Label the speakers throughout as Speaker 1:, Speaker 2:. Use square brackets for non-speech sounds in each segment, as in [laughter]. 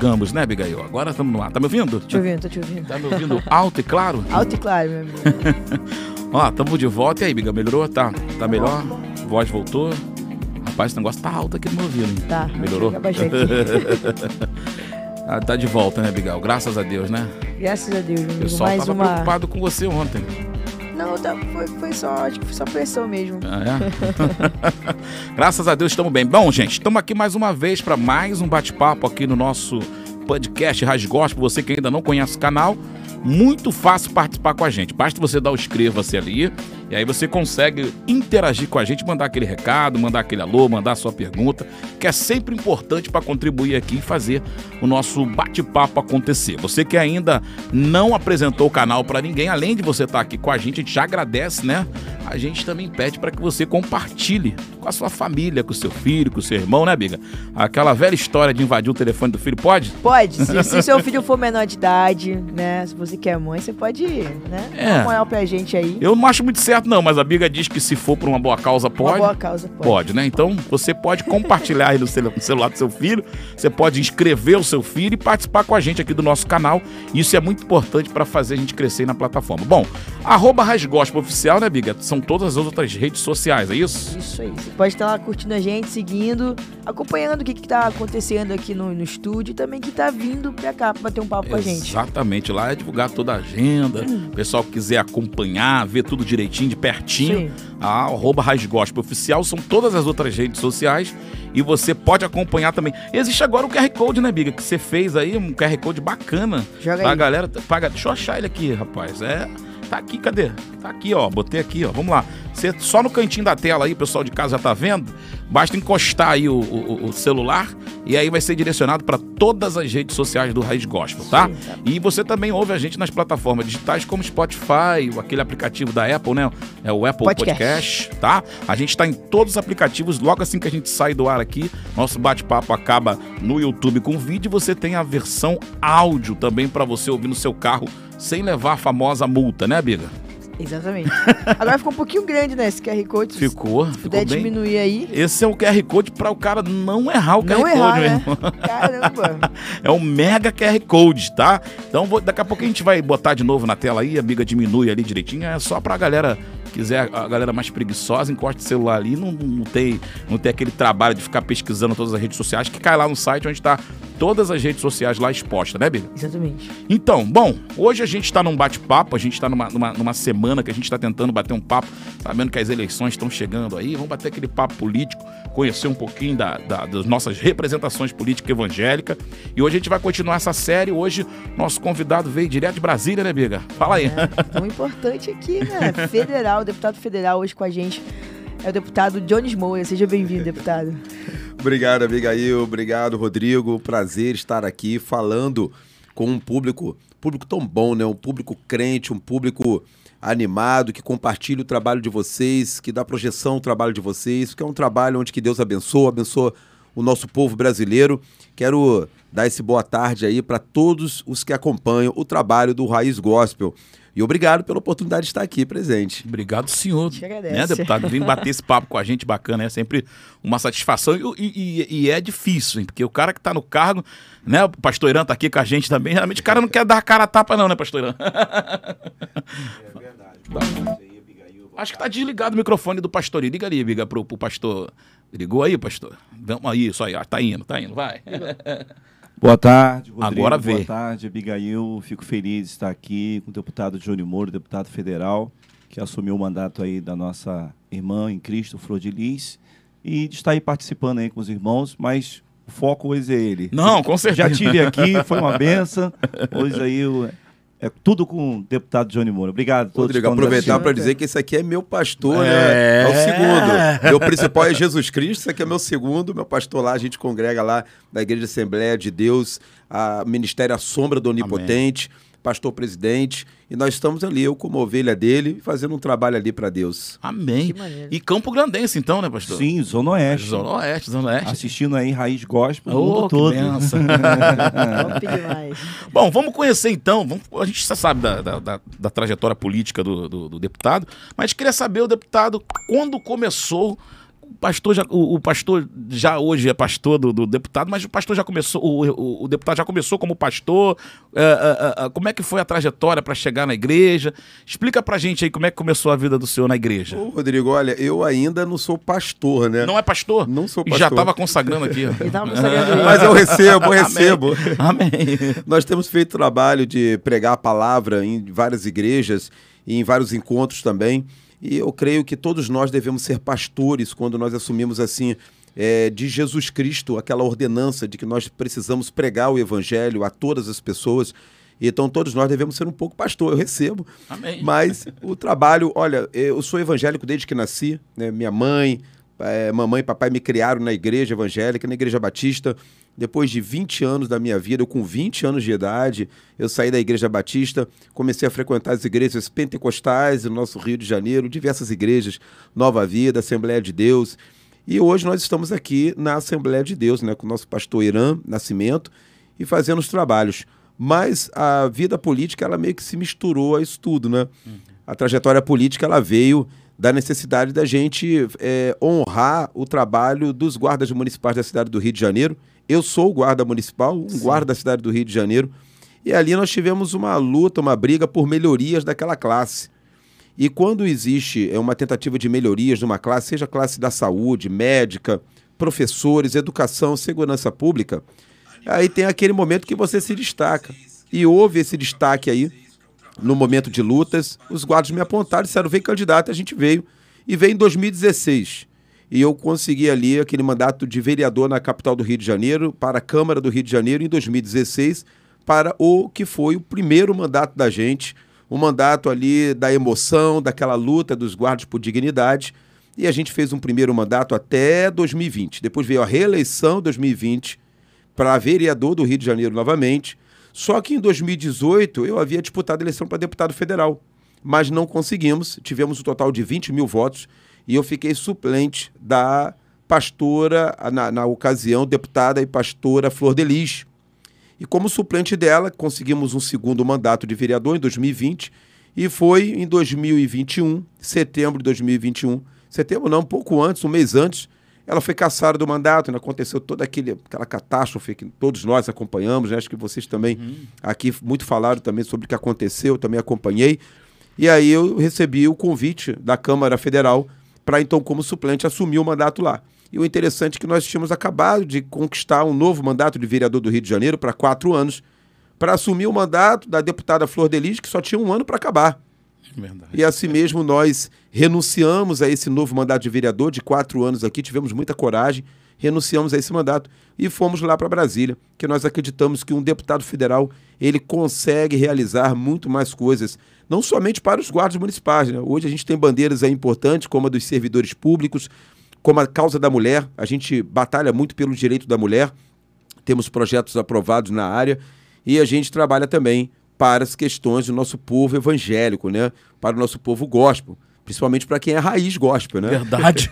Speaker 1: digamos, né, Abigail? Agora estamos no ar. Tá me ouvindo?
Speaker 2: Te ouvindo, tô te ouvindo.
Speaker 1: Tá me ouvindo alto e claro? [laughs]
Speaker 2: Alto e claro, meu amigo. [laughs]
Speaker 1: Ó, tamo de volta. E aí, Biga, melhorou? Tá, tá melhor? Voz voltou? Rapaz, esse negócio tá alto aqui no meu ouvido, hein?
Speaker 2: Tá.
Speaker 1: Melhorou?
Speaker 2: Abaixei aqui. [laughs]
Speaker 1: Ah, tá de volta, né, Bigal? Graças a Deus, né?
Speaker 2: Graças a Deus, meu
Speaker 1: O
Speaker 2: amigo.
Speaker 1: pessoal
Speaker 2: Mais
Speaker 1: tava
Speaker 2: uma.
Speaker 1: preocupado com você ontem.
Speaker 2: Não, tá, foi, foi só, acho que foi só pressão mesmo.
Speaker 1: Ah, é? [laughs] Graças a Deus estamos bem. Bom, gente, estamos aqui mais uma vez para mais um bate-papo aqui no nosso podcast Raiz Gospel. Você que ainda não conhece o canal, muito fácil participar com a gente. Basta você dar o inscreva-se ali e aí você consegue interagir com a gente, mandar aquele recado, mandar aquele alô, mandar a sua pergunta, que é sempre importante para contribuir aqui e fazer o nosso bate-papo acontecer. Você que ainda não apresentou o canal para ninguém, além de você estar aqui com a gente, a gente já agradece, né? A gente também pede para que você compartilhe com a sua família, com o seu filho, com o seu irmão, né, Biga? Aquela velha história de invadir o telefone do filho, pode?
Speaker 2: Pode, se, [laughs] se seu filho for menor de idade, né? Se você quer mãe, você pode, né?
Speaker 1: É.
Speaker 2: Dar uma moral pra gente aí.
Speaker 1: Eu não acho muito certo, não, mas a Biga diz que se for por uma boa causa,
Speaker 2: Uma
Speaker 1: pode.
Speaker 2: boa causa, pode.
Speaker 1: Pode, né? Então você pode compartilhar aí no celu- no celular do seu filho, você pode inscrever o seu filho e participar com a gente aqui do nosso canal. Isso é muito importante para fazer a gente crescer na plataforma. Bom, arroba Rasgospel Oficial, né, Biga? São todas as outras redes sociais, é isso?
Speaker 2: Isso aí. Você pode estar lá curtindo a gente, seguindo, acompanhando o que, que tá acontecendo aqui no, no estúdio e também que tá vindo pra cá pra bater um papo com a gente.
Speaker 1: Exatamente, lá é divulgar toda a agenda. O pessoal que quiser acompanhar, ver tudo direitinho, de pertinho.
Speaker 2: Sim.
Speaker 1: A arroba Raiz Gospel Oficial são todas as outras redes sociais e você pode acompanhar também. Existe agora o QR Code, né, Biga? Que você fez aí, um QR Code bacana.
Speaker 2: Joga
Speaker 1: Pra
Speaker 2: aí.
Speaker 1: galera. Paga, deixa eu achar ele aqui, rapaz. É. Tá aqui, cadê? Tá aqui, ó. Botei aqui, ó. Vamos lá. Você, só no cantinho da tela aí, o pessoal de casa já tá vendo. Basta encostar aí o, o- o celular e aí vai ser direcionado para todas as redes sociais do Raiz Gospel, tá?
Speaker 2: Sim, tá.
Speaker 1: E você também ouve a gente nas plataformas digitais como Spotify, aquele aplicativo da Apple, né? É o Apple
Speaker 2: Podcast.
Speaker 1: Podcast, tá? A gente tá em todos os aplicativos. Logo assim que a gente sai do ar aqui, nosso bate-papo acaba no YouTube com vídeo. e Você tem a versão áudio também para você ouvir no seu carro sem levar a famosa multa, né, Biga? [laughs]
Speaker 2: Exatamente. Agora ficou um pouquinho grande, né? Esse QR Code. Se
Speaker 1: Ficou,
Speaker 2: puder
Speaker 1: ficou bem.
Speaker 2: diminuir aí.
Speaker 1: Esse é o QR Code para o cara não errar o
Speaker 2: Não
Speaker 1: QR
Speaker 2: errar,
Speaker 1: Code,
Speaker 2: né? [laughs] Caramba. [laughs]
Speaker 1: É um mega QR Code, tá? Então vou- daqui a pouco a gente vai botar de novo na tela aí, a biga diminui ali direitinho. É só pra galera quiser, a galera mais preguiçosa, encosta o celular ali, não, não, tem, não tem aquele trabalho de ficar pesquisando todas as redes sociais, que cai lá no site onde tá todas as redes sociais lá expostas, né, Biga?
Speaker 2: Exatamente.
Speaker 1: Então, bom, hoje a gente está num bate-papo, a gente está numa, numa, numa semana que a gente está tentando bater um papo, sabendo que as eleições estão chegando aí, vamos bater aquele papo político, conhecer um pouquinho da, da- das nossas representações políticas evangélicas. E hoje a gente vai continuar essa série. Hoje, nosso convidado veio direto de Brasília, né, Biga? Fala aí.
Speaker 2: É, tão importante aqui, né? [laughs] Federal, deputado federal hoje com a gente é o deputado Jones Moura. Seja bem-vindo, deputado.
Speaker 3: Obrigado, Abigail. Obrigado, Rodrigo. Prazer estar aqui falando com um público, público tão bom, né? Um público crente, um público animado, que compartilha o trabalho de vocês, que dá projeção ao trabalho de vocês, que é um trabalho onde que Deus abençoa, abençoa o nosso povo brasileiro. Quero dar esse boa tarde aí para todos os que acompanham o trabalho do Raiz Gospel. E obrigado pela oportunidade de estar aqui presente.
Speaker 1: Obrigado, senhor.
Speaker 2: Te.
Speaker 1: Né, deputado? Vem bater esse papo com a gente bacana, é sempre uma satisfação. E, e- e é difícil, hein? Porque o cara que tá no cargo, né? O pastor Irã tá aqui com a gente também. Geralmente o cara não quer dar a cara a tapa, não, né, pastor Irã? [laughs] Acho que tá desligado o microfone do pastor. Liga ali, liga pro, pro pastor. Ligou aí, pastor? Vamos aí, isso aí, ó. Tá indo, tá indo, vai. [laughs]
Speaker 4: Boa tarde, Rodrigo.
Speaker 1: Agora vê.
Speaker 4: Boa tarde, Abigail. Fico feliz de estar aqui com o deputado Johnny Moro, deputado federal, que assumiu o mandato aí da nossa irmã em Cristo, Flor de Lis, e de estar aí participando aí com os irmãos, mas o foco hoje é ele.
Speaker 1: Não, com certeza.
Speaker 4: Já tive aqui, foi uma [laughs] benção. Hoje aí o- é tudo com o deputado Johnny Moro. Obrigado a todos.
Speaker 3: Rodrigo, aproveitar para dizer que esse aqui é meu pastor,
Speaker 1: É.
Speaker 3: né? É o segundo. Meu principal é Jesus Cristo, esse aqui é meu segundo. Meu pastor lá, a gente congrega lá na Igreja Assembleia de Deus, a Ministério à Sombra do Onipotente, pastor presidente. E nós estamos ali, eu como ovelha dele, fazendo um trabalho ali para Deus.
Speaker 1: Amém. E Campo Grandense, então, né, pastor?
Speaker 4: Sim, Zona Oeste.
Speaker 1: Zona Oeste, Zona Oeste.
Speaker 4: Assistindo aí Raiz Gospel
Speaker 1: Ô,
Speaker 4: mundo
Speaker 1: que
Speaker 4: todo. [laughs]
Speaker 2: Top demais.
Speaker 1: Bom, vamos conhecer então. vamos- a gente já sabe da, da- da- da trajetória política do, do- do deputado, mas queria saber, o deputado, quando começou, pastor já, o, o pastor já hoje é pastor do, do deputado, mas o pastor já começou, o, o, o deputado já começou como pastor. É, é, é, como é que foi a trajetória para chegar na igreja? Explica pra gente aí como é que começou a vida do senhor na igreja.
Speaker 3: Ô, Rodrigo, olha, eu ainda não sou pastor, né?
Speaker 1: Não é pastor?
Speaker 3: Não sou
Speaker 1: E
Speaker 3: pastor.
Speaker 1: já estava consagrando aqui. [laughs]
Speaker 2: consagrando. [laughs]
Speaker 3: Mas eu recebo, eu recebo.
Speaker 1: Amém.
Speaker 3: Nós temos feito trabalho de pregar a palavra em várias igrejas e em vários encontros também. E eu creio que todos nós devemos ser pastores quando nós assumimos assim é, de Jesus Cristo aquela ordenança de que nós precisamos pregar o evangelho a todas as pessoas. Então todos nós devemos ser um pouco pastor. Eu recebo.
Speaker 1: Amém.
Speaker 3: Mas o trabalho, olha, eu sou evangélico desde que nasci, né? Minha mãe, eh, mamãe e papai me criaram na igreja evangélica, na igreja batista. Depois de 20 anos da minha vida, eu com 20 anos de idade, eu saí da igreja batista, comecei a frequentar as igrejas pentecostais no nosso Rio de Janeiro, diversas igrejas, Nova Vida, Assembleia de Deus. E hoje nós estamos aqui na Assembleia de Deus, né, com o nosso pastor Irã Nascimento e fazendo os trabalhos. Mas a vida política, ela meio que se misturou a isso tudo, né? A trajetória política, ela veio da necessidade da gente eh, honrar o trabalho dos guardas municipais da cidade do Rio de Janeiro. Eu sou o guarda municipal, um guarda da cidade do Rio de Janeiro. E ali nós tivemos uma luta, uma briga por melhorias daquela classe. E quando existe é, uma tentativa de melhorias de uma classe, seja classe da saúde, médica, professores, educação, segurança pública, aí tem aquele momento que você se destaca. E houve esse destaque aí no momento de lutas. Os guardas me apontaram e disseram: vem candidato, a gente veio. E veio em 2016. E eu consegui ali aquele mandato de vereador na capital do Rio de Janeiro, para a Câmara do Rio de Janeiro, em 2016, para o que foi o primeiro mandato da gente, um mandato ali da emoção, daquela luta dos guardas por dignidade. E a gente fez um primeiro mandato até 2020. Depois veio a reeleição em 2020 para vereador do Rio de Janeiro novamente. Só que em 2018 eu havia disputado a eleição para deputado federal, mas não conseguimos. Tivemos um total de 20 mil votos e eu fiquei suplente da pastora, na, na ocasião, deputada e pastora Flor de Lis. E como suplente dela, conseguimos um segundo mandato de vereador em 2020 e foi em 2021, setembro de 2021, setembro não, um pouco antes, um mês antes, ela foi caçada do mandato, né? aconteceu toda aquele, aquela catástrofe que todos nós acompanhamos, né? acho que vocês também aqui muito falaram também sobre o que aconteceu, eu também acompanhei. E aí eu recebi o convite da Câmara Federal para então, como suplente, assumir o mandato lá. E o interessante é que nós tínhamos acabado de conquistar um novo mandato de vereador do Rio de Janeiro para quatro anos, para assumir o mandato da deputada Flor Delis, que só tinha um ano para acabar.
Speaker 1: Verdade.
Speaker 3: E assim mesmo nós renunciamos a esse novo mandato de vereador de quatro anos aqui, tivemos muita coragem, renunciamos a esse mandato e fomos lá para Brasília, que nós acreditamos que um deputado federal ele consegue realizar muito mais coisas, não somente para os guardas municipais. Né? Hoje a gente tem bandeiras aí importantes, como a dos servidores públicos, como a causa da mulher, a gente batalha muito pelo direito da mulher, temos projetos aprovados na área e a gente trabalha também para as questões do nosso povo evangélico, né? Para o nosso povo gospel, principalmente para quem é raiz gospel, né?
Speaker 1: Verdade.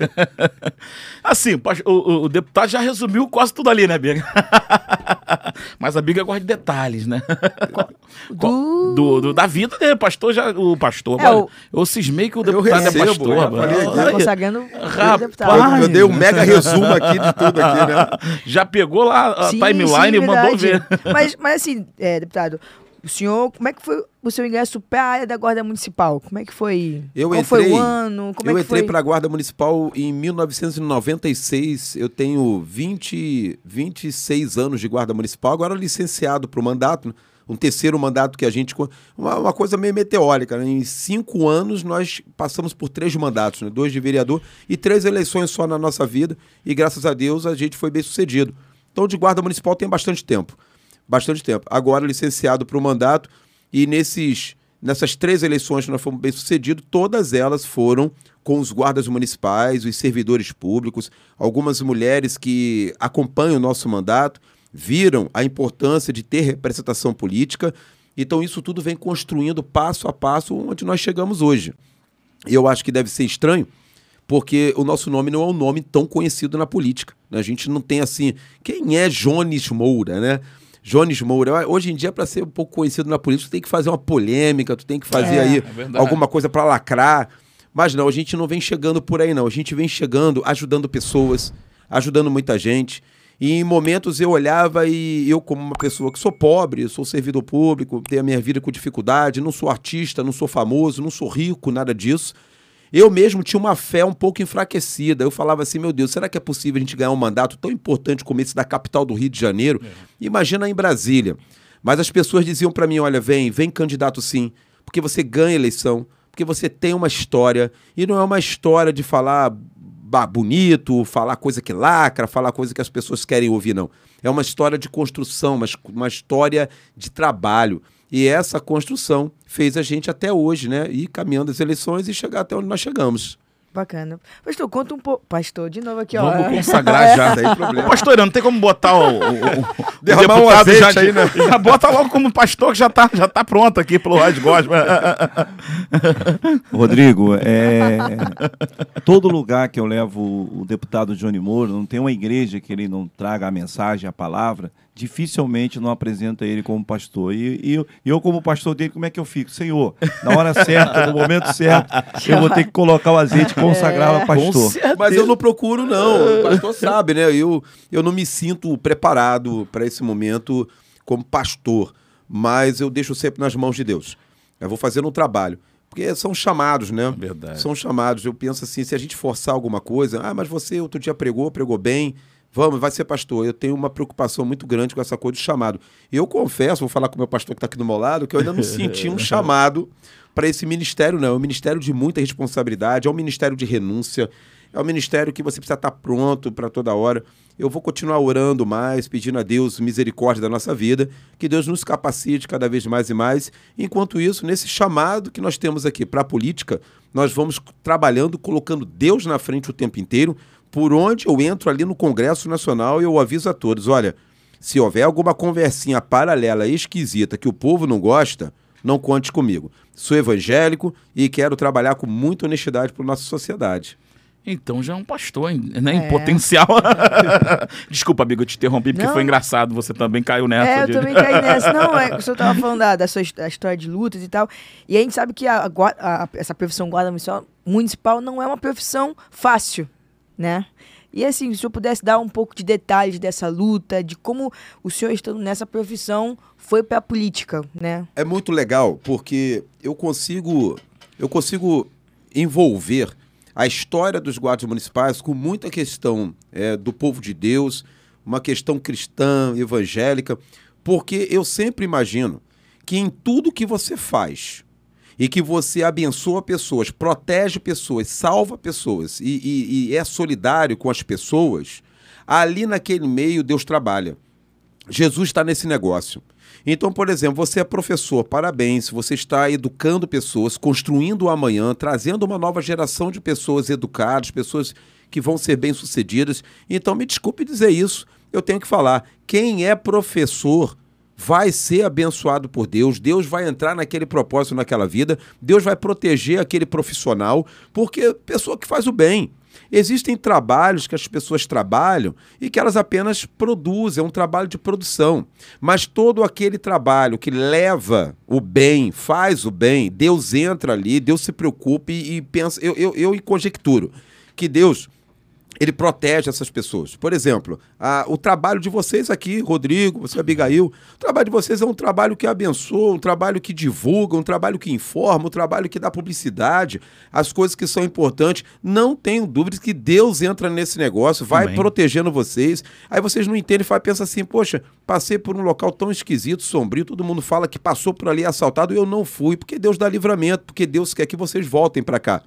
Speaker 1: [laughs] assim, o, o- o deputado já resumiu quase tudo ali, né, Biga? [laughs] Mas a Biga gosta de detalhes, né? [laughs]
Speaker 2: Do...
Speaker 1: Do, do- da vida, né? Pastor já. O pastor.
Speaker 2: É, o-
Speaker 1: eu cismei que o
Speaker 3: Eu
Speaker 1: deputado
Speaker 3: recebo,
Speaker 1: é pastor.
Speaker 3: eu falei.
Speaker 2: Tá consagrando
Speaker 1: Rapaz.
Speaker 3: Eu, eu dei um mega resumo aqui de tudo aqui, né?
Speaker 1: Já pegou lá a
Speaker 2: Sim,
Speaker 1: timeline
Speaker 2: sim,
Speaker 1: e mandou ver.
Speaker 2: Mas, mas assim, é, deputado, o senhor, como é que foi o seu ingresso para a área da Guarda Municipal? Como é que foi?
Speaker 3: Eu
Speaker 2: Qual foi
Speaker 3: entrei-
Speaker 2: o ano? Como
Speaker 3: eu
Speaker 2: é que
Speaker 3: entrei
Speaker 2: foi?
Speaker 3: para a Guarda Municipal em 1996. Eu tenho 20, 26 anos de Guarda Municipal, agora licenciado para o mandato. Um terceiro mandato que a gente. Uma, uma coisa meio meteórica. Né? Em cinco anos, nós passamos por três mandatos: né? dois de vereador e três eleições só na nossa vida. E graças a Deus a gente foi bem sucedido. Então, de Guarda Municipal tem bastante tempo. Bastante tempo. Agora, licenciado para o mandato. E nesses, nessas três eleições que nós fomos bem sucedidos, todas elas foram com os guardas municipais, os servidores públicos, algumas mulheres que acompanham o nosso mandato, viram a importância de ter representação política. Então, isso tudo vem construindo passo a passo onde nós chegamos hoje. E eu acho que deve ser estranho, porque o nosso nome não é um nome tão conhecido na política. né? A gente não tem assim. Quem é Jones Moura, né? Jones Moura. Hoje em dia, para ser um pouco conhecido na política, tu tem que fazer uma polêmica, tu tem que fazer
Speaker 2: É,
Speaker 3: aí
Speaker 1: é
Speaker 3: alguma coisa para lacrar. Mas não, a gente não vem chegando por aí, não. A gente vem chegando, ajudando pessoas, ajudando muita gente. E em momentos eu olhava e eu, como uma pessoa que sou pobre, sou servidor público, tenho a minha vida com dificuldade, não sou artista, não sou famoso, não sou rico, nada disso. Eu mesmo tinha uma fé um pouco enfraquecida. Eu falava assim, meu Deus, será que é possível a gente ganhar um mandato tão importante como esse da capital do Rio de Janeiro? É. Imagina em Brasília. Mas as pessoas diziam para mim, olha, vem, vem candidato sim, porque você ganha eleição, porque você tem uma história e não é uma história de falar bonito, falar coisa que lacra, falar coisa que as pessoas querem ouvir, não. É uma história de construção, uma, uma história de trabalho. E essa construção fez a gente até hoje, né, ir caminhando as eleições e chegar até onde nós chegamos.
Speaker 2: Bacana. Pastor, conta um pouco. Pastor, de novo aqui,
Speaker 1: ó. Vamos [laughs] consagrar já. Daí problema. Pastor, não tem como botar o. o,
Speaker 3: o [laughs] Derramar um azeite
Speaker 1: já, aí, né? Já bota logo como pastor que já tá, já tá pronto aqui pelo Rádio Gospel. [laughs]
Speaker 4: Rodrigo, é, todo lugar que eu levo o deputado Johnny Moro, não tem uma igreja que ele não traga a mensagem, a palavra, dificilmente não apresenta ele como pastor. E, e eu, eu, como pastor dele, como é que eu fico? Senhor, na hora certa, no momento certo, eu vou ter que colocar o azeite e consagrar é, o pastor.
Speaker 3: Mas eu não procuro, não. O pastor sabe, né? Eu, eu não me sinto preparado para esse momento como pastor, mas eu deixo sempre nas mãos de Deus. Eu vou fazendo um trabalho. Porque são chamados, né?
Speaker 1: Verdade.
Speaker 3: São chamados. Eu penso assim, se a gente forçar alguma coisa, ah, mas você outro dia pregou, pregou bem, Vamos, vai ser pastor. Eu tenho uma preocupação muito grande com essa coisa de chamado. Eu confesso, vou falar com o meu pastor que está aqui do meu lado, que eu ainda não senti um [laughs] chamado para esse ministério, não. É um ministério de muita responsabilidade, é um ministério de renúncia, é um ministério que você precisa estar tá pronto para toda hora. Eu vou continuar orando mais, pedindo a Deus misericórdia da nossa vida, que Deus nos capacite cada vez mais e mais. Enquanto isso, nesse chamado que nós temos aqui para a política, nós vamos trabalhando, colocando Deus na frente o tempo inteiro, por onde eu entro ali no Congresso Nacional e eu aviso a todos: olha, se houver alguma conversinha paralela esquisita que o povo não gosta, não conte comigo. Sou evangélico e quero trabalhar com muita honestidade para nossa sociedade.
Speaker 1: Então já é um pastor, né? Em é. potencial. [laughs] Desculpa, amigo, eu te interrompi porque não. foi engraçado. Você também caiu nessa.
Speaker 2: É, eu de... também caí nessa. [laughs] Não, é, o senhor estava falando da, da sua da história de lutas e tal. E a gente sabe que a, a, a, essa profissão guarda municipal, municipal não é uma profissão fácil né? E assim, se eu pudesse dar um pouco de detalhes dessa luta, de como o senhor estando nessa profissão foi para a política, né?
Speaker 3: É muito legal porque eu consigo eu consigo envolver a história dos guardas municipais com muita questão é, do povo de Deus, uma questão cristã, evangélica, porque eu sempre imagino que em tudo que você faz, e que você abençoa pessoas, protege pessoas, salva pessoas e, e, e é solidário com as pessoas, ali naquele meio Deus trabalha. Jesus está nesse negócio. Então, por exemplo, você é professor, parabéns, você está educando pessoas, construindo o amanhã, trazendo uma nova geração de pessoas educadas, pessoas que vão ser bem-sucedidas. Então, me desculpe dizer isso, eu tenho que falar. Quem é professor vai ser abençoado por Deus, Deus vai entrar naquele propósito naquela vida, Deus vai proteger aquele profissional, porque pessoa que faz o bem. Existem trabalhos que as pessoas trabalham e que elas apenas produzem, é um trabalho de produção. Mas todo aquele trabalho que leva o bem, faz o bem, Deus entra ali, Deus se preocupa e, e pensa. Eu, eu, eu conjecturo que Deus ele protege essas pessoas. Por exemplo, a, o trabalho de vocês aqui, Rodrigo, você, Abigail, o trabalho de vocês é um trabalho que abençoa, um trabalho que divulga, um trabalho que informa, um trabalho que dá publicidade, as coisas que são importantes. Não tenho dúvidas que Deus entra nesse negócio, vai Amém. protegendo vocês. Aí vocês não entendem e pensam assim, poxa, passei por um local tão esquisito, sombrio, todo mundo fala que passou por ali assaltado e eu não fui, porque Deus dá livramento, porque Deus quer que vocês voltem para cá.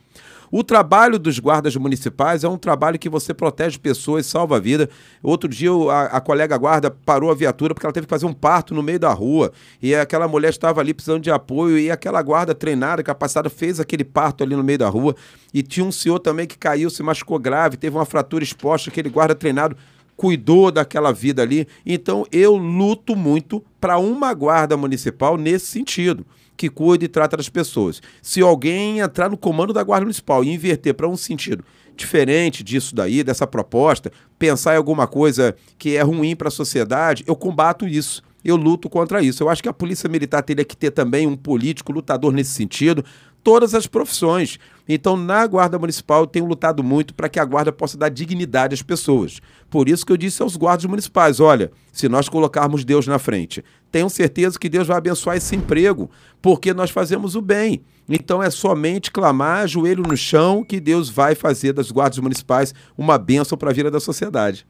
Speaker 3: O trabalho dos guardas municipais é um trabalho que você protege pessoas, salva a vida. Outro dia a, a, colega guarda parou a viatura porque ela teve que fazer um parto no meio da rua e aquela mulher estava ali precisando de apoio e aquela guarda treinada, capacitada, fez aquele parto ali no meio da rua. E tinha um senhor também que caiu, se machucou grave, teve uma fratura exposta, aquele guarda treinado cuidou daquela vida ali. Então eu luto muito para uma guarda municipal nesse sentido que cuida e trata das pessoas. Se alguém entrar no comando da Guarda Municipal e inverter para um sentido diferente disso daí, dessa proposta, pensar em alguma coisa que é ruim para a sociedade, eu combato isso. Eu luto contra isso. Eu acho que a Polícia Militar teria que ter também um político lutador nesse sentido, todas as profissões. Então, na Guarda Municipal, eu tenho lutado muito para que a Guarda possa dar dignidade às pessoas. Por isso que eu disse aos guardas municipais: olha, se nós colocarmos Deus na frente, tenham certeza que Deus vai abençoar esse emprego, porque nós fazemos o bem. Então é somente clamar, joelho no chão, que Deus vai fazer das guardas municipais uma bênção para a vida da sociedade.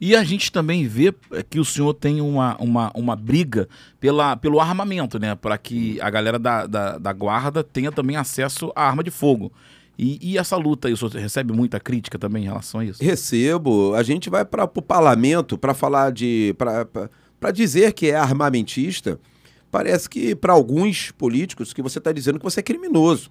Speaker 1: E a gente também vê é, que o senhor tem uma, uma, uma briga pela, pelo armamento, né? Para que a galera da, da, da, guarda tenha também acesso à arma de fogo. E, e, essa luta o senhor recebe muita crítica também em relação a isso?
Speaker 3: Recebo. A gente vai para o parlamento para falar de. para dizer que é armamentista. Parece que para alguns políticos que você está dizendo que você é criminoso.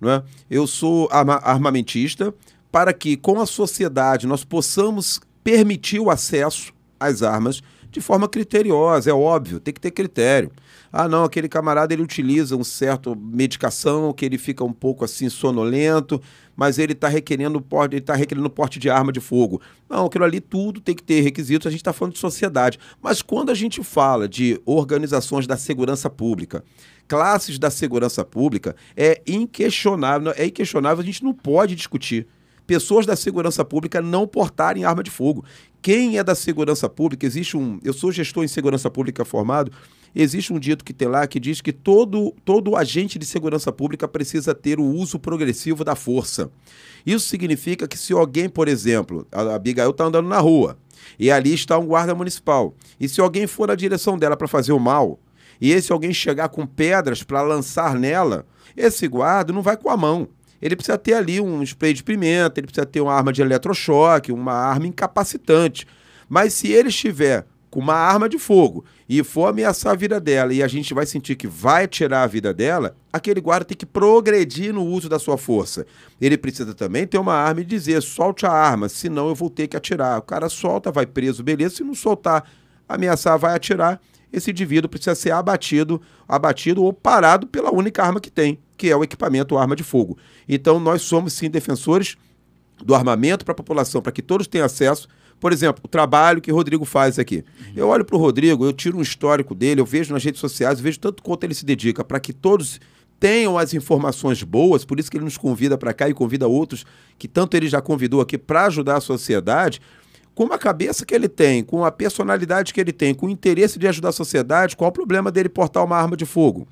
Speaker 3: Não é? Eu sou arma armamentista para que com a sociedade nós possamos permitir o acesso às armas de forma criteriosa, é óbvio, tem que ter critério. Ah, não, aquele camarada ele utiliza um certo medicação que ele fica um pouco assim sonolento, mas ele está requerendo porte, ele tá requerendo porte de arma de fogo. Não, aquilo ali tudo tem que ter requisitos, a gente está falando de sociedade. Mas quando a gente fala de organizações da segurança pública, classes da segurança pública, é inquestionável, é inquestionável, a gente não pode discutir pessoas da segurança pública não portarem arma de fogo. Quem é da segurança pública, existe um. Eu sou gestor em segurança pública formado, existe um dito que tem lá que diz que todo, todo agente de segurança pública precisa ter o uso progressivo da força. Isso significa que se alguém, por exemplo, a Abigail está andando na rua e ali está um guarda municipal, e se alguém for na direção dela para fazer o mal, e esse alguém chegar com pedras para lançar nela, esse guarda não vai com a mão ele precisa ter ali um spray de pimenta, ele precisa ter uma arma de eletrochoque, uma arma incapacitante. Mas se ele estiver com uma arma de fogo e for ameaçar a vida dela e a gente vai sentir que vai tirar a vida dela, aquele guarda tem que progredir no uso da sua força. Ele precisa também ter uma arma e dizer: solte a arma, senão eu vou ter que atirar. O cara solta, vai preso, beleza. Se não soltar, ameaçar, vai atirar. Esse indivíduo precisa ser abatido, abatido ou parado pela única arma que tem, que é o equipamento arma de fogo. Então, nós somos sim defensores do armamento para a população, para que todos tenham acesso. Por exemplo, o trabalho que o Rodrigo faz aqui. Eu olho para o Rodrigo, eu tiro um histórico dele, eu vejo nas redes sociais, eu vejo tanto quanto ele se dedica para que todos tenham as informações boas, por isso que ele nos convida para cá e convida outros que tanto ele já convidou aqui para ajudar a sociedade. Com a cabeça que ele tem, com a personalidade que ele tem, com o interesse de ajudar a sociedade, qual o problema dele portar uma arma de fogo?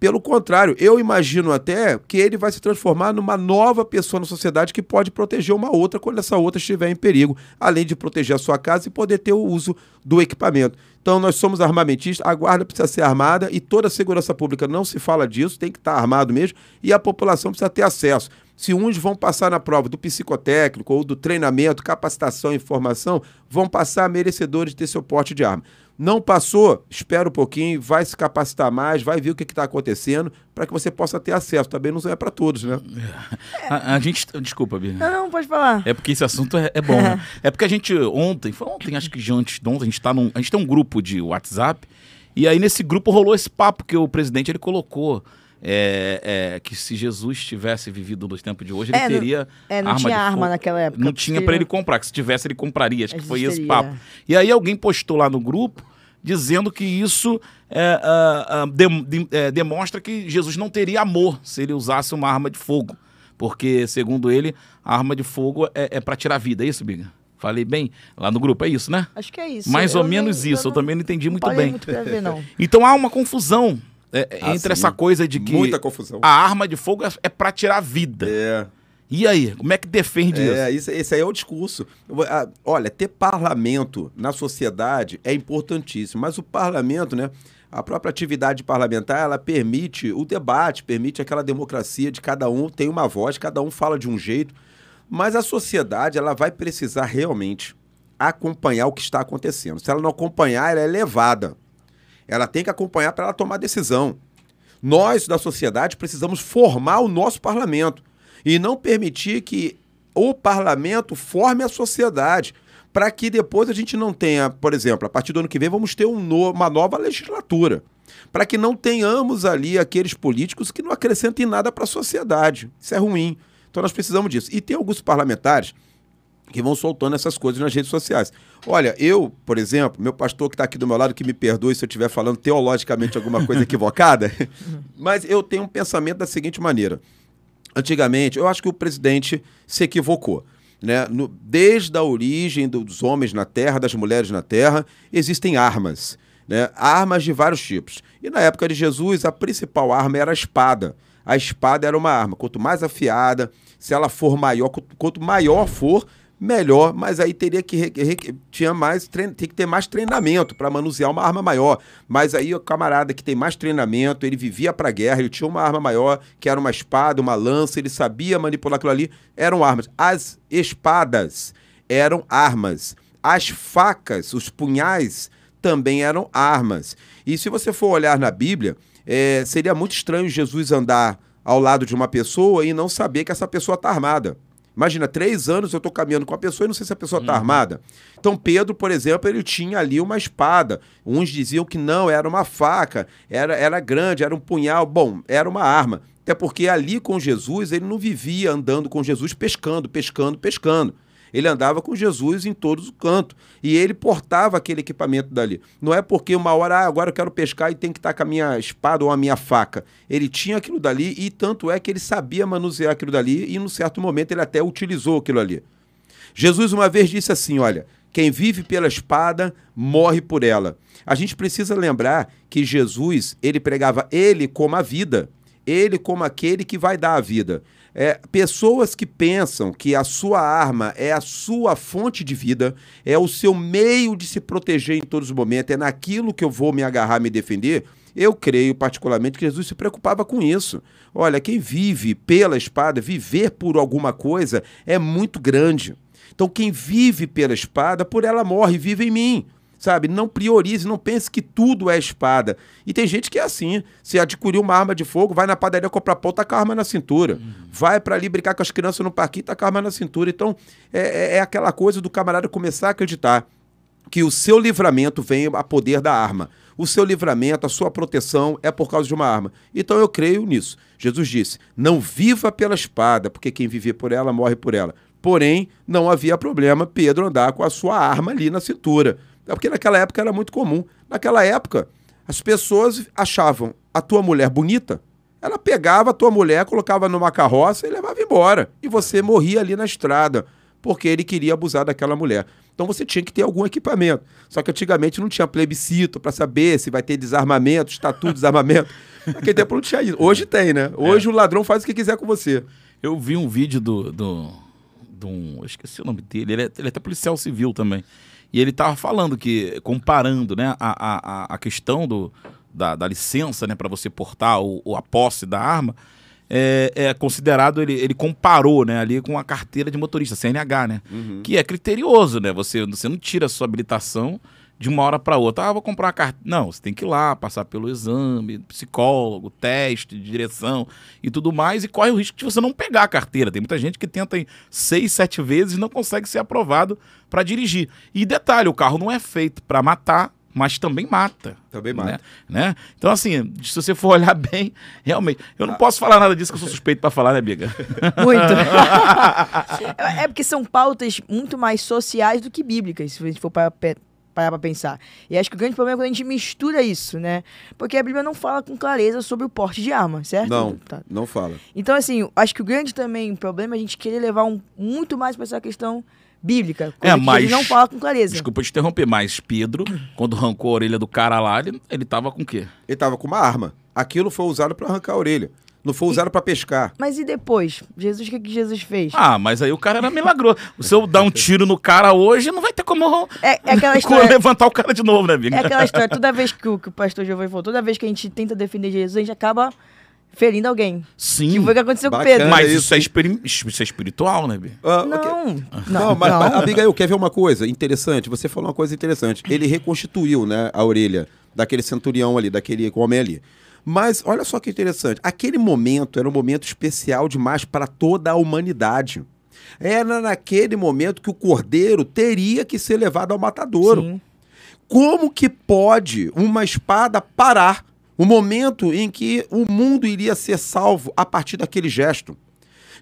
Speaker 3: Pelo contrário, eu imagino até que ele vai se transformar numa nova pessoa na sociedade que pode proteger uma outra quando essa outra estiver em perigo, além de proteger a sua casa e poder ter o uso do equipamento. Então, nós somos armamentistas, a guarda precisa ser armada e toda a segurança pública não se fala disso, tem que estar armado mesmo e a população precisa ter acesso. Se uns vão passar na prova do psicotécnico ou do treinamento, capacitação e formação, vão passar merecedores de ter seu porte de arma. Não passou, espera um pouquinho, vai se capacitar mais, vai ver o que está acontecendo, para que você possa ter acesso. Também não é para todos, né?
Speaker 1: É. A, a, gente. Desculpa, Bia.
Speaker 2: Não, não, pode falar.
Speaker 1: É porque esse assunto é, é bom, né? [laughs] É porque a gente ontem, foi ontem, acho que antes de ontem, a gente, tá num, a gente tem um grupo de WhatsApp, e aí nesse grupo rolou esse papo que o presidente ele colocou. É, é, que se Jesus tivesse vivido no tempo de hoje, ele
Speaker 2: É, não-
Speaker 1: teria.
Speaker 2: é, não
Speaker 1: arma
Speaker 2: tinha
Speaker 1: de
Speaker 2: arma
Speaker 1: fogo.
Speaker 2: naquela época,
Speaker 1: Não tinha para
Speaker 2: não-
Speaker 1: ele comprar, que se tivesse ele compraria. Acho que foi esse papo. E aí alguém postou lá no grupo dizendo que isso é, ah, ah, dem- dem- é, demonstra que Jesus não teria amor se ele usasse uma arma de fogo. Porque, segundo ele, a arma de fogo é, é para tirar vida. É isso, Biga? Falei bem? Lá no grupo, é isso, né?
Speaker 2: Acho que é isso.
Speaker 1: Mais ou
Speaker 2: Eu
Speaker 1: menos
Speaker 2: nem-
Speaker 1: isso. Eu também não entendi muito bem.
Speaker 2: muito pra ver, não. [laughs]
Speaker 1: Então há uma confusão é,
Speaker 3: Ah,
Speaker 1: entre
Speaker 3: sim.
Speaker 1: essa coisa de que
Speaker 3: Muita confusão.
Speaker 1: a arma de fogo é, é para tirar vida.
Speaker 3: É.
Speaker 1: E aí, como é que defende isso?
Speaker 3: É, isso, esse aí é o discurso. Olha, ter parlamento na sociedade é importantíssimo, mas o parlamento, né? A própria atividade parlamentar, ela permite o debate, permite aquela democracia de cada um tem uma voz, cada um fala de um jeito, mas a sociedade, ela vai precisar realmente acompanhar o que está acontecendo. Se ela não acompanhar, ela é levada. Ela tem que acompanhar para ela tomar decisão. Nós, da sociedade, precisamos formar o nosso parlamento e não permitir que o parlamento forme a sociedade para que depois a gente não tenha, por exemplo, a partir do ano que vem vamos ter um no- uma nova legislatura, para que não tenhamos ali aqueles políticos que não acrescentem nada para a sociedade. Isso é ruim. Então nós precisamos disso. E tem alguns parlamentares que vão soltando essas coisas nas redes sociais. Olha, eu, por exemplo, meu pastor que está aqui do meu lado, que me perdoe se eu estiver falando teologicamente alguma coisa [laughs] equivocada, mas eu tenho um pensamento da seguinte maneira. Antigamente, eu acho que o presidente se equivocou. Né? No- desde a origem do- dos homens na Terra, das mulheres na Terra, existem armas. Né? Armas de vários tipos. E na época de Jesus, a principal arma era a espada. A espada era uma arma. Quanto mais afiada, se ela for maior, quanto maior for, melhor, mas aí teria que tinha mais tem que ter mais treinamento para manusear uma arma maior. Mas aí o camarada que tem mais treinamento, ele vivia para guerra, ele tinha uma arma maior, que era uma espada, uma lança, ele sabia manipular aquilo ali, eram armas. As espadas eram armas. As facas, os punhais também eram armas. E se você for olhar na Bíblia, é, seria muito estranho Jesus andar ao lado de uma pessoa e não saber que essa pessoa está armada. Imagina, três anos eu estou caminhando com a pessoa e não sei se a pessoa está armada. Então, Pedro, por exemplo, ele tinha ali uma espada. Uns diziam que não, era uma faca, era, era grande, era um punhal. Bom, era uma arma. Até porque ali com Jesus, ele não vivia andando com Jesus pescando, pescando, pescando. Ele andava com Jesus em todos os cantos. E ele portava aquele equipamento dali. Não é porque uma hora, ah, agora eu quero pescar e tem que estar com a minha espada ou a minha faca. Ele tinha aquilo dali e tanto é que ele sabia manusear aquilo dali e, num certo momento, ele até utilizou aquilo ali. Jesus uma vez disse assim: olha, quem vive pela espada morre por ela. A gente precisa lembrar que Jesus, ele pregava ele como a vida, ele como aquele que vai dar a vida. É, pessoas que pensam que a sua arma é a sua fonte de vida, é o seu meio de se proteger em todos os momentos, é naquilo que eu vou me agarrar, me defender. Eu creio particularmente que Jesus se preocupava com isso. Olha, quem vive pela espada, viver por alguma coisa, é muito grande. Então, quem vive pela espada, por ela morre, vive em mim. Sabe? Não priorize, não pense que tudo é espada. E tem gente que é assim. Se adquiriu uma arma de fogo, vai na padaria comprar pão, tá com a arma na cintura. Vai para ali brincar com as crianças no parquinho, tá com a arma na cintura. Então, é, é- é aquela coisa do camarada começar a acreditar que o seu livramento vem a poder da arma. O seu livramento, a sua proteção é por causa de uma arma. Então eu creio nisso. Jesus disse: não viva pela espada, porque quem viver por ela morre por ela. Porém, não havia problema Pedro andar com a sua arma ali na cintura. É porque naquela época era muito comum. Naquela época, as pessoas achavam a tua mulher bonita, ela pegava a tua mulher, colocava numa carroça e levava embora. E você morria ali na estrada, porque ele queria abusar daquela mulher. Então você tinha que ter algum equipamento. Só que antigamente não tinha plebiscito para saber se vai ter desarmamento, estatuto de desarmamento. [laughs] Naquele tempo não tinha isso. Hoje tem, né? Hoje o ladrão faz o que quiser com você.
Speaker 1: Eu vi um vídeo do. do, de um, eu esqueci o nome dele, ele é, ele é até policial civil também. E ele tava falando que, comparando né, a, a, a questão do, da, da licença né, para você portar o, o- a posse da arma, é, é considerado, ele, ele comparou né, ali com a carteira de motorista, CNH, né? Que é criterioso, né? Você, você não tira a sua habilitação de uma hora para outra. Ah, vou comprar uma carteira. Não, você tem que ir lá, passar pelo exame, psicólogo, teste de direção e tudo mais, e corre o risco de você não pegar a carteira. Tem muita gente que tenta em seis, sete vezes e não consegue ser aprovado para dirigir. E detalhe, o carro não é feito para matar, mas também mata.
Speaker 3: Também
Speaker 1: né?
Speaker 3: mata.
Speaker 1: Né? Então, assim, se você for [laughs] olhar bem, realmente. Eu não posso falar nada disso que eu sou suspeito para falar, né, Biga?
Speaker 2: Muito. [laughs] é é porque são pautas muito mais sociais do que bíblicas, se a gente for parar pe- parar pra pensar. E acho que o grande problema é quando a gente mistura isso, né? Porque a Bíblia não fala com clareza sobre o porte de arma, certo?
Speaker 3: Não,
Speaker 2: Tá.
Speaker 3: não fala.
Speaker 2: Então, assim, acho que o grande também problema é a gente querer levar um, muito mais pra essa questão bíblica. coisa
Speaker 1: É, mas-
Speaker 2: ele não fala com clareza.
Speaker 1: Desculpa te interromper, mas Pedro, quando arrancou a orelha do cara lá, ele, ele tava com o quê?
Speaker 3: Ele tava com uma arma. Aquilo foi usado para arrancar a orelha. Não foi usado para pescar.
Speaker 2: Mas e depois? Jesus, o que, que Jesus fez?
Speaker 1: Ah, mas aí o cara era milagroso. Se eu dar um tiro no cara hoje, não vai ter como,
Speaker 2: É, é aquela [laughs] história.
Speaker 1: levantar o cara de novo, né, Biga?
Speaker 2: É aquela história, toda vez que o, que o pastor Giovanni falou, toda vez que a gente tenta defender Jesus, a gente acaba ferindo alguém.
Speaker 1: Sim.
Speaker 2: Que foi o que aconteceu com
Speaker 3: Bacana.
Speaker 2: Pedro.
Speaker 1: Mas
Speaker 3: isso,
Speaker 1: isso é, espiri- isso é espiritual, né, Bi?
Speaker 3: Ah,
Speaker 2: Não,
Speaker 3: ok.
Speaker 2: não,
Speaker 3: Não, mas, mas, Abigail, quer ver uma coisa interessante? Você falou uma coisa interessante. Ele reconstituiu né, a orelha daquele centurião ali, daquele homem ali. Mas olha só que interessante. Aquele momento era um momento especial demais para toda a humanidade. Era naquele momento que o cordeiro teria que ser levado ao matadouro.
Speaker 2: Sim.
Speaker 3: Como que pode uma espada parar o momento em que o mundo iria ser salvo a partir daquele gesto?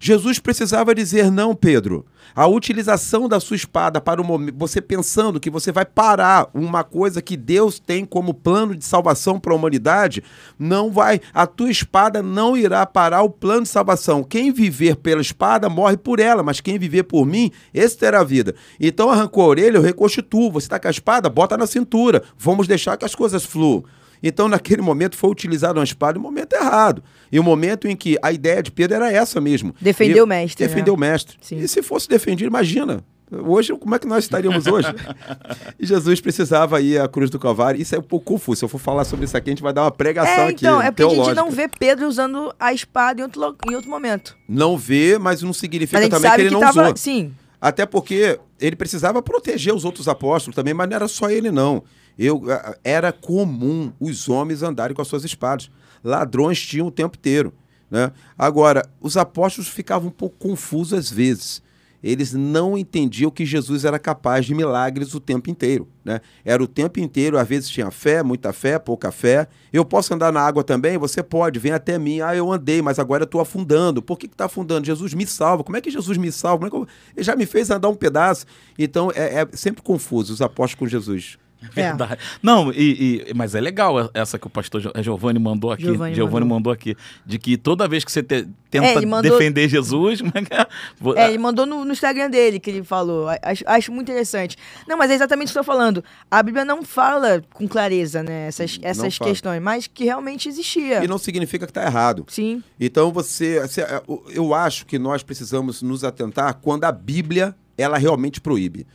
Speaker 3: Jesus precisava dizer: não, Pedro. A utilização da sua espada para o momento, você pensando que você vai parar uma coisa que Deus tem como plano de salvação para a humanidade, não vai. A tua espada não irá parar o plano de salvação. Quem viver pela espada morre por ela, mas quem viver por mim, esse terá vida. Então arrancou a orelha, eu reconstituo. Você está com a espada, bota na cintura. Vamos deixar que as coisas fluam. Então, naquele momento, foi utilizada uma espada no momento errado. E o momento em que a ideia de Pedro era essa mesmo.
Speaker 2: Defender o mestre,
Speaker 3: Defender
Speaker 2: né?
Speaker 3: o mestre.
Speaker 2: Sim.
Speaker 3: E se fosse defendido, imagina. Hoje, como é que nós estaríamos hoje? [laughs] e Jesus precisava ir à cruz do Calvário. Isso é um pouco confuso. Se eu for falar sobre isso aqui, a gente vai dar uma pregação
Speaker 2: É,
Speaker 3: aqui.
Speaker 2: então, é porque a gente
Speaker 3: teológica.
Speaker 2: não vê Pedro usando a espada em outro, em outro momento.
Speaker 3: Não vê, mas não
Speaker 2: Mas
Speaker 3: significa
Speaker 2: gente
Speaker 3: também que ele
Speaker 2: que
Speaker 3: não
Speaker 2: tava.
Speaker 3: usou.
Speaker 2: Sim.
Speaker 3: Até porque ele precisava proteger os outros apóstolos também, mas não era só ele, não. Eu, era comum os homens andarem com as suas espadas. Ladrões tinham o tempo inteiro. Né? Agora, os apóstolos ficavam um pouco confusos às vezes. Eles não entendiam que Jesus era capaz de milagres o tempo inteiro. Né? Era o tempo inteiro, às vezes tinha fé, muita fé, pouca fé. Eu posso andar na água também? Você pode, vem até mim. Ah, eu andei, mas agora estou afundando. Por que está afundando? Jesus me salva. Como é que Jesus me salva? Como é que eu- Ele já me fez andar um pedaço. Então é, é sempre confuso os apóstolos com Jesus.
Speaker 1: Verdade. Não, e, e- mas é legal essa que o pastor Giovanni mandou aqui.
Speaker 2: Giovanni
Speaker 1: Giovanni,
Speaker 2: mandou.
Speaker 1: mandou. aqui. De que toda vez que você te- tenta
Speaker 2: É, mandou-
Speaker 1: defender Jesus. [laughs] é é?
Speaker 2: É, ele mandou no, no Instagram dele que ele falou. Acho, acho muito interessante. Não, mas é exatamente o que eu estou falando. A Bíblia não fala com clareza, né? Essas, essas questões, mas que realmente existia.
Speaker 3: E não significa que está errado.
Speaker 2: Sim.
Speaker 3: Então você, você- eu acho que nós precisamos nos atentar quando a Bíblia ela realmente proíbe.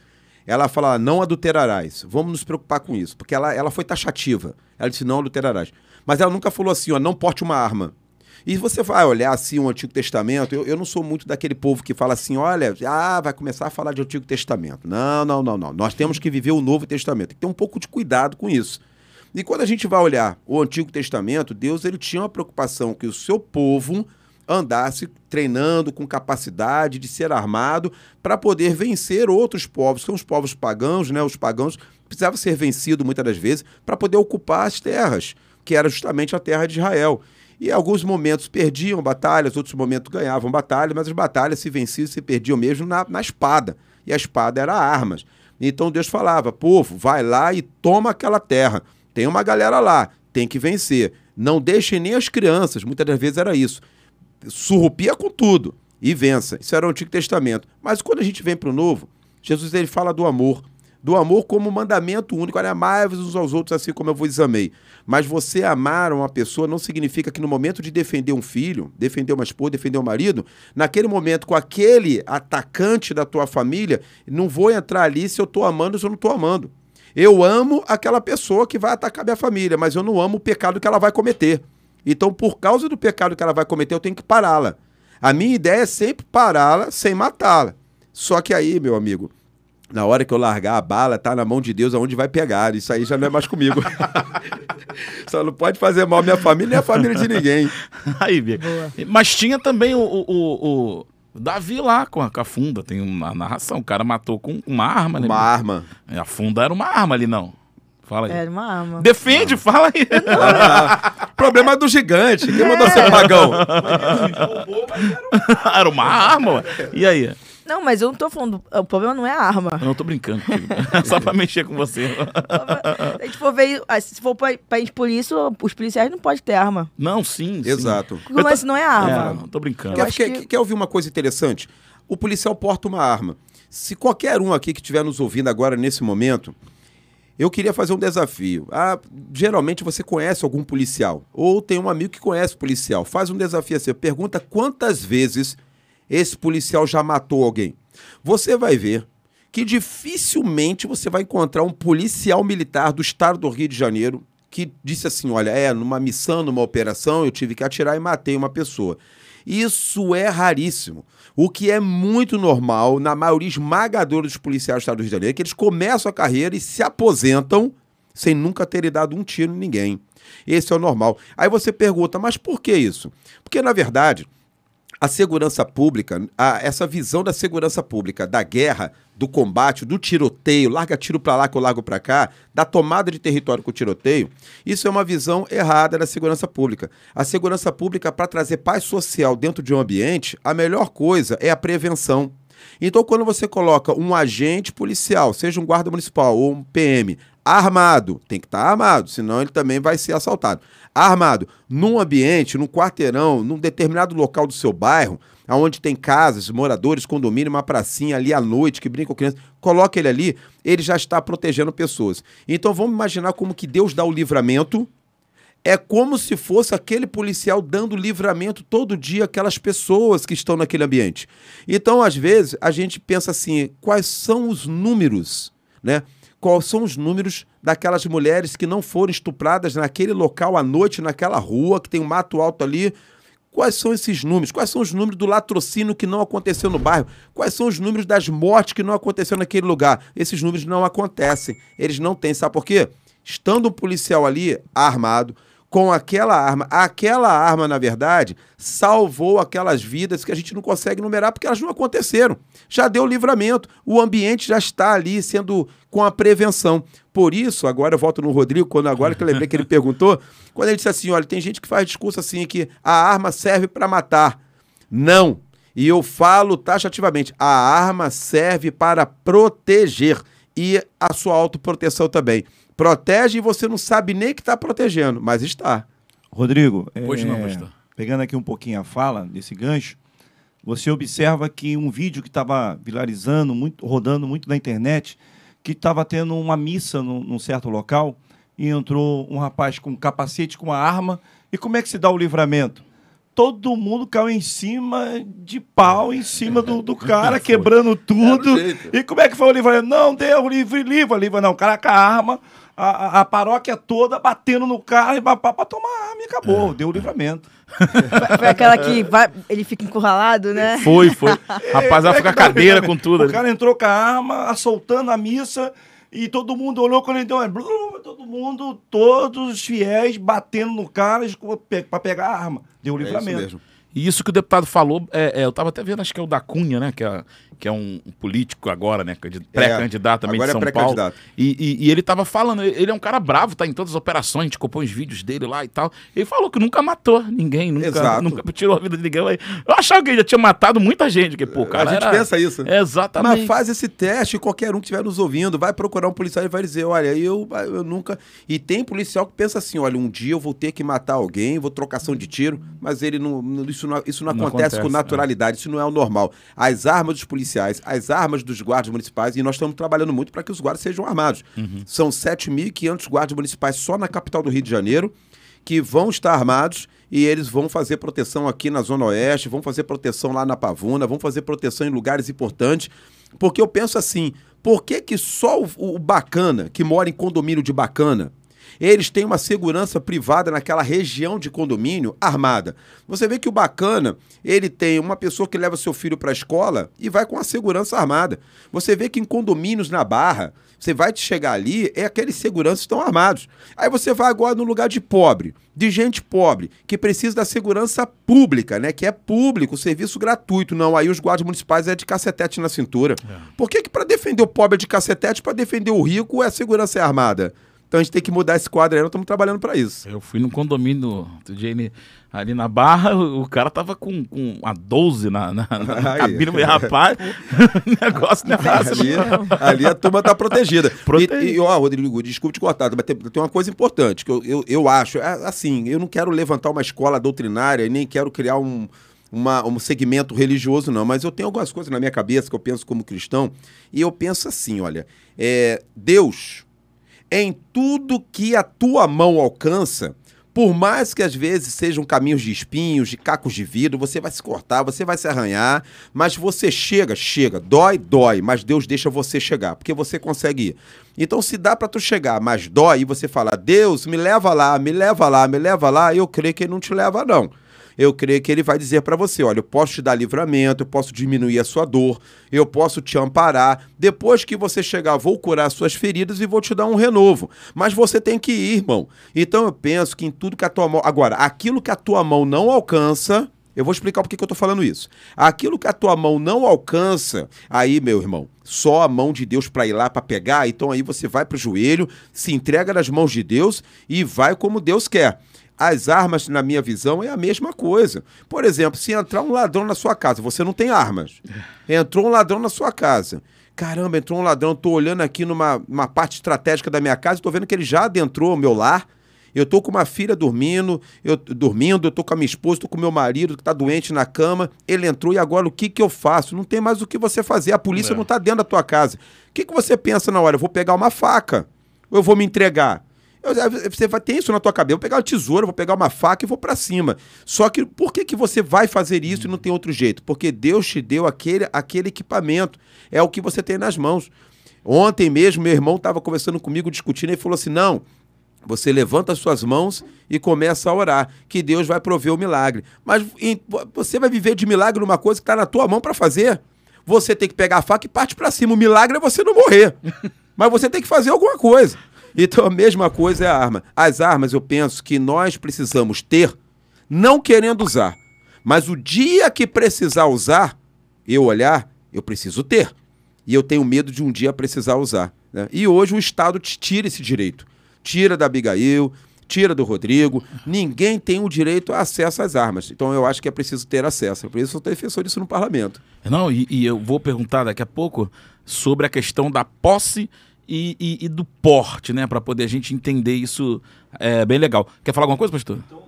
Speaker 3: Ela fala não adulterarás. Vamos nos preocupar com isso, porque ela, ela foi taxativa. Ela disse não adulterarás. Mas ela nunca falou assim, ó, não porte uma arma. E você vai olhar assim o Antigo Testamento, eu, eu não sou muito daquele povo que fala assim, olha, ah, vai começar a falar de Antigo Testamento. Não, não, não, não. Nós temos que viver o Novo Testamento. Tem que ter um pouco de cuidado com isso. E quando a gente vai olhar o Antigo Testamento, Deus ele tinha uma preocupação que o seu povo andasse treinando com capacidade de ser armado para poder vencer outros povos, que são os povos pagãos, né? Os pagãos precisavam ser vencidos muitas das vezes para poder ocupar as terras, que era justamente a terra de Israel. E alguns momentos perdiam batalhas, outros momentos ganhavam batalhas, mas as batalhas se venciam se perdiam mesmo na, na espada. E a espada era armas. Então Deus falava: povo, vai lá e toma aquela terra. Tem uma galera lá, tem que vencer. Não deixem nem as crianças, muitas das vezes era isso. Surrupia com tudo e vença. Isso era o Antigo Testamento. Mas quando a gente vem para o Novo, Jesus ele fala do amor. Do amor como mandamento único. Olha, amai-vos uns aos outros assim como eu vos amei. Mas você amar uma pessoa não significa que no momento de defender um filho, defender uma esposa, defender um marido, naquele momento com aquele atacante da tua família, não vou entrar ali se eu estou amando ou se eu não estou amando. Eu amo aquela pessoa que vai atacar minha família, mas eu não amo o pecado que ela vai cometer. Então, por causa do pecado que ela vai cometer, eu tenho que pará-la. A minha ideia é sempre pará-la sem matá-la. Só que aí, meu amigo, na hora que eu largar a bala, tá na mão de Deus aonde vai pegar. Isso aí já não é mais comigo. [laughs] Só não pode fazer mal à minha família nem a família de ninguém.
Speaker 1: Aí, Bia. Mas tinha também o, o, o- Davi lá com a, com a funda. Tem uma narração. O cara matou com uma arma, né?
Speaker 3: Uma arma.
Speaker 1: A funda era uma arma ali, não. Fala aí.
Speaker 2: Era uma arma.
Speaker 1: Defende, fala aí. [laughs]
Speaker 3: Problema do gigante. Quem mandou ser pagão? [laughs]
Speaker 1: era uma arma. E aí?
Speaker 2: Não, mas eu não tô falando. O problema não é a arma.
Speaker 1: Eu não tô brincando. filho. [laughs] Só pra mexer com você.
Speaker 2: Se a gente for ver, se for pra, pra ir por isso, os policiais não podem ter arma.
Speaker 1: Não, sim. sim.
Speaker 3: Exato.
Speaker 2: O lance não é a
Speaker 1: É,
Speaker 2: arma.
Speaker 1: não tô brincando.
Speaker 3: Quer, quer-
Speaker 2: que-
Speaker 3: quer ouvir uma coisa interessante? O policial porta uma arma. Se qualquer um aqui que estiver nos ouvindo agora nesse momento, eu queria fazer um desafio. Ah, geralmente você conhece algum policial, ou tem um amigo que conhece policial. Faz um desafio assim, pergunta quantas vezes esse policial já matou alguém. Você vai ver que dificilmente você vai encontrar um policial militar do estado do Rio de Janeiro que disse assim: olha, é, numa missão, numa operação, eu tive que atirar e matei uma pessoa. Isso é raríssimo. O que é muito normal na maioria esmagadora dos policiais do estado do Rio de Janeiro é que eles começam a carreira e se aposentam sem nunca terem dado um tiro em ninguém. Esse é o normal. Aí você pergunta, mas por que isso? Porque, na verdade, a segurança pública, a- essa visão da segurança pública, da guerra, do combate, do tiroteio, larga tiro para lá que eu largo para cá, da tomada de território com tiroteio, isso é uma visão errada da segurança pública. A segurança pública, para trazer paz social dentro de um ambiente, a melhor coisa é a prevenção. Então, quando você coloca um agente policial, seja um guarda municipal ou um PM, armado, tem que estar armado, senão ele também vai ser assaltado. Armado, num ambiente, num quarteirão, num determinado local do seu bairro, onde tem casas, moradores, condomínio, uma pracinha ali à noite que brinca com crianças, coloca ele ali, ele já está protegendo pessoas. Então vamos imaginar como que Deus dá o livramento é como se fosse aquele policial dando livramento todo dia àquelas pessoas que estão naquele ambiente. Então, às vezes, a gente pensa assim: quais são os números, né? Quais são os números daquelas mulheres que não foram estupradas naquele local à noite, naquela rua, que tem um mato alto ali? Quais são esses números? Quais são os números do latrocínio que não aconteceu no bairro? Quais são os números das mortes que não aconteceu naquele lugar? Esses números não acontecem. Eles não têm. Sabe por quê? Estando um policial ali armado, com aquela arma. Aquela arma, na verdade, salvou aquelas vidas que a gente não consegue numerar porque elas não aconteceram. Já deu livramento. O ambiente já está ali sendo com a prevenção. Por isso, agora eu volto no Rodrigo, quando agora que eu lembrei que ele [laughs] perguntou, quando ele disse assim: olha, tem gente que faz discurso assim que a arma serve para matar. Não. E eu falo taxativamente: a arma serve para proteger e a sua autoproteção também. Protege e você não sabe nem que está protegendo, mas está.
Speaker 4: Rodrigo,
Speaker 1: Pois não,
Speaker 4: é,
Speaker 1: pastor.
Speaker 4: pegando aqui um pouquinho a fala desse gancho, você observa que um vídeo que estava viralizando, muito, rodando muito na internet, que estava tendo uma missa num, num certo local e entrou um rapaz com um capacete com uma arma. E como é que se dá o livramento? Todo mundo caiu em cima de pau, em cima do, do [laughs] cara, quebrando tudo. E como é que foi o livramento? Não, deu livre, livre, livre. Não, o cara com a arma, a, a, a paróquia toda batendo no cara e papá pra tomar a arma e acabou. Deu o livramento.
Speaker 2: Foi- [laughs] Foi aquela que vai, ele fica encurralado, né?
Speaker 1: Foi, foi. [laughs] Rapaz, vai
Speaker 4: É, dá o
Speaker 1: cadeira com tudo.
Speaker 4: O
Speaker 1: ali.
Speaker 4: cara entrou com a arma, assoltando a missa, e todo mundo olhou quando ele deu. Todo mundo, todos os fiéis batendo no cara para pegar a arma. Deu o
Speaker 3: É isso
Speaker 4: livramento.
Speaker 3: mesmo.
Speaker 1: E isso que o deputado falou, é, é, eu tava até vendo, acho que é o da Cunha, né? Que é, que é um político agora, né? candid- Pré-candidato também
Speaker 3: agora
Speaker 1: de
Speaker 3: é
Speaker 1: São Paulo.
Speaker 3: pré-candidato.
Speaker 1: E, e- e ele tava falando, ele é um cara bravo, tá em todas as operações, a gente compõe os vídeos dele lá e tal. Ele falou que nunca matou ninguém, nunca,
Speaker 3: Exato.
Speaker 1: nunca tirou a vida de ninguém. Eu achava que ele já tinha matado muita gente, que, pô, cara.
Speaker 3: a gente
Speaker 1: era-
Speaker 3: pensa isso.
Speaker 1: Exatamente.
Speaker 3: Mas faz esse teste, qualquer um que estiver nos ouvindo, vai procurar um policial e vai dizer, olha, eu, eu nunca... E tem policial que pensa assim, olha, um dia eu vou ter que matar alguém, vou trocação de tiro, mas ele não, não- isso não, isso não,
Speaker 1: Não
Speaker 3: acontece,
Speaker 1: acontece,
Speaker 3: com naturalidade, isso não é o normal. As armas dos policiais, as armas dos guardas municipais, e nós estamos trabalhando muito para que os guardas sejam armados. São 7.500 guardas municipais só na capital do Rio de Janeiro, que vão estar armados e eles vão fazer proteção aqui na Zona Oeste, vão fazer proteção lá na Pavuna, vão fazer proteção em lugares importantes. Porque eu penso assim, por que, que só o, o bacana, que mora em condomínio de bacana, eles têm uma segurança privada naquela região de condomínio armada. Você vê que o bacana, ele tem uma pessoa que leva seu filho para a escola e vai com a segurança armada. Você vê que em condomínios na Barra, você vai te chegar ali, é aqueles seguranças estão armados. Aí você vai agora no lugar de pobre, de gente pobre, que precisa da segurança pública, né? Que é público, serviço gratuito. Não, aí os guardas municipais é de cacetete na cintura. Por que que para defender o pobre é de cacetete, para defender o rico é a segurança é armada? Então a gente tem que mudar esse quadro aí, nós estamos trabalhando para isso.
Speaker 1: Eu fui num condomínio outro dia ali, na Barra, o, cara tava com, com a 12 na, na, na cabine. Falei, rapaz, o [laughs] negócio não é fácil.
Speaker 3: Ali, ali a turma tá protegida. [laughs]
Speaker 1: Protegida.
Speaker 3: E, e, ó, Rodrigo, desculpe te cortar, mas tem, tem uma coisa importante que eu, eu, eu acho. é, assim, eu não quero levantar uma escola doutrinária e nem quero criar um, uma- um segmento religioso, não. Mas eu tenho algumas coisas na minha cabeça que eu penso como cristão. E eu penso assim: olha, é, Deus, em tudo que a tua mão alcança, por mais que às vezes sejam caminhos de espinhos, de cacos de vidro, você vai se cortar, você vai se arranhar, mas você chega, chega, dói, dói, mas Deus deixa você chegar, porque você consegue ir. Então, se dá para tu chegar, mas dói, e você fala, Deus, me leva lá, me leva lá, me leva lá, eu creio que ele não te leva, não. Eu creio que ele vai dizer para você: olha, eu posso te dar livramento, eu posso diminuir a sua dor, eu posso te amparar. Depois que você chegar, vou curar as suas feridas e vou te dar um renovo. Mas você tem que ir, irmão. Então eu penso que em tudo que a tua mão. Agora, aquilo que a tua mão não alcança, Eu vou explicar por que eu estou falando isso. Aquilo que a tua mão não alcança, aí, meu irmão, só a mão de Deus para ir lá para pegar, então aí você vai para o joelho, se entrega nas mãos de Deus e vai como Deus quer. As armas, na minha visão, é a mesma coisa. Por exemplo, se entrar um ladrão na sua casa, você não tem armas. Entrou um ladrão na sua casa. Caramba, entrou um ladrão, estou olhando aqui numa, numa parte estratégica da minha casa, estou vendo que ele já adentrou o meu lar eu tô com uma filha dormindo, eu dormindo, eu tô com a minha esposa, tô com meu marido que tá doente na cama. Ele entrou e agora o que que eu faço? Não tem mais o que você fazer. A polícia é. não tá dentro da tua casa. O que que você pensa na hora? Eu vou pegar uma faca. Ou eu vou me entregar? Eu, você vai ter isso na tua cabeça. Vou pegar uma tesoura, vou pegar uma faca e vou para cima. Só que por que, que você vai fazer isso e não tem outro jeito? Porque Deus te deu aquele, aquele equipamento. É o que você tem nas mãos. Ontem mesmo, meu irmão estava conversando comigo, discutindo, e falou assim: não, você levanta as suas mãos e começa a orar, que Deus vai prover o milagre. Mas você vai viver de milagre numa coisa que está na tua mão para fazer. Você tem que pegar a faca e parte para cima. O milagre é você não morrer. [laughs] Mas você tem que fazer alguma coisa. Então a mesma coisa é a arma. As armas eu penso que nós precisamos ter, não querendo usar. Mas o dia que precisar usar, eu olhar, eu preciso ter. E eu tenho medo de um dia precisar usar. Né? E hoje o Estado te tira esse direito tira da Abigail, tira do Rodrigo. Ninguém tem o direito a acesso às armas. Então eu acho que é preciso ter acesso. Por isso eu sou defensor disso no parlamento.
Speaker 1: Não, e, e eu vou perguntar daqui a pouco sobre a questão da posse e, e, e do porte, né? Para poder a gente entender isso é bem legal. Quer falar alguma coisa, pastor? Então,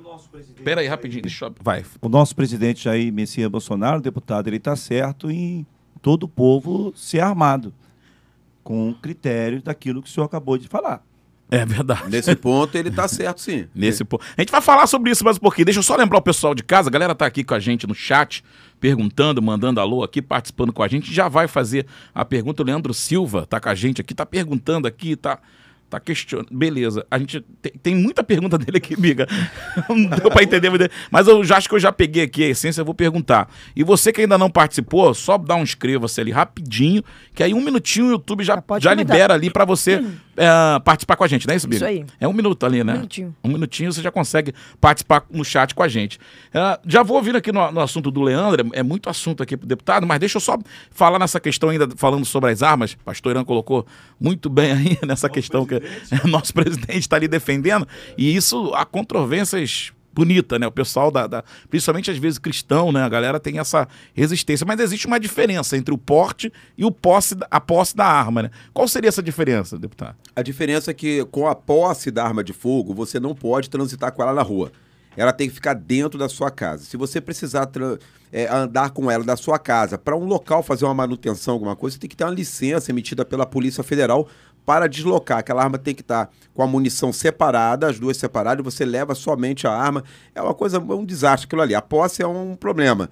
Speaker 1: Espera aí, rapidinho, deixa eu... Vai.
Speaker 4: O nosso presidente Jair Messias Bolsonaro, deputado, ele está certo em todo o povo ser armado, com critérios daquilo que o senhor acabou de falar.
Speaker 1: É verdade.
Speaker 3: Nesse ponto ele tá certo, sim.
Speaker 1: Nesse ponto. A gente vai falar sobre isso mais um pouquinho. Deixa eu só lembrar o pessoal de casa. A galera tá aqui com a gente no chat, perguntando, mandando alô aqui, participando com a gente. Já vai fazer a pergunta. O Leandro Silva tá com a gente aqui, tá perguntando aqui, tá tá questionando. Beleza, a gente tem, tem, muita pergunta [laughs] dele aqui, amiga. Não deu pra entender, mas eu já acho que eu já peguei aqui a essência, eu vou perguntar. E você que ainda não participou, só dá um inscreva-se ali rapidinho, que aí um minutinho o YouTube já, já, já libera ali para você. É, participar com a gente, não é isso, amiga? Isso aí. É um minuto ali, né? Um minutinho. Um minutinho você já consegue participar no chat com a gente. É, já vou vir aqui no, no, assunto do Leandro, é muito assunto aqui pro deputado, mas deixa eu só falar nessa questão ainda, falando sobre as armas. Pastor Irã colocou muito bem aí [laughs] nessa questão que [laughs] nosso presidente está ali defendendo, e isso há controvérsias bonita, né? O pessoal da, da, principalmente às vezes cristão, né? A galera tem essa resistência, mas existe uma diferença entre o porte e o posse, a posse da arma, né? Qual seria essa diferença, deputado?
Speaker 3: A diferença é que com a posse da arma de fogo, você não pode transitar com ela na rua. Ela tem que ficar dentro da sua casa. Se você precisar é, andar com ela da sua casa para um local fazer uma manutenção, alguma coisa, você tem que ter uma licença emitida pela Polícia Federal para deslocar. Aquela arma tem que estar tá com a munição separada, as duas separadas, você leva somente a arma. É uma coisa, é um desastre aquilo ali. A posse é um problema.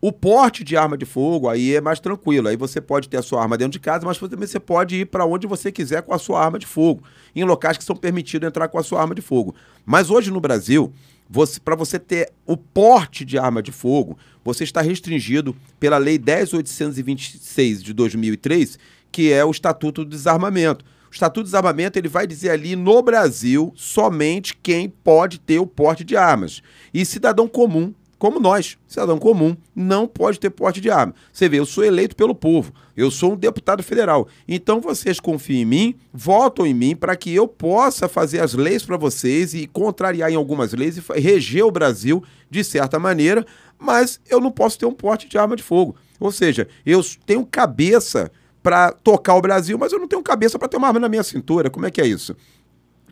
Speaker 3: O porte de arma de fogo aí é mais tranquilo. Aí você pode ter a sua arma dentro de casa, mas também você pode ir para onde você quiser com a sua arma de fogo, em locais que são permitidos entrar com a sua arma de fogo. Mas hoje no Brasil, você, para você ter o porte de arma de fogo, você está restringido pela Lei 10.826 de 2003, que é o Estatuto do Desarmamento. Estatuto de Desarmamento ele vai dizer ali no Brasil somente quem pode ter o porte de armas. E cidadão comum, como nós, cidadão comum, não pode ter porte de arma. Você vê, eu sou eleito pelo povo, eu sou um deputado federal. Então vocês confiam em mim, votam em mim para que eu possa fazer as leis para vocês e contrariar em algumas leis e reger o Brasil de certa maneira, mas eu não posso ter um porte de arma de fogo. Ou seja, eu tenho cabeça para tocar o Brasil, mas eu não tenho cabeça para ter uma arma na minha cintura. Como é que é isso?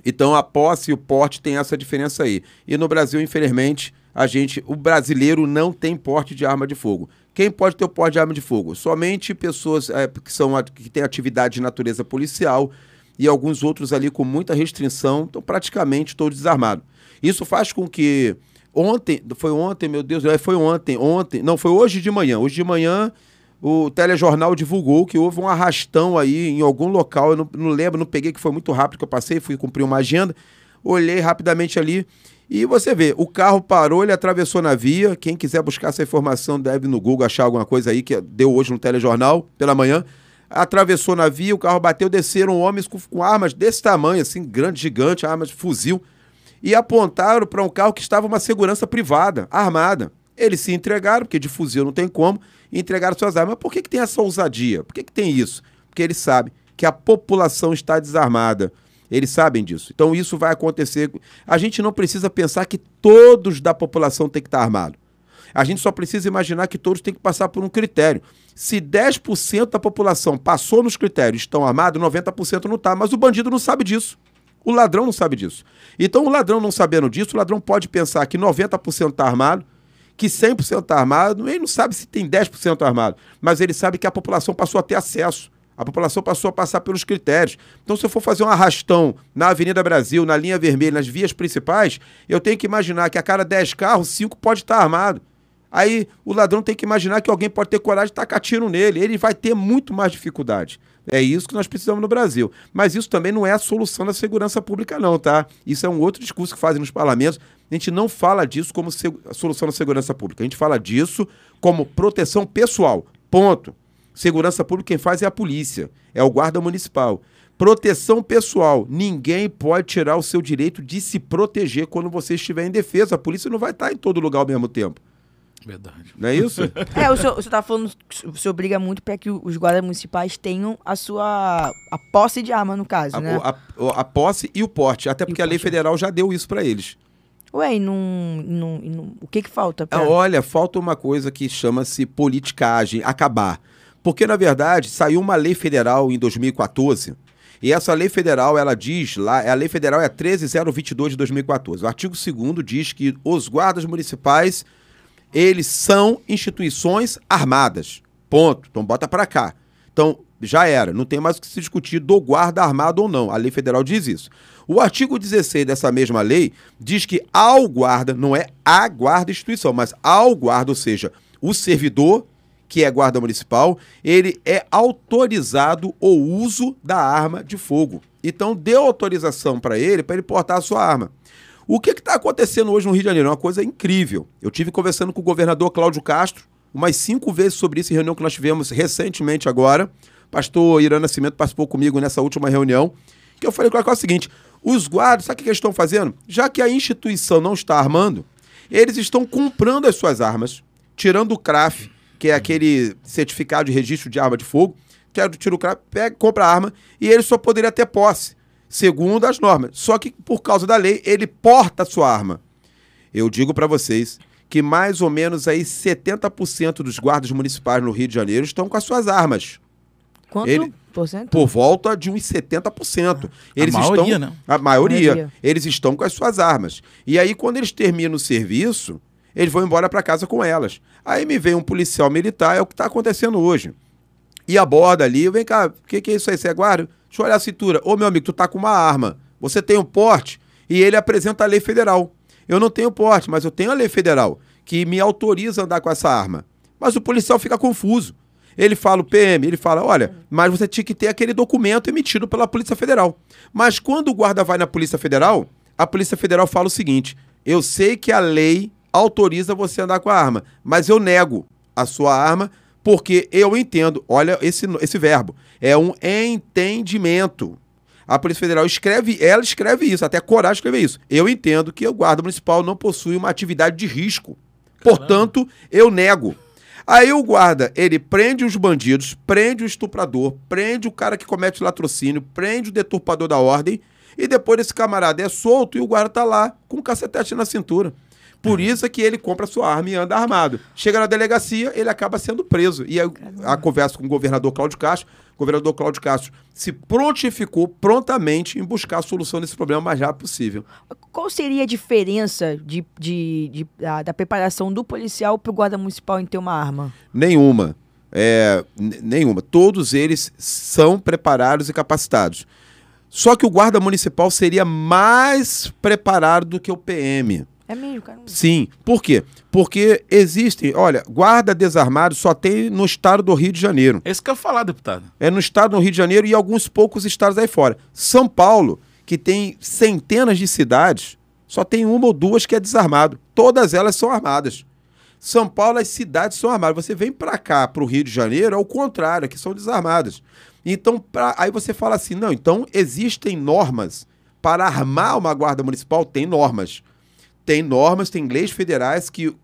Speaker 3: Então a posse e o porte tem essa diferença aí. E no Brasil, infelizmente, a gente, o brasileiro não tem porte de arma de fogo. Quem pode ter o porte de arma de fogo? Somente pessoas é, que são que têm atividade de natureza policial e alguns outros ali com muita restrição, praticamente todos desarmados. Isso faz com que ontem, foi ontem, meu Deus, é, foi ontem, ontem, não, foi hoje de manhã. Hoje de manhã o telejornal divulgou que houve um arrastão aí em algum local, eu não, não lembro, não peguei que foi muito rápido que eu passei, fui cumprir uma agenda, olhei rapidamente ali e você vê, o carro parou, ele atravessou na via, quem quiser buscar essa informação deve no Google achar alguma coisa aí que deu hoje no telejornal pela manhã, atravessou na via, o carro bateu, desceram homens com, com armas desse tamanho, assim, grande, gigante, armas de fuzil, e apontaram para um carro que estava uma segurança privada, armada Eles se entregaram, porque de fuzil não tem como, e entregaram suas armas. Mas por que, que tem essa ousadia? Por que, que tem isso? Porque eles sabem que a população está desarmada. Eles sabem disso. Então isso vai acontecer. A gente não precisa pensar que todos da população têm que estar armados. A gente só precisa imaginar que todos têm que passar por um critério. Se 10% da população passou nos critérios estão armados, 90% não está. Mas o bandido não sabe disso. O ladrão não sabe disso. Então, o ladrão não sabendo disso, o ladrão pode pensar que 90% está armado, que 100% está armado, ele não sabe se tem 10% armado, mas ele sabe que a população passou a ter acesso. A população passou a passar pelos critérios. Então, se eu for fazer um arrastão na Avenida Brasil, na linha vermelha, nas vias principais, eu tenho que imaginar que a cada 10 carros, 5 pode estar armado. Aí o ladrão tem que imaginar que alguém pode ter coragem de tacar tiro nele. Ele vai ter muito mais dificuldade. É isso que nós precisamos no Brasil. Mas isso também não é a solução da segurança pública, não, tá? Isso é um outro discurso que fazem nos parlamentos. A gente não fala disso como solução da segurança pública. A gente fala disso como proteção pessoal. Ponto. Segurança pública quem faz é a polícia, é o guarda municipal. Proteção pessoal. Ninguém pode tirar o seu direito de se proteger quando você estiver em defesa. A polícia não vai estar em todo lugar ao mesmo tempo.
Speaker 1: Verdade.
Speaker 3: Não é isso? [laughs]
Speaker 2: É, o senhor, o senhor tá falando, o senhor briga muito para que os guardas municipais tenham a sua a posse de arma, no caso,
Speaker 3: a,
Speaker 2: né?
Speaker 3: a, a, posse e o porte. Até porque a lei federal já deu isso para eles.
Speaker 2: Ué, e não, não, não, o que que falta? Pra...
Speaker 3: Ah, olha, falta uma coisa que chama-se politicagem, acabar. Porque, na verdade, saiu uma lei federal em 2014 e essa lei federal, ela diz lá, a lei federal é 13022 de 2014. O artigo 2 diz que os guardas municipais eles são instituições armadas. Ponto. Então bota para cá. Então já era, não tem mais o que se discutir do guarda armado ou não. A lei federal diz isso. O artigo 16 dessa mesma lei diz que ao guarda, não é a guarda instituição, mas ao guarda, ou seja, o servidor que é guarda municipal, ele é autorizado o uso da arma de fogo. Então deu autorização para ele para ele portar a sua arma. O que está acontecendo hoje no Rio de Janeiro? É uma coisa incrível. Eu tive conversando com o governador Cláudio Castro umas cinco vezes sobre isso em reunião que nós tivemos recentemente agora. Pastor Irã Nascimento participou comigo nessa última reunião. Que eu falei com ele é o seguinte: os guardas, sabe o que eles estão fazendo? Já que a instituição não está armando, eles estão comprando as suas armas, tirando o CRAF, que é aquele certificado de registro de arma de fogo, tira o CRAF, pega, compra a arma, e ele só poderia ter posse segundo as normas. Só que por causa da lei, ele porta a sua arma. Eu digo para vocês que mais ou menos aí 70% dos guardas municipais no Rio de Janeiro estão com as suas armas.
Speaker 2: Quanto Ele, por cento?
Speaker 3: Por volta de uns 70%. Eles
Speaker 1: a maioria,
Speaker 3: estão,
Speaker 1: né?
Speaker 3: A maioria, maioria. Eles estão com as suas armas. E aí, quando eles terminam o serviço, eles vão embora para casa com elas. Aí me vem um policial militar, é o que está acontecendo hoje. E aborda ali, vem cá, o que, que é isso aí? Você é guarda? Deixa eu olhar a cintura. Ô, meu amigo, tu tá com uma arma. Você tem um porte e ele apresenta a lei federal. Eu não tenho porte, mas eu tenho a lei federal que me autoriza a andar com essa arma. Mas o policial fica confuso. Ele fala, o PM, ele fala: olha, mas você tinha que ter aquele documento emitido pela Polícia Federal. Mas quando o guarda vai na Polícia Federal, a Polícia Federal fala o seguinte: eu sei que a lei autoriza você a andar com a arma, mas eu nego a sua arma porque eu entendo, olha esse, esse verbo, é um entendimento. A Polícia Federal escreve, ela escreve isso, até Coragem escreve isso. Eu entendo que o guarda municipal não possui uma atividade de risco. Caramba. Portanto, eu nego. Aí o guarda, ele prende os bandidos, prende o estuprador, prende o cara que comete latrocínio, prende o deturpador da ordem, e depois esse camarada é solto e o guarda tá lá com um cacetete na cintura. Por isso é que ele compra sua arma e anda armado. Chega na delegacia, ele acaba sendo preso. E a, a conversa com o governador Cláudio Castro, o governador Cláudio Castro se prontificou prontamente em buscar a solução desse problema o mais rápido possível.
Speaker 2: Qual seria a diferença de, de, de da, da, preparação do policial para o guarda municipal em ter uma arma?
Speaker 3: Nenhuma. É, nenhuma. Todos eles são preparados e capacitados. Só que o guarda municipal seria mais preparado do que o PM.
Speaker 2: É mesmo, cara?
Speaker 3: Sim. Por quê? Porque existem, olha, guarda desarmado só tem no estado do Rio de Janeiro.
Speaker 1: Esse que eu falar, deputado.
Speaker 3: É no estado do Rio de Janeiro e alguns poucos estados aí fora. São Paulo, que tem centenas de cidades, só tem uma ou duas que é desarmado. Todas elas são armadas. São Paulo, as cidades são armadas. Você vem para cá, para o Rio de Janeiro, é o contrário, que são desarmadas. Então, pra... aí você fala assim: não, então existem normas para armar uma guarda municipal? Tem normas tem normas, tem leis federais que,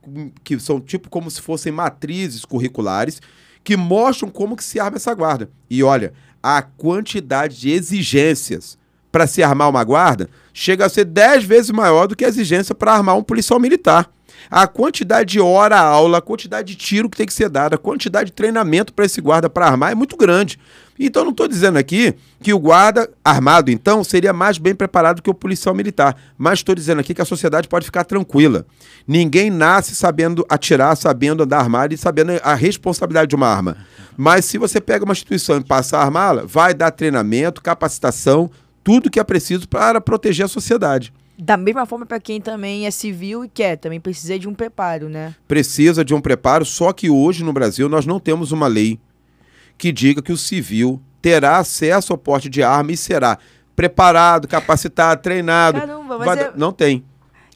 Speaker 3: que são tipo como se fossem matrizes curriculares que mostram como que se arma essa guarda. E olha, a quantidade de exigências para se armar uma guarda chega a ser 10 vezes maior do que a exigência para armar um policial militar. A quantidade de hora aula, a quantidade de tiro que tem que ser dada, a quantidade de treinamento para esse guarda para armar é muito grande. Então não estou dizendo aqui que o guarda armado, então, seria mais bem preparado que o policial militar. Mas estou dizendo aqui que a sociedade pode ficar tranquila. Ninguém nasce sabendo atirar, sabendo andar armado e sabendo a responsabilidade de uma arma. Mas se você pega uma instituição e passa a armá-la, vai dar treinamento, capacitação, tudo que é preciso para proteger a sociedade.
Speaker 2: Da mesma forma para quem também é civil e quer, também precisa de um preparo, né?
Speaker 3: Precisa de um preparo, só que hoje no Brasil nós não temos uma lei que diga que o civil terá acesso ao porte de arma e será preparado, capacitado, treinado.
Speaker 2: Caramba, mas é...
Speaker 3: Não tem.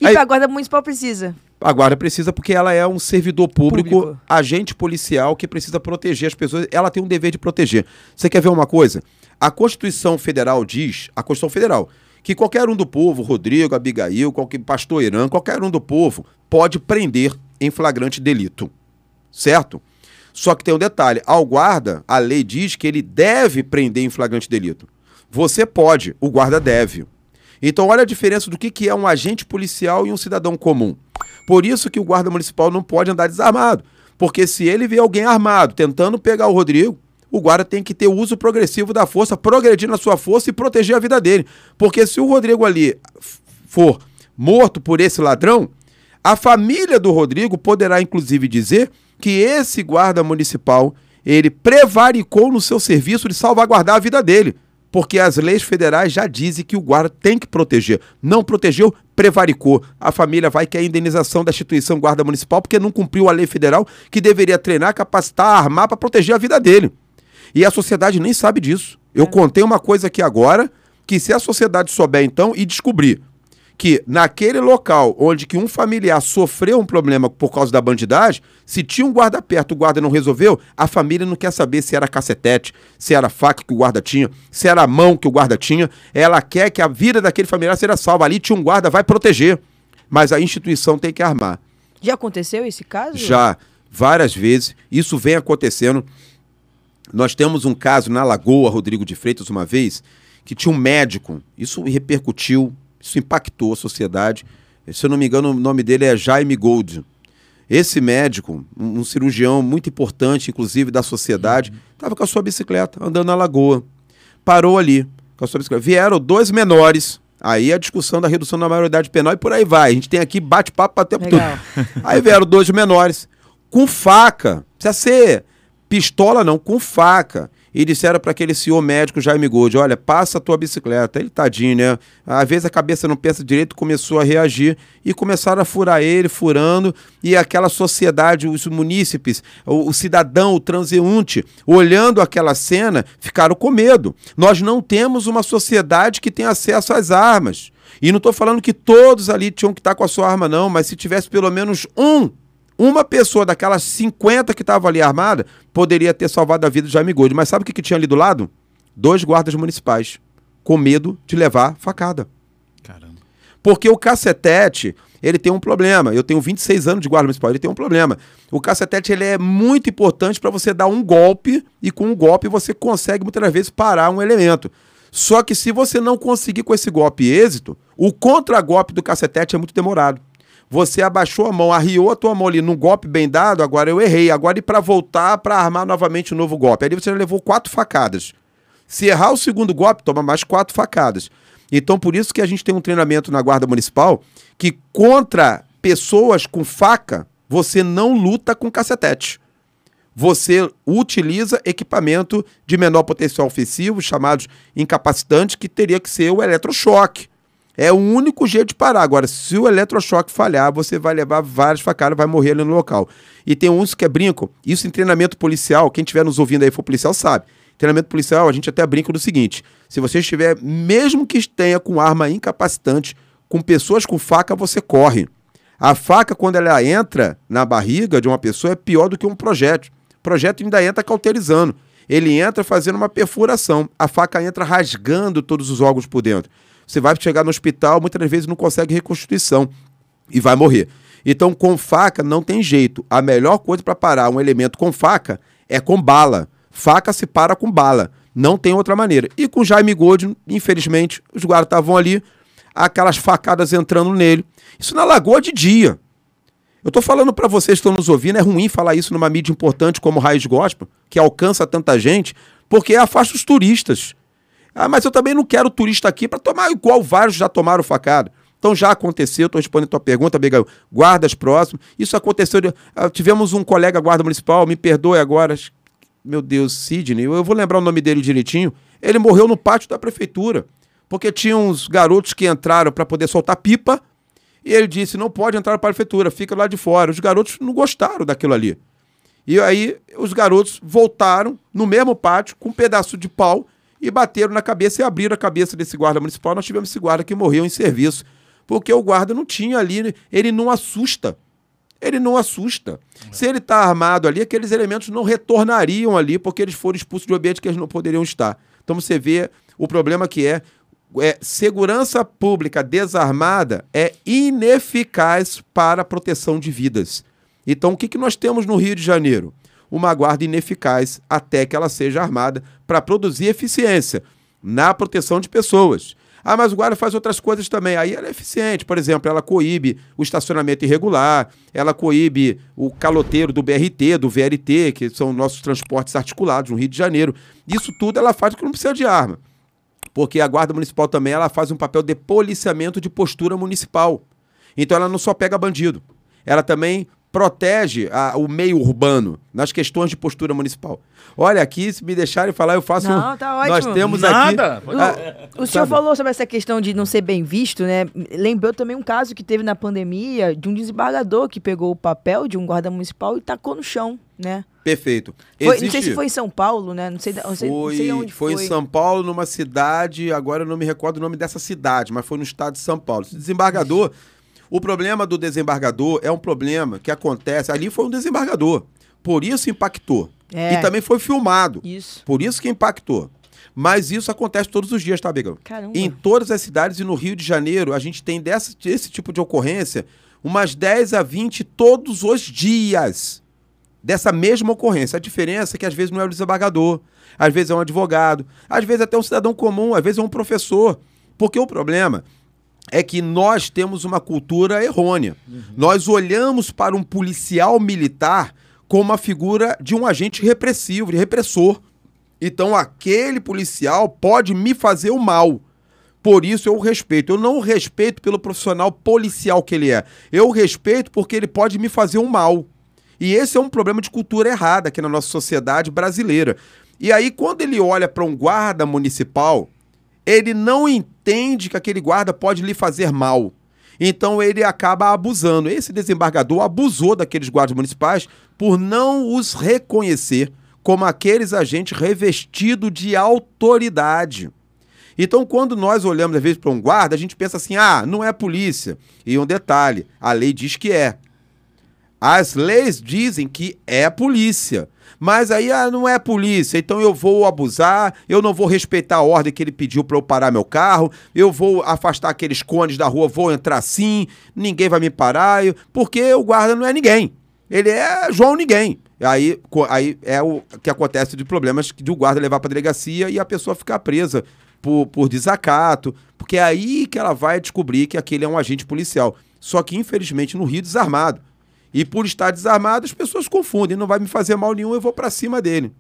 Speaker 2: E Aí, a guarda municipal precisa?
Speaker 3: A guarda precisa porque ela é um servidor público, público, agente policial que precisa proteger as pessoas. Ela tem um dever de proteger. Você quer ver uma coisa? A Constituição Federal diz, a Constituição Federal, que qualquer um do povo, Rodrigo, Abigail, qualquer pastor Irã, qualquer um do povo pode prender em flagrante delito. Certo? Só que tem um detalhe: ao guarda, a lei diz que ele deve prender em flagrante delito. Você pode, o guarda deve. Então, olha a diferença do que, que é um agente policial e um cidadão comum. Por isso que o guarda municipal não pode andar desarmado. Porque se ele vê alguém armado tentando pegar o Rodrigo, o guarda tem que ter o uso progressivo da força, progredir na sua força e proteger a vida dele. Porque se o Rodrigo ali for morto por esse ladrão, a família do Rodrigo poderá inclusive dizer que esse guarda municipal ele prevaricou no seu serviço de salvaguardar a vida dele. Porque as leis federais já dizem que o guarda tem que proteger. Não protegeu, prevaricou. A família vai querer a indenização da instituição guarda municipal porque não cumpriu a lei federal que deveria treinar, capacitar, armar para proteger a vida dele. E a sociedade nem sabe disso. Eu é. contei uma coisa aqui agora, que se a sociedade souber então e descobrir que naquele local onde que um familiar sofreu um problema por causa da bandidagem, se tinha um guarda perto, o guarda não resolveu, a família não quer saber se era cacetete, se era faca que o guarda tinha, se era a mão que o guarda tinha. Ela quer que a vida daquele familiar seja salva. Ali tinha um guarda, vai proteger. Mas a instituição tem que armar.
Speaker 2: Já aconteceu esse caso?
Speaker 3: Já, várias vezes. Isso vem acontecendo. Nós temos um caso na Lagoa, Rodrigo de Freitas, uma vez, que tinha um médico. Isso repercutiu, isso impactou a sociedade. Se eu não me engano, o nome dele é Jaime Gold. Esse médico, um, um cirurgião muito importante, inclusive da sociedade, estava com a sua bicicleta andando na lagoa. Parou ali com a sua bicicleta. Vieram dois menores. Aí a discussão da redução da maioridade penal e por aí vai. A gente tem aqui bate-papo para tempo Legal. todo. Aí vieram dois menores com faca. Precisa ser Pistola não, com faca. E disseram para aquele senhor médico Jaime Gold: olha, passa a tua bicicleta. Ele, tadinho, né? Às vezes a cabeça não pensa direito, começou a reagir e começaram a furar ele, furando. E aquela sociedade, os munícipes, o, o cidadão, o transeunte, olhando aquela cena, ficaram com medo. Nós não temos uma sociedade que tem acesso às armas. E não estou falando que todos ali tinham que estar com a sua arma, não, mas se tivesse pelo menos um uma pessoa daquelas 50 que estava ali armada poderia ter salvado a vida de Jaime Gold. Mas sabe o que, que tinha ali do lado? Dois guardas municipais, com medo de levar facada. Caramba. Porque o cacetete, ele tem um problema. Eu tenho 26 anos de guarda municipal, ele tem um problema. O cacetete ele é muito importante para você dar um golpe e com um golpe você consegue muitas vezes parar um elemento. Só que se você não conseguir com esse golpe êxito, o contragolpe do cacetete é muito demorado. Você abaixou a mão, arriou a tua mão ali num golpe bem dado, agora eu errei. Agora e para voltar para armar novamente um novo golpe. Ali você já levou quatro facadas. Se errar o segundo golpe, toma mais quatro facadas. Então, por isso que a gente tem um treinamento na Guarda Municipal que contra pessoas com faca, você não luta com cacetete. Você utiliza equipamento de menor potencial ofensivo, chamados incapacitantes, que teria que ser o eletrochoque. É o único jeito de parar. Agora, se o eletrochoque falhar, você vai levar várias facadas, vai morrer ali no local. E tem uns que é brinco, isso em treinamento policial, quem estiver nos ouvindo aí for policial sabe. Treinamento policial, a gente até brinca do seguinte: se você estiver, mesmo que tenha com arma incapacitante, com pessoas com faca, você corre. A faca, quando ela entra na barriga de uma pessoa, é pior do que um projétil. O projétil ainda entra cauterizando. Ele entra fazendo uma perfuração. A faca entra rasgando todos os órgãos por dentro. Você vai chegar no hospital, muitas vezes não consegue reconstituição. e vai morrer. Então, com faca não tem jeito. A melhor coisa para parar um elemento com faca é com bala. Faca se para com bala. Não tem outra maneira. E com Jaime Gold, infelizmente, os guardas estavam ali, aquelas facadas entrando nele. Isso na lagoa de dia. Eu estou falando para vocês que estão nos ouvindo, é ruim falar isso numa mídia importante como Raiz Gospel, que alcança tanta gente, porque afasta os turistas. Ah, mas eu também não quero turista aqui para tomar igual vários já tomaram facada. Então já aconteceu, estou respondendo a tua pergunta, Abigail. Guardas próximos. Isso aconteceu. ah, tivemos um colega guarda municipal, me perdoe agora, meu Deus, Sidney, eu vou lembrar o nome dele direitinho. Ele morreu no pátio da prefeitura, porque tinha uns garotos que entraram para poder soltar pipa, e ele disse: não pode entrar para a prefeitura, fica lá de fora. Os garotos não gostaram daquilo ali. E aí os garotos voltaram no mesmo pátio com um pedaço de pau e bateram na cabeça e abriram a cabeça desse guarda municipal. Nós tivemos esse guarda que morreu em serviço, porque o guarda não tinha ali, ele não assusta. Ele não assusta. Se ele está armado ali, aqueles elementos não retornariam ali, porque eles foram expulsos de um ambiente que eles não poderiam estar. Então você vê o problema que é, é segurança pública desarmada é ineficaz para a proteção de vidas. Então o que, que nós temos no Rio de Janeiro? Uma guarda ineficaz até que ela seja armada para produzir eficiência na proteção de pessoas. Ah, mas o guarda faz outras coisas também. Aí ela é eficiente. Por exemplo, ela coíbe o estacionamento irregular, ela coíbe o caloteiro do BRT, do VLT, que são nossos transportes articulados no Rio de Janeiro. Isso tudo ela faz porque não precisa de arma. Porque a Guarda Municipal também ela faz um papel de policiamento de postura municipal. Então ela não só pega bandido, ela também protege a, o meio urbano nas questões de postura municipal. Olha, aqui, se me deixarem falar, eu faço.
Speaker 2: Não, tá ótimo.
Speaker 3: Nós temos
Speaker 1: Nada.
Speaker 3: aqui.
Speaker 2: O, o senhor
Speaker 3: sabe?
Speaker 2: falou sobre essa questão de não ser bem visto, né? Lembrou também um caso que teve na pandemia de um desembargador que pegou o papel de um guarda municipal e tacou no chão, né?
Speaker 3: Perfeito.
Speaker 2: Foi- não
Speaker 3: Existe-
Speaker 2: sei se foi em São Paulo, né? Não sei, da- não sei, não
Speaker 3: Foi,
Speaker 2: sei onde
Speaker 3: foi
Speaker 2: foi.
Speaker 3: em São Paulo, numa cidade, agora eu não me recordo o nome dessa cidade, mas foi no estado de São Paulo. Esse desembargador, o problema do desembargador é um problema que acontece. Ali foi um desembargador. Por isso impactou.
Speaker 2: É.
Speaker 3: E também foi filmado.
Speaker 2: Isso.
Speaker 3: Por isso que impactou. Mas isso acontece todos os dias, tá, Begão?
Speaker 2: Caramba.
Speaker 3: Em todas as cidades e no Rio de Janeiro, a gente tem dessa, esse tipo de ocorrência umas 10 a 20 todos os dias dessa mesma ocorrência. A diferença é que às vezes não é o desembargador, às vezes é um advogado, às vezes até um cidadão comum, às vezes é um professor. Porque o problema é que nós temos uma cultura errônea. Nós olhamos para um policial militar como uma figura de um agente repressivo, de repressor. Então aquele policial pode me fazer o mal. Por isso eu o respeito. Eu não o respeito pelo profissional policial que ele é. Eu o respeito porque ele pode me fazer um mal. E esse é um problema de cultura errada aqui na nossa sociedade brasileira. E aí, quando ele olha para um guarda municipal, ele não entende que aquele guarda pode lhe fazer mal. Então ele acaba abusando. Esse desembargador abusou daqueles guardas municipais por não os reconhecer como aqueles agentes revestidos de autoridade. Então, quando nós olhamos, às vezes, para um guarda, a gente pensa assim: ah, não é polícia. E um detalhe: a lei diz que é. As leis dizem que é polícia. Mas aí ah, não é polícia, então eu vou abusar, eu não vou respeitar a ordem que ele pediu para eu parar meu carro, eu vou afastar aqueles cones da rua, vou entrar sim, ninguém vai me parar, porque o guarda não é ninguém. Ele é João Ninguém. Aí, aí é o que acontece de problemas de o guarda levar para delegacia e a pessoa ficar presa por, por desacato, porque é aí que ela vai descobrir que aquele é um agente policial. Só que, infelizmente, no Rio, desarmado. E por estar desarmado, as pessoas confundem. Não vai me fazer mal nenhum, eu vou para cima dele.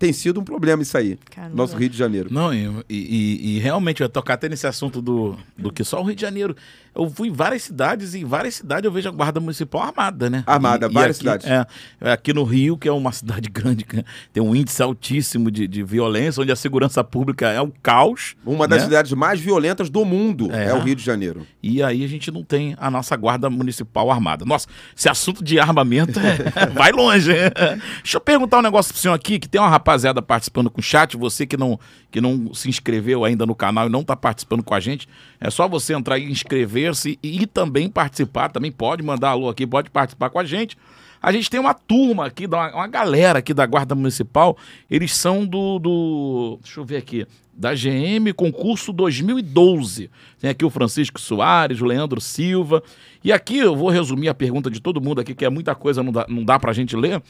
Speaker 3: Tem sido um problema isso aí.
Speaker 2: Caramba.
Speaker 3: Nosso Rio de Janeiro.
Speaker 1: Não, e, e- e realmente eu ia tocar até nesse assunto do, do que só o Rio de Janeiro. Eu fui em várias cidades e em várias cidades eu vejo a Guarda Municipal armada, né?
Speaker 3: Armada,
Speaker 1: E- e
Speaker 3: várias
Speaker 1: aqui-
Speaker 3: cidades.
Speaker 1: É, é aqui no Rio, que é uma cidade [laughs] grande, que tem um índice altíssimo de, de violência, onde a segurança pública é um caos.
Speaker 3: Uma das
Speaker 1: né?
Speaker 3: cidades mais violentas do mundo é,
Speaker 1: É.
Speaker 3: o Rio de Janeiro.
Speaker 1: E aí a gente não tem a nossa guarda municipal armada. Nossa, esse assunto de armamento é- [laughs] vai longe. hein? Deixa eu perguntar um negócio pro senhor aqui, que tem uma rapaziada participando com o chat, você que não, que não se inscreveu ainda no canal e não está participando com a gente, é só você entrar e inscrever-se e, também participar, também pode mandar alô aqui, pode participar com a gente. A gente tem uma turma aqui, uma, uma galera aqui da Guarda Municipal. Eles são do, do. Deixa eu ver aqui. Da GM Concurso 2012. Tem aqui o Francisco Soares, o Leandro Silva. E aqui eu vou resumir a pergunta de todo mundo aqui, que é muita coisa, não dá, não dá pra gente ler.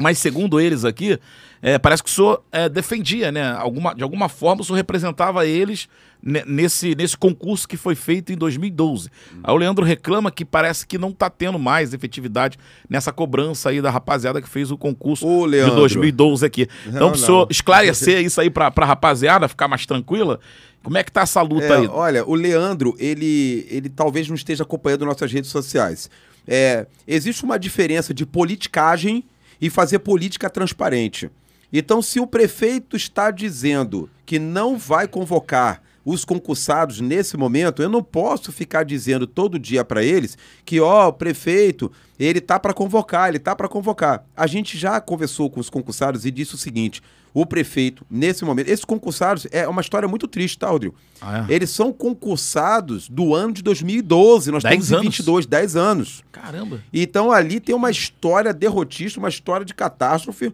Speaker 1: Mas segundo eles aqui, é, parece que o senhor é, defendia, né? Alguma, de alguma forma o senhor representava eles ne- nesse, nesse concurso que foi feito em 2012. Aí o Leandro reclama que parece que não está tendo mais efetividade nessa cobrança aí da rapaziada que fez o concurso
Speaker 3: Ô,
Speaker 1: de
Speaker 3: Leandro.
Speaker 1: 2012 aqui. Então, para o senhor esclarecer isso aí para a rapaziada ficar mais tranquila, como é que tá essa luta
Speaker 3: É,
Speaker 1: aí?
Speaker 3: olha, o Leandro, ele, ele talvez não esteja acompanhando nossas redes sociais. É, existe uma diferença de politicagem e fazer política transparente. Então, se o prefeito está dizendo que não vai convocar os concursados nesse momento, eu não posso ficar dizendo todo dia para eles que, ó, o prefeito, ele tá para convocar, ele tá para convocar. A gente já conversou com os concursados e disse o seguinte: o prefeito, nesse momento, esses concursados é uma história muito triste, tá, Rodrigo?
Speaker 1: Ah, é?
Speaker 3: Eles são concursados do ano de 2012, nós
Speaker 1: Dez
Speaker 3: estamos em
Speaker 1: anos?
Speaker 3: 22, 10 anos.
Speaker 1: Caramba.
Speaker 3: Então ali tem uma história derrotista, uma história de catástrofe.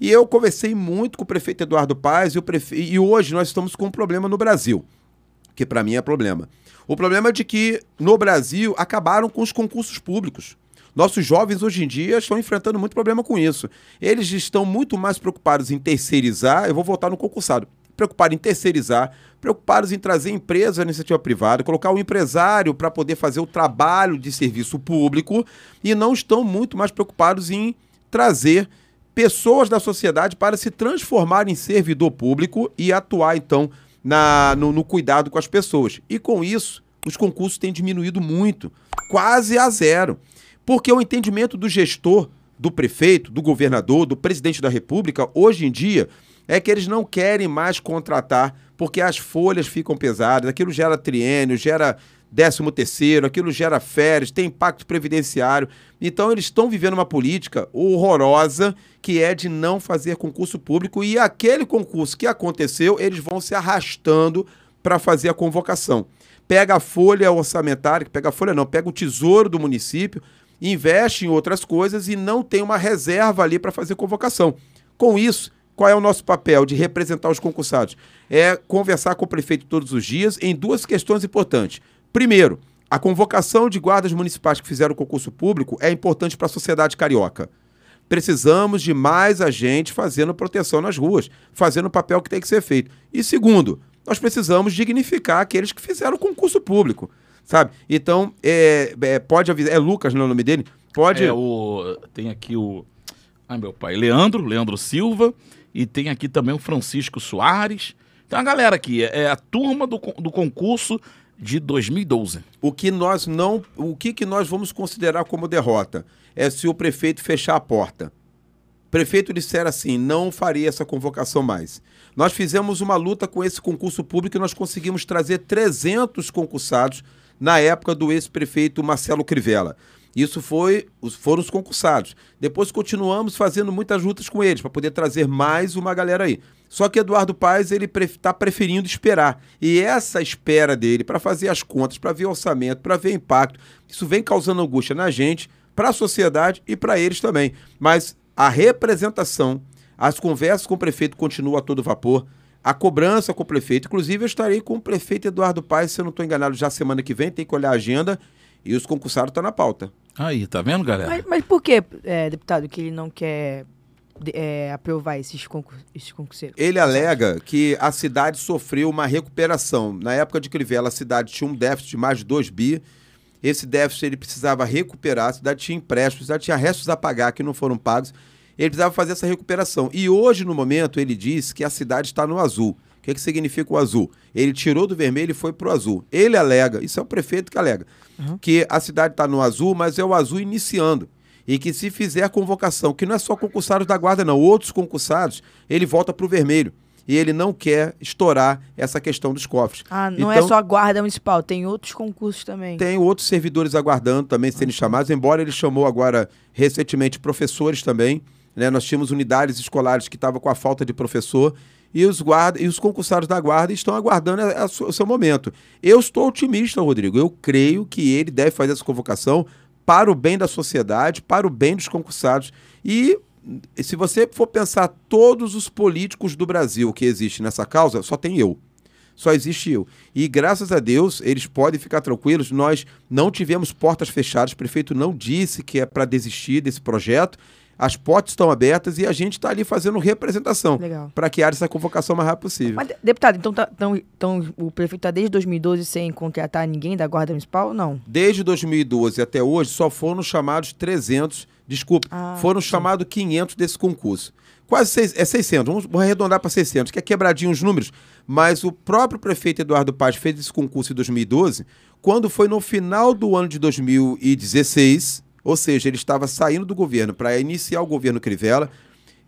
Speaker 3: E eu conversei muito com o prefeito Eduardo Paes e, o prefe... e hoje nós estamos com um problema no Brasil, que para mim é problema. O problema é de que no Brasil acabaram com os concursos públicos. Nossos jovens hoje em dia estão enfrentando muito problema com isso. Eles estão muito mais preocupados em terceirizar, eu vou voltar no concursado, preocupados em terceirizar, preocupados em trazer empresa à iniciativa privada, colocar o empresário para poder fazer o trabalho de serviço público e não estão muito mais preocupados em trazer pessoas da sociedade para se transformar em servidor público e atuar, então, na, no, no cuidado com as pessoas. E com isso, os concursos têm diminuído muito, quase a zero. Porque o entendimento do gestor, do prefeito, do governador, do presidente da República, hoje em dia, é que eles não querem mais contratar porque as folhas ficam pesadas, aquilo gera triênio, gera décimo terceiro, aquilo gera férias, tem impacto previdenciário. Então eles estão vivendo uma política horrorosa que é de não fazer concurso público e aquele concurso que aconteceu, eles vão se arrastando para fazer a convocação. Pega a folha orçamentária, pega a folha não, pega o tesouro do município, investe em outras coisas e não tem uma reserva ali para fazer convocação. Com isso, qual é o nosso papel de representar os concursados? É conversar com o prefeito todos os dias em duas questões importantes. Primeiro, a convocação de guardas municipais que fizeram o concurso público é importante para a sociedade carioca. Precisamos de mais agentes fazendo proteção nas ruas, fazendo o papel que tem que ser feito. E segundo, nós precisamos dignificar aqueles que fizeram o concurso público, sabe? Então, é, é, pode avisar. É Lucas, não é o nome dele? Pode.
Speaker 1: É, o, tem aqui o. Ai, meu pai. Leandro, Leandro Silva. E tem aqui também o Francisco Soares. Tem uma galera aqui. É é a turma do, do concurso de 2012.
Speaker 3: O que nós não, o que, que nós vamos considerar como derrota é se o prefeito fechar a porta. O prefeito disser assim, não faria essa convocação mais. Nós fizemos uma luta com esse concurso público e nós conseguimos trazer 300 concursados na época do ex-prefeito Marcelo Crivella. Isso foi, foram os concursados. Depois continuamos fazendo muitas lutas com eles para poder trazer mais uma galera aí. Só que Eduardo Paes ele está preferindo esperar. E essa espera dele para fazer as contas, para ver orçamento, para ver impacto, isso vem causando angústia na gente, para a sociedade e para eles também. Mas a representação, as conversas com o prefeito continuam a todo vapor. A cobrança com o prefeito. Inclusive, eu estarei com o prefeito Eduardo Paes, se eu não estou enganado, já semana que vem, tem que olhar a agenda. E os concursados estão na pauta.
Speaker 1: Aí, tá vendo, galera?
Speaker 2: Mas, mas por que, é, deputado, que ele não quer é, aprovar esses, concur esses concurseiros?
Speaker 3: Ele alega que a cidade sofreu uma recuperação. Na época de Crivella, a cidade tinha um déficit de mais de 2 bi. Esse déficit ele precisava recuperar, a cidade tinha empréstimos, a cidade tinha restos a pagar que não foram pagos. Ele precisava fazer essa recuperação. E hoje, no momento, ele diz que a cidade está no azul. O que, que significa o azul? Ele tirou do vermelho e foi para o azul. Ele alega, isso é o prefeito que alega, que a cidade está no azul, mas é o azul iniciando. E que se fizer convocação, que não é só concursados da guarda, não, outros concursados, ele volta para o vermelho. E ele não quer estourar essa questão dos cofres.
Speaker 2: Ah, não é
Speaker 3: Então,
Speaker 2: só a guarda municipal, tem outros concursos também.
Speaker 3: Tem outros servidores aguardando também serem chamados, embora ele chamou agora recentemente professores também. Né? Nós tínhamos unidades escolares que estavam com a falta de professor e os, guarda, e os concursados da guarda estão aguardando a- a o seu momento. Eu estou otimista, Rodrigo. Eu creio que ele deve fazer essa convocação para o bem da sociedade, para o bem dos concursados. E se você for pensar todos os políticos do Brasil que existem nessa causa, só tem eu. Só existe eu. E graças a Deus, eles podem ficar tranquilos, nós não tivemos portas fechadas, o prefeito não disse que é para desistir desse projeto. As portas estão abertas e a gente está ali fazendo representação para que haja essa convocação o mais rápido possível.
Speaker 2: Mas, de- deputado, então, tá- então, então o prefeito está desde 2012 sem contratar ninguém da Guarda Municipal? Não.
Speaker 3: Desde 2012 até hoje, só foram chamados 300, desculpa,
Speaker 2: Ah,
Speaker 3: foram chamados 500 desse concurso. Quase seis, é 600, vamos vamos arredondar para 600, que é quebradinho os números, mas o próprio prefeito Eduardo Paz fez esse concurso em 2012, quando foi no final do ano de 2016, ou seja, ele estava saindo do governo para iniciar o governo Crivella,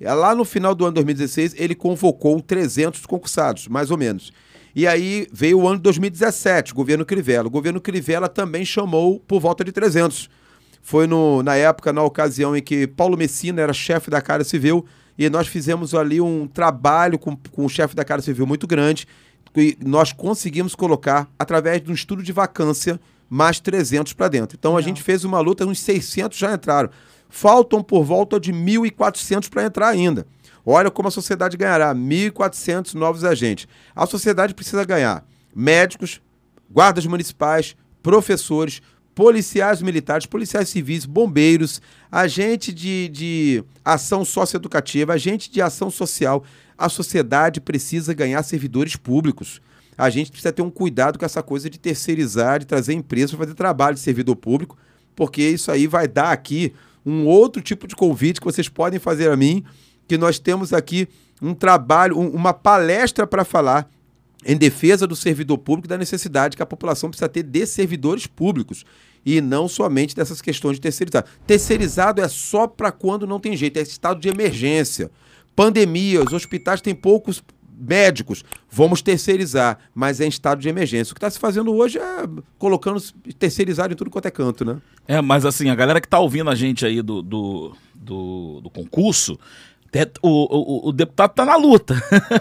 Speaker 3: é, Lá no final do ano de 2016, ele convocou 300 concursados, mais ou menos. E aí veio o ano de 2017, governo Crivella. O governo Crivella também chamou por volta de 300. Foi no, na época, na ocasião em que Paulo Messina era chefe da Casa Civil e nós fizemos ali um trabalho com, com o chefe da Casa Civil muito grande e nós conseguimos colocar, através de um estudo de vacância, mais 300 para dentro. Então a
Speaker 2: Legal.
Speaker 3: gente fez uma luta, uns 600 já entraram. Faltam por volta de 1.400 para entrar ainda. Olha como a sociedade ganhará 1.400 novos agentes. A sociedade precisa ganhar médicos, guardas municipais, professores, policiais militares, policiais civis, bombeiros, agente de, de ação socioeducativa, agente de ação social. A sociedade precisa ganhar servidores públicos. A gente precisa ter um cuidado com essa coisa de terceirizar, de trazer empresas para fazer trabalho de servidor público, porque isso aí vai dar aqui um outro tipo de convite que vocês podem fazer a mim, que nós temos aqui um trabalho, um- uma palestra para falar em defesa do servidor público e da necessidade que a população precisa ter de servidores públicos e não somente dessas questões de terceirizado. Terceirizado é só para quando não tem jeito, é estado de emergência. Pandemia, os hospitais têm poucos médicos, vamos terceirizar, mas é em estado de emergência. O que está se fazendo hoje é colocando terceirizado em tudo quanto é canto, né?
Speaker 1: É, mas assim, a galera que tá ouvindo a gente aí do, do, do, do concurso, o, o, o deputado tá na luta.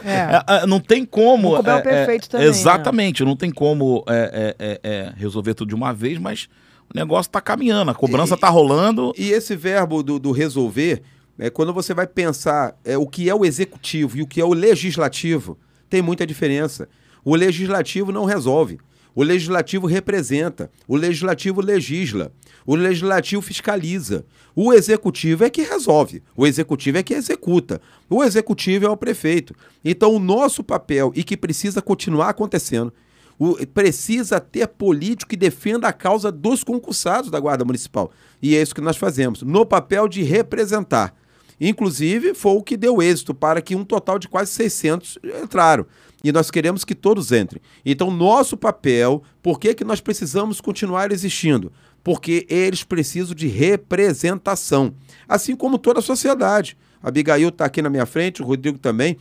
Speaker 2: É. [laughs]
Speaker 1: É, é, não tem como.
Speaker 2: O
Speaker 1: é, é,
Speaker 2: prefeito também, né?
Speaker 1: Exatamente, não tem como é, é, é, é, resolver tudo de uma vez, mas o negócio tá caminhando, a cobrança
Speaker 3: E-
Speaker 1: tá rolando.
Speaker 3: E esse verbo do, do resolver, é, quando você vai pensar é, o que é o executivo e o que é o legislativo, tem muita diferença. O legislativo não resolve. O legislativo representa. O legislativo legisla. O legislativo fiscaliza. O executivo é que resolve. O executivo é que executa. O executivo é o prefeito. Então, o nosso papel, e que precisa continuar acontecendo, o- precisa ter político que defenda a causa dos concursados da Guarda Municipal. E é isso que nós fazemos, no papel de representar. Inclusive, foi o que deu êxito para que um total de quase 600 entraram. E nós queremos que todos entrem. Então, nosso papel, por que, que nós precisamos continuar existindo? Porque eles precisam de representação. Assim como toda a sociedade. A Abigail está aqui na minha frente, o Rodrigo também.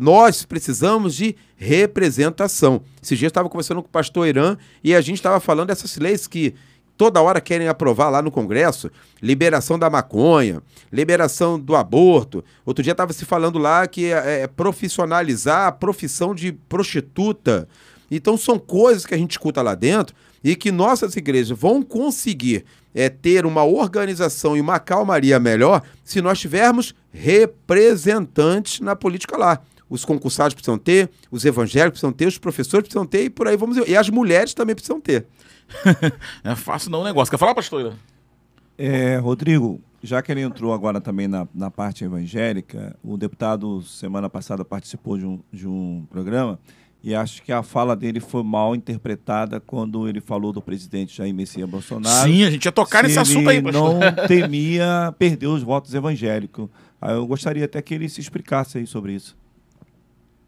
Speaker 3: Nós precisamos de representação. Esse dia eu estava conversando com o pastor Irã e a gente estava falando dessas leis que toda hora querem aprovar lá no Congresso, liberação da maconha, liberação do aborto. Outro dia estava se falando lá que é, é profissionalizar a profissão de prostituta. Então são coisas que a gente escuta lá dentro e que nossas igrejas vão conseguir é, ter uma organização e uma calmaria melhor se nós tivermos representantes na política lá. Os concursados precisam ter, os evangélicos precisam ter, os professores precisam ter e por aí vamos. E as mulheres também precisam ter. [laughs]
Speaker 1: É fácil não o negócio. Quer falar, pastor?
Speaker 4: É, Rodrigo, já que ele entrou agora também na, na parte evangélica, o deputado semana passada participou de um, de um programa e acho que a fala dele foi mal interpretada quando ele falou do presidente Jair Messias Bolsonaro.
Speaker 1: Sim, a gente ia tocar
Speaker 4: se
Speaker 1: nesse assunto aí, pastor.
Speaker 4: não temia perder os votos evangélicos. Eu gostaria até que ele se explicasse aí sobre isso.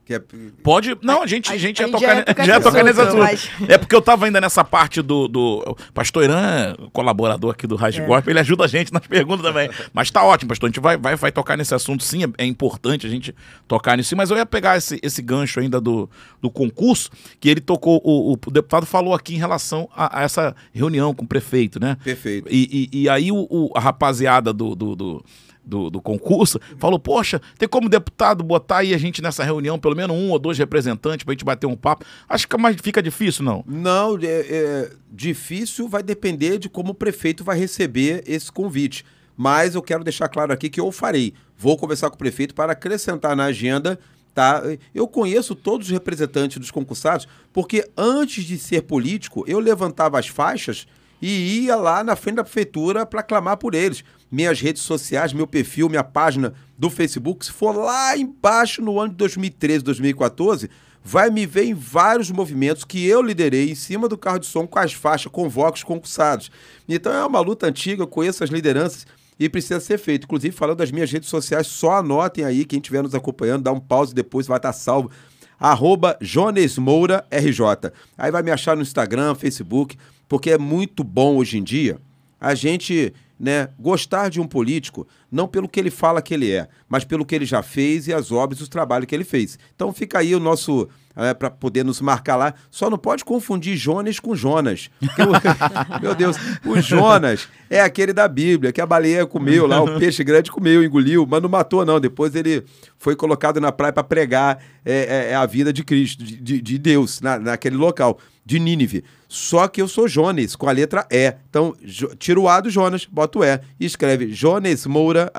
Speaker 3: Que é,
Speaker 1: Pode. Não, a gente,
Speaker 2: A-
Speaker 1: a gente
Speaker 2: a
Speaker 1: ia
Speaker 2: gente
Speaker 1: tocar,
Speaker 2: já ia [laughs] tocar nesse assunto,
Speaker 1: assunto. É porque eu tava ainda nessa parte do. do o pastor Irã, colaborador aqui do Rádio
Speaker 2: É.
Speaker 1: Gospel, ele ajuda a gente nas perguntas também. Mas tá ótimo, pastor. A gente vai, vai, vai tocar nesse assunto, sim. É, é importante a gente tocar nisso. Mas eu ia pegar esse, esse gancho ainda do, do concurso, que ele tocou. O, o deputado falou aqui em relação a, a essa reunião com o prefeito, né?
Speaker 3: perfeito.
Speaker 1: E, e- e aí o, o- a rapaziada do, do, do, do, do concurso, falou: Poxa, tem como deputado botar aí a gente nessa reunião, pelo menos um ou dois representantes, pra gente bater um papo. Acho que mais fica difícil, não.
Speaker 3: Não, é, é difícil vai depender de como o prefeito vai receber esse convite. Mas eu quero deixar claro aqui que eu farei. Vou conversar com o prefeito para acrescentar na agenda. Tá? Eu conheço todos os representantes dos concursados, porque antes de ser político, eu levantava as faixas e ia lá na frente da prefeitura para clamar por eles. Minhas redes sociais, meu perfil, minha página do Facebook, se for lá embaixo no ano de 2013, 2014, vai me ver em vários movimentos que eu liderei em cima do carro de som com as faixas, convoco os concursados. Então é uma luta antiga, eu conheço as lideranças e precisa ser feito. Inclusive, falando das minhas redes sociais, só anotem aí, quem estiver nos acompanhando, dá um pause depois, vai estar salvo. Arroba Jones Moura RJ. Aí vai me achar no Instagram, Facebook, porque é muito bom hoje em dia a gente né, gostar de um político, não pelo que ele fala que ele é, mas pelo que ele já fez e as obras, os trabalhos que ele fez. Então fica aí o nosso é, para poder nos marcar lá. Só não pode confundir Jonas com Jonas. O, [laughs] meu Deus, o Jonas é aquele da Bíblia, que a baleia comeu lá, o peixe grande comeu, engoliu, mas não matou, não. Depois ele foi colocado na praia para pregar é, é, é, a vida de Cristo, de, de Deus, na, naquele local, de Nínive. Só que eu sou Jones, com a letra E. Então, tira o A do Jonas, bota o E e escreve Jones Moura,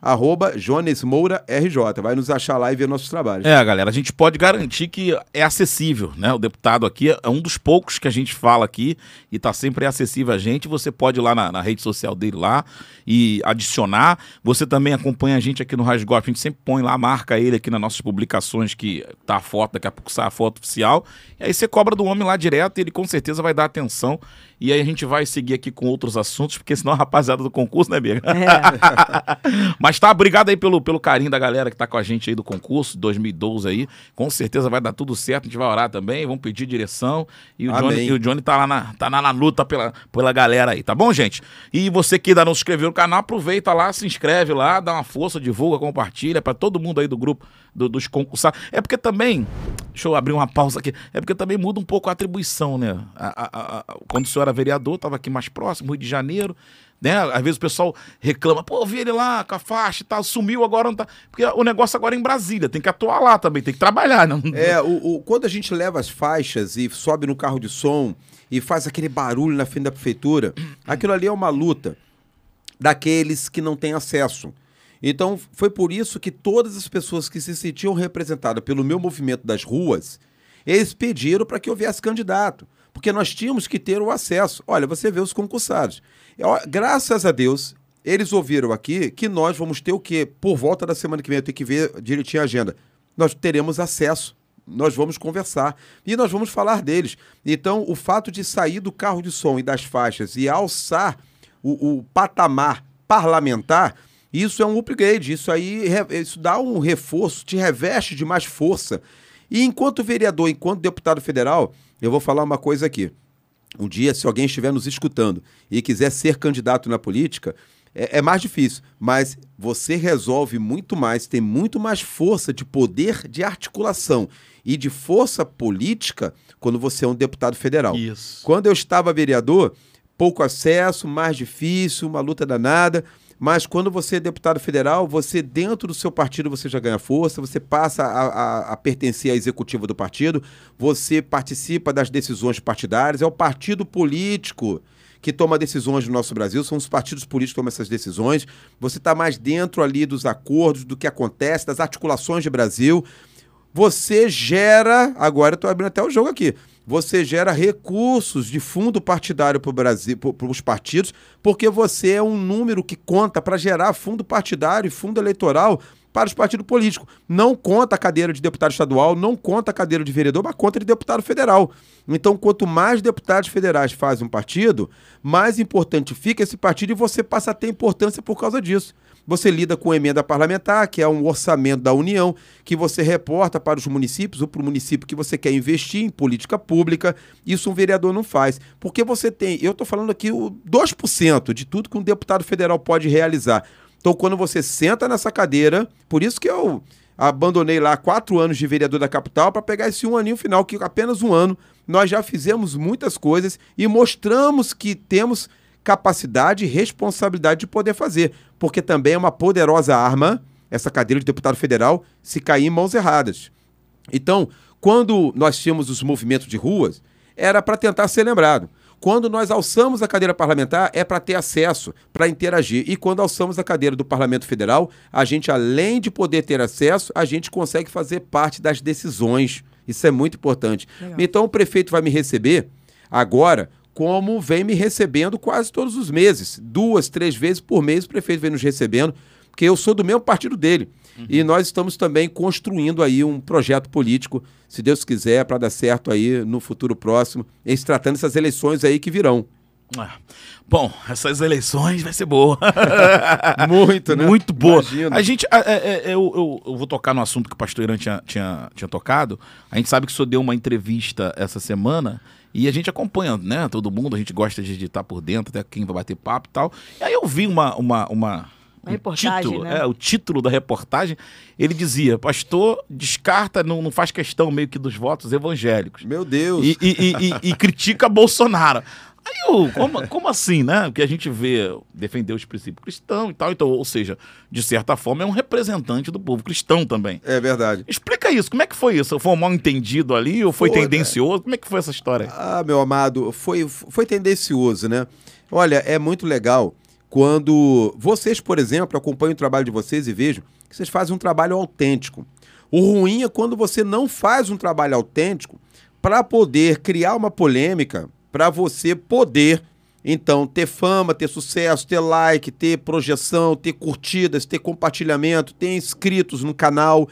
Speaker 3: arroba Jones Moura RJ. Vai nos achar lá e ver nossos trabalhos.
Speaker 1: É, galera, a gente pode garantir que é acessível, né? O deputado aqui é um dos poucos que a gente fala aqui e tá sempre acessível a gente. Você pode ir lá na, na rede social dele lá e adicionar. Você também acompanha a gente aqui no Rasgop, a gente sempre põe lá, marca ele aqui nas nossas publicações que tá a foto, daqui a pouco sai a foto oficial. E aí você cobra do homem lá direto e ele com certeza vai dar atenção. E aí a gente vai seguir aqui com outros assuntos, porque senão a rapaziada do concurso, né, Bia? É. [laughs] Mas tá, obrigado aí pelo, pelo carinho da galera que tá com a gente aí do concurso 2012 aí. Com certeza vai dar tudo certo, a gente vai orar também, vamos pedir direção. E o, Johnny, e o Johnny tá lá na, tá na, na luta pela, pela galera aí, tá bom, gente? E você que ainda não se inscreveu no canal, aproveita lá, se inscreve lá, dá uma força, divulga, compartilha para todo mundo aí do grupo do, dos concursados. É porque também, deixa eu abrir uma pausa aqui, é porque também muda um pouco a atribuição, né? A, a, a, quando o senhor era vereador, estava aqui mais próximo, Rio de Janeiro, né? Às vezes o pessoal reclama, pô, vi ele lá com a faixa e tal, sumiu, agora não tá. Porque o negócio agora é em Brasília, tem que atuar lá também, tem que trabalhar, não.
Speaker 3: É, o, o, quando a gente leva as faixas e sobe no carro de som e faz aquele barulho na frente da prefeitura, [clears throat] aquilo ali é uma luta daqueles que não têm acesso. Então, foi por isso que todas as pessoas que se sentiam representadas pelo meu movimento das ruas, eles pediram para que houvesse candidato, porque nós tínhamos que ter o acesso. Olha, você vê os concursados. Graças a Deus, eles ouviram aqui que nós vamos ter o quê? Por volta da semana que vem, eu tenho que ver direitinho a agenda. Nós teremos acesso nós vamos conversar e nós vamos falar deles. Então, o fato de sair do carro de som e das faixas e alçar o, o patamar parlamentar isso é um upgrade, isso aí isso dá um reforço, te reveste de mais força. E enquanto vereador, enquanto deputado federal, eu vou falar uma coisa aqui. Um dia, se alguém estiver nos escutando e quiser ser candidato na política, é, é, mais difícil, mas você resolve muito mais, tem muito mais força de poder de articulação e de força política quando você é um deputado federal.
Speaker 1: Isso.
Speaker 3: Quando eu estava vereador, pouco acesso, mais difícil, uma luta danada. Mas quando você é deputado federal, você dentro do seu partido você já ganha força, você passa a, a, a pertencer à executiva do partido, você participa das decisões partidárias, é o partido político que toma decisões no nosso Brasil, são os partidos políticos que tomam essas decisões. Você está mais dentro ali dos acordos, do que acontece, das articulações de Brasil. Você gera. Agora eu estou abrindo até o jogo aqui você gera recursos de fundo partidário para Brasil, para os partidos, porque você é um número que conta para gerar fundo partidário e fundo eleitoral para os partidos políticos. Não conta a cadeira de deputado estadual, não conta a cadeira de vereador, mas conta de deputado federal. Então, quanto mais deputados federais fazem um partido, mais importante fica esse partido e você passa a ter importância por causa disso. Você lida com emenda parlamentar, que é um orçamento da União, que você reporta para os municípios ou para o município que você quer investir em política pública. Isso um vereador não faz. Porque você tem, eu estou falando aqui o 2% de tudo que um deputado federal pode realizar. Então, quando você senta nessa cadeira, por isso que eu abandonei lá quatro anos de vereador da capital para pegar esse um aninho final, que apenas um ano nós já fizemos muitas coisas e mostramos que temos capacidade e responsabilidade de poder fazer, porque também é uma poderosa arma essa cadeira de deputado federal se cair em mãos erradas. Então, quando nós tínhamos os movimentos de ruas, era para tentar ser lembrado. Quando nós alçamos a cadeira parlamentar, é para ter acesso, para interagir. E quando alçamos a cadeira do Parlamento Federal, a gente, além de poder ter acesso, a gente consegue fazer parte das decisões. Isso é muito importante.
Speaker 2: Legal.
Speaker 3: Então, o prefeito vai me receber agora, como vem me recebendo quase todos os meses. Duas, três vezes por mês o prefeito vem nos recebendo, porque eu sou do mesmo partido dele. E nós estamos também construindo aí um projeto político, se Deus quiser, para dar certo aí no futuro próximo, em se tratando dessas eleições aí que virão.
Speaker 1: Ah, Bom, essas eleições vai ser boa. [laughs]
Speaker 3: Muito, né?
Speaker 1: Muito boa.
Speaker 3: Imagino.
Speaker 1: A gente, é, é, é, eu, eu- eu vou tocar no assunto que o pastor Irã tinha, tinha, tinha tocado. A gente sabe que o senhor deu uma entrevista essa semana e a gente acompanha, né? Todo mundo, a gente gosta de estar por dentro, até quem vai bater papo e tal. E aí eu vi uma. uma, uma
Speaker 2: Uma reportagem,
Speaker 1: título,
Speaker 2: né?
Speaker 1: é, o título da reportagem, ele dizia: Pastor descarta, não, não faz questão meio que dos votos evangélicos
Speaker 3: Meu Deus.
Speaker 1: e, e- e- e- e critica Bolsonaro. Aí eu, como, como assim, né? Porque a gente vê defender os princípios cristãos e tal, então, ou seja, de certa forma é um representante do povo cristão também.
Speaker 3: É verdade.
Speaker 1: Explica isso, como é que foi isso? Foi um mal entendido ali ou foi
Speaker 3: Foi,
Speaker 1: tendencioso? Como é que foi essa história?
Speaker 3: Ah, meu amado, foi, foi tendencioso, né? Olha, é muito legal quando vocês, por exemplo, acompanham o trabalho de vocês e vejam que vocês fazem um trabalho autêntico. O ruim é quando você não faz um trabalho autêntico para poder criar uma polêmica, para você poder, então, ter fama, ter sucesso, ter like, ter projeção, ter curtidas, ter compartilhamento, ter inscritos no canal,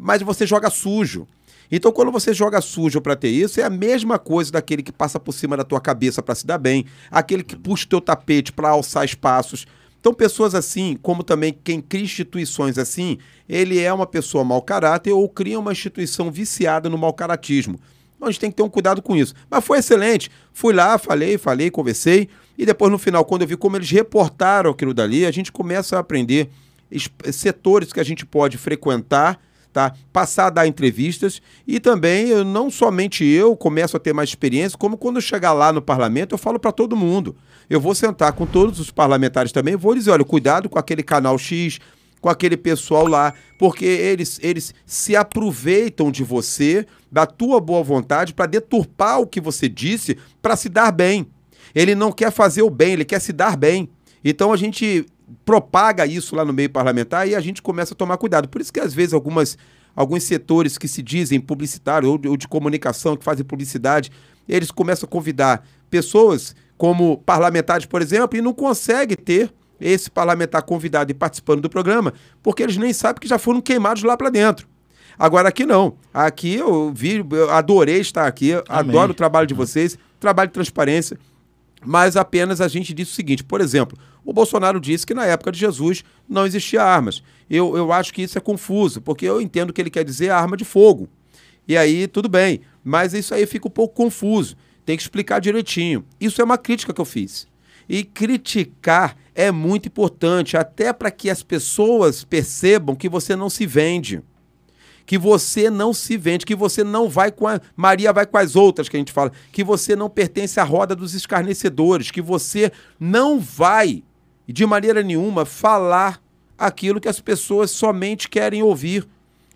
Speaker 3: mas você joga sujo. Então, quando você joga sujo para ter isso, é a mesma coisa daquele que passa por cima da tua cabeça para se dar bem, aquele que puxa o teu tapete para alçar espaços. Então, pessoas assim, como também quem cria instituições assim, ele é uma pessoa mau caráter ou cria uma instituição viciada no mau caratismo. Então, a gente tem que ter um cuidado com isso. Mas foi excelente. Fui lá, falei, falei, conversei. E depois, no final, quando eu vi como eles reportaram aquilo dali, a gente começa a aprender es- setores que a gente pode frequentar tá? Passar a dar entrevistas e também eu, não somente eu começo a ter mais experiência, como quando eu chegar lá no parlamento eu falo para todo mundo. Eu vou sentar com todos os parlamentares também, vou dizer, olha, cuidado com aquele canal X, com aquele pessoal lá, porque eles, eles se aproveitam de você, da tua boa vontade, para deturpar o que você disse, para se dar bem. Ele não quer fazer o bem, ele quer se dar bem. Então a gente propaga isso lá no meio parlamentar e a gente começa a tomar cuidado. Por isso que às vezes algumas, alguns setores que se dizem publicitários ou de, ou de comunicação, que fazem publicidade, eles começam a convidar pessoas como parlamentares, por exemplo, e não conseguem ter esse parlamentar convidado e participando do programa, porque eles nem sabem que já foram queimados lá para dentro. Agora aqui não. Aqui eu vi, eu adorei estar aqui,
Speaker 1: Amém.
Speaker 3: adoro o trabalho de vocês, trabalho de transparência, mas apenas a gente disse o seguinte, por exemplo, o Bolsonaro disse que na época de Jesus não existia armas. Eu, eu acho que isso é confuso, porque eu entendo que ele quer dizer arma de fogo. E aí, tudo bem, mas isso aí fica um pouco confuso. Tem que explicar direitinho. Isso é uma crítica que eu fiz. E criticar é muito importante, até para que as pessoas percebam que você não se vende que você não se vende, que você não vai com a Maria vai com as outras que a gente fala, que você não pertence à roda dos escarnecedores, que você não vai de maneira nenhuma falar aquilo que as pessoas somente querem ouvir.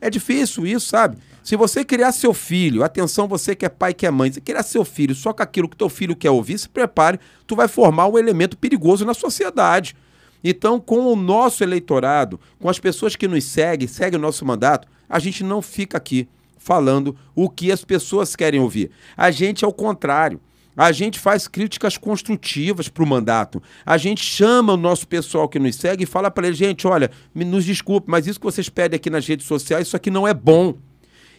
Speaker 3: É difícil isso, sabe? Se você criar seu filho, atenção você que é pai que é mãe, se criar seu filho só com aquilo que teu filho quer ouvir, se prepare, tu vai formar um elemento perigoso na sociedade. Então, com o nosso eleitorado, com as pessoas que nos seguem, seguem o nosso mandato, a gente não fica aqui falando o que as pessoas querem ouvir. A gente, ao contrário, a gente faz críticas construtivas para o mandato. A gente chama o nosso pessoal que nos segue e fala para eles, gente, olha, nos desculpe, mas isso que vocês pedem aqui nas redes sociais, isso aqui não é bom.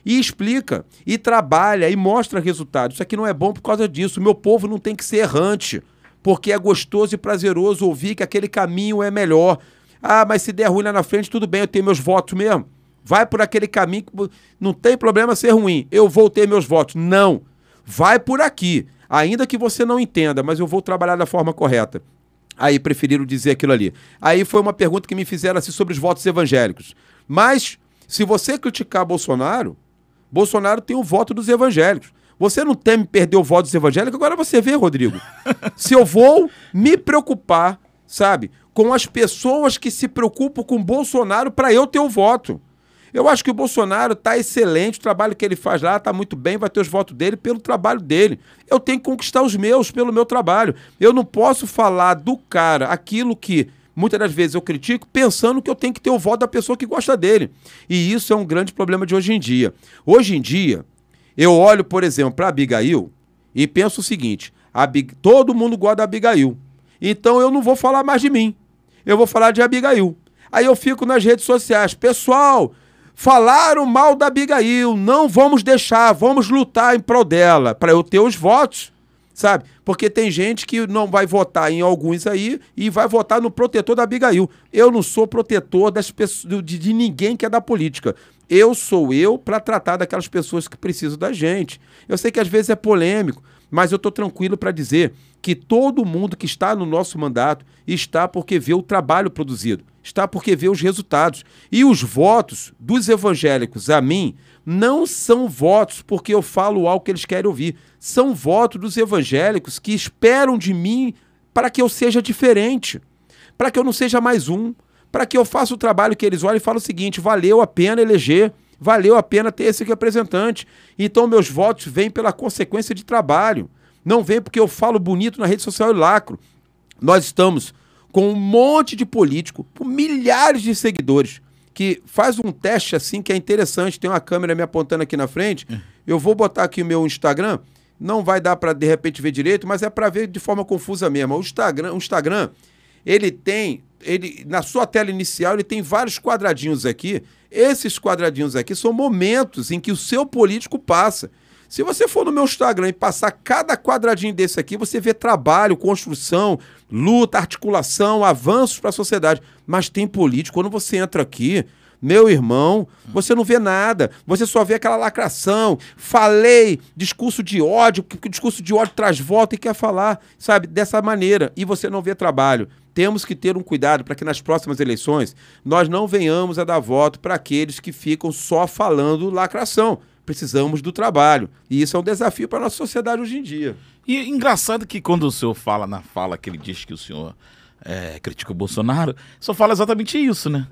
Speaker 3: E explica, e trabalha, e mostra resultados. Isso aqui não é bom por causa disso. O meu povo não tem que ser errante porque é gostoso e prazeroso ouvir que aquele caminho é melhor. Ah, mas se der ruim lá na frente, tudo bem, eu tenho meus votos mesmo. Vai por aquele caminho, que não tem problema ser ruim, eu vou ter meus votos. Não, vai por aqui, ainda que você não entenda, mas eu vou trabalhar da forma correta. Aí preferiram dizer aquilo ali. Aí foi uma pergunta que me fizeram assim sobre os votos evangélicos. Mas, se você criticar Bolsonaro, Bolsonaro tem o voto dos evangélicos. Você não teme perder o voto dos evangélicos? Agora você vê, Rodrigo. [laughs] se eu vou me preocupar, sabe, com as pessoas que se preocupam com Bolsonaro para eu ter o voto. Eu acho que o Bolsonaro está excelente, o trabalho que ele faz lá está muito bem, vai ter os votos dele pelo trabalho dele. Eu tenho que conquistar os meus pelo meu trabalho. Eu não posso falar do cara aquilo que muitas das vezes eu critico pensando que eu tenho que ter o voto da pessoa que gosta dele. E isso é um grande problema de hoje em dia. Hoje em dia, eu olho, por exemplo, para Abigail e penso o seguinte: Abig... todo mundo gosta da Abigail. Então eu não vou falar mais de mim. Eu vou falar de Abigail. Aí eu fico nas redes sociais. Pessoal, falaram mal da Abigail. Não vamos deixar, vamos lutar em prol dela, para eu ter os votos, sabe? Porque tem gente que não vai votar em alguns aí e vai votar no protetor da Abigail. Eu não sou protetor das pessoas, de, de ninguém que é da política. Eu sou eu para tratar daquelas pessoas que precisam da gente. Eu sei que às vezes é polêmico, mas eu estou tranquilo para dizer que todo mundo que está no nosso mandato está porque vê o trabalho produzido, está porque vê os resultados. E os votos dos evangélicos a mim não são votos porque eu falo algo que eles querem ouvir, são votos dos evangélicos que esperam de mim para que eu seja diferente, para que eu não seja mais um, para que eu faça o trabalho que eles olhem e falem o seguinte: valeu a pena eleger valeu a pena ter esse representante. Então, meus votos vêm pela consequência de trabalho. Não vem porque eu falo bonito na rede social e lacro. Nós estamos com um monte de político, com milhares de seguidores, que faz um teste assim que é interessante. Tem uma câmera me apontando aqui na frente. Eu vou botar aqui o meu Instagram. Não vai dar para de repente ver direito, mas é para ver de forma confusa mesmo. O Instagram, o Instagram, ele tem, ele na sua tela inicial, ele tem vários quadradinhos aqui esses quadradinhos aqui são momentos em que o seu político passa. Se você for no meu Instagram e passar cada quadradinho desse aqui, você vê trabalho, construção, luta, articulação, avanços para a sociedade. Mas tem político, quando você entra aqui, meu irmão, você não vê nada. Você só vê aquela lacração. Falei, discurso de ódio, porque discurso de ódio traz voto e quer falar, sabe, dessa maneira. E você não vê trabalho temos que ter um cuidado para que nas próximas eleições nós não venhamos a dar voto para aqueles que ficam só falando lacração. Precisamos do trabalho. E isso é um desafio para a nossa sociedade hoje em dia.
Speaker 1: E engraçado que quando o senhor fala na fala que ele diz que o senhor é, critica o Bolsonaro, só fala exatamente isso, né?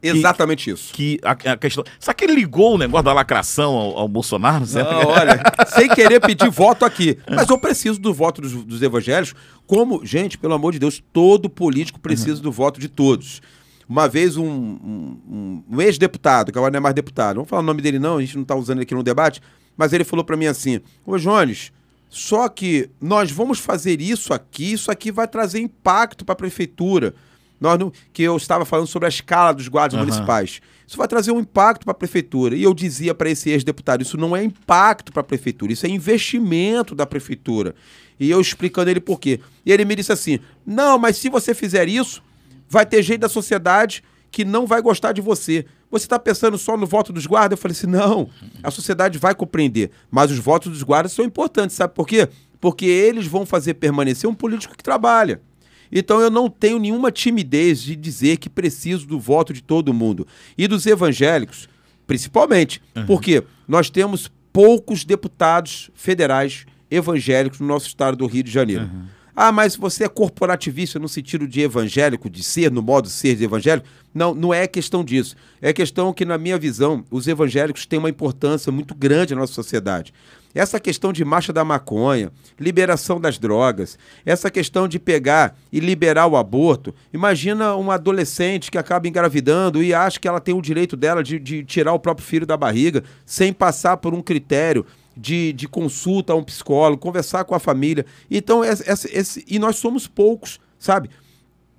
Speaker 3: Exatamente que, isso.
Speaker 1: Que a, a, questão. Será que ele ligou o negócio da lacração ao, ao Bolsonaro?
Speaker 3: Não, olha, [laughs] sem querer pedir voto aqui. Mas eu preciso do voto dos, dos, evangélicos. Como, gente, pelo amor de Deus, todo político precisa uhum. do voto de todos. Uma vez um, um, um ex-deputado, que agora não é mais deputado, vamos falar o nome dele não, a gente não está usando ele aqui no debate, mas ele falou para mim assim: Ô Jones, só que nós vamos fazer isso aqui, isso aqui vai trazer impacto para a prefeitura nós não, que eu estava falando sobre a escala dos guardas uhum. municipais. Isso vai trazer um impacto para a prefeitura. E eu dizia para esse ex-deputado: isso não é impacto para a prefeitura, isso é investimento da prefeitura. E eu explicando ele por quê. E ele me disse assim: não, mas se você fizer isso, vai ter gente da sociedade que não vai gostar de você. Você está pensando só no voto dos guardas? Eu falei assim: não, a sociedade vai compreender. Mas os votos dos guardas são importantes, sabe por quê? Porque eles vão fazer permanecer um político que trabalha. Então eu não tenho nenhuma timidez de dizer que preciso do voto de todo mundo. E dos evangélicos, principalmente. Uhum. Porque nós temos poucos deputados federais evangélicos no nosso estado do Rio de Janeiro. Uhum. Ah, mas você é corporativista no sentido de evangélico, de ser, no modo de ser de evangélico? Não, não é questão disso. É questão que, na minha visão, os evangélicos têm uma importância muito grande na nossa sociedade. Essa questão de marcha da maconha, liberação das drogas, essa questão de pegar e liberar o aborto. Imagina uma adolescente que acaba engravidando e acha que ela tem o direito dela de, de tirar o próprio filho da barriga sem passar por um critério de, de consulta a um psicólogo, conversar com a família. Então, esse, esse, e nós somos poucos, sabe?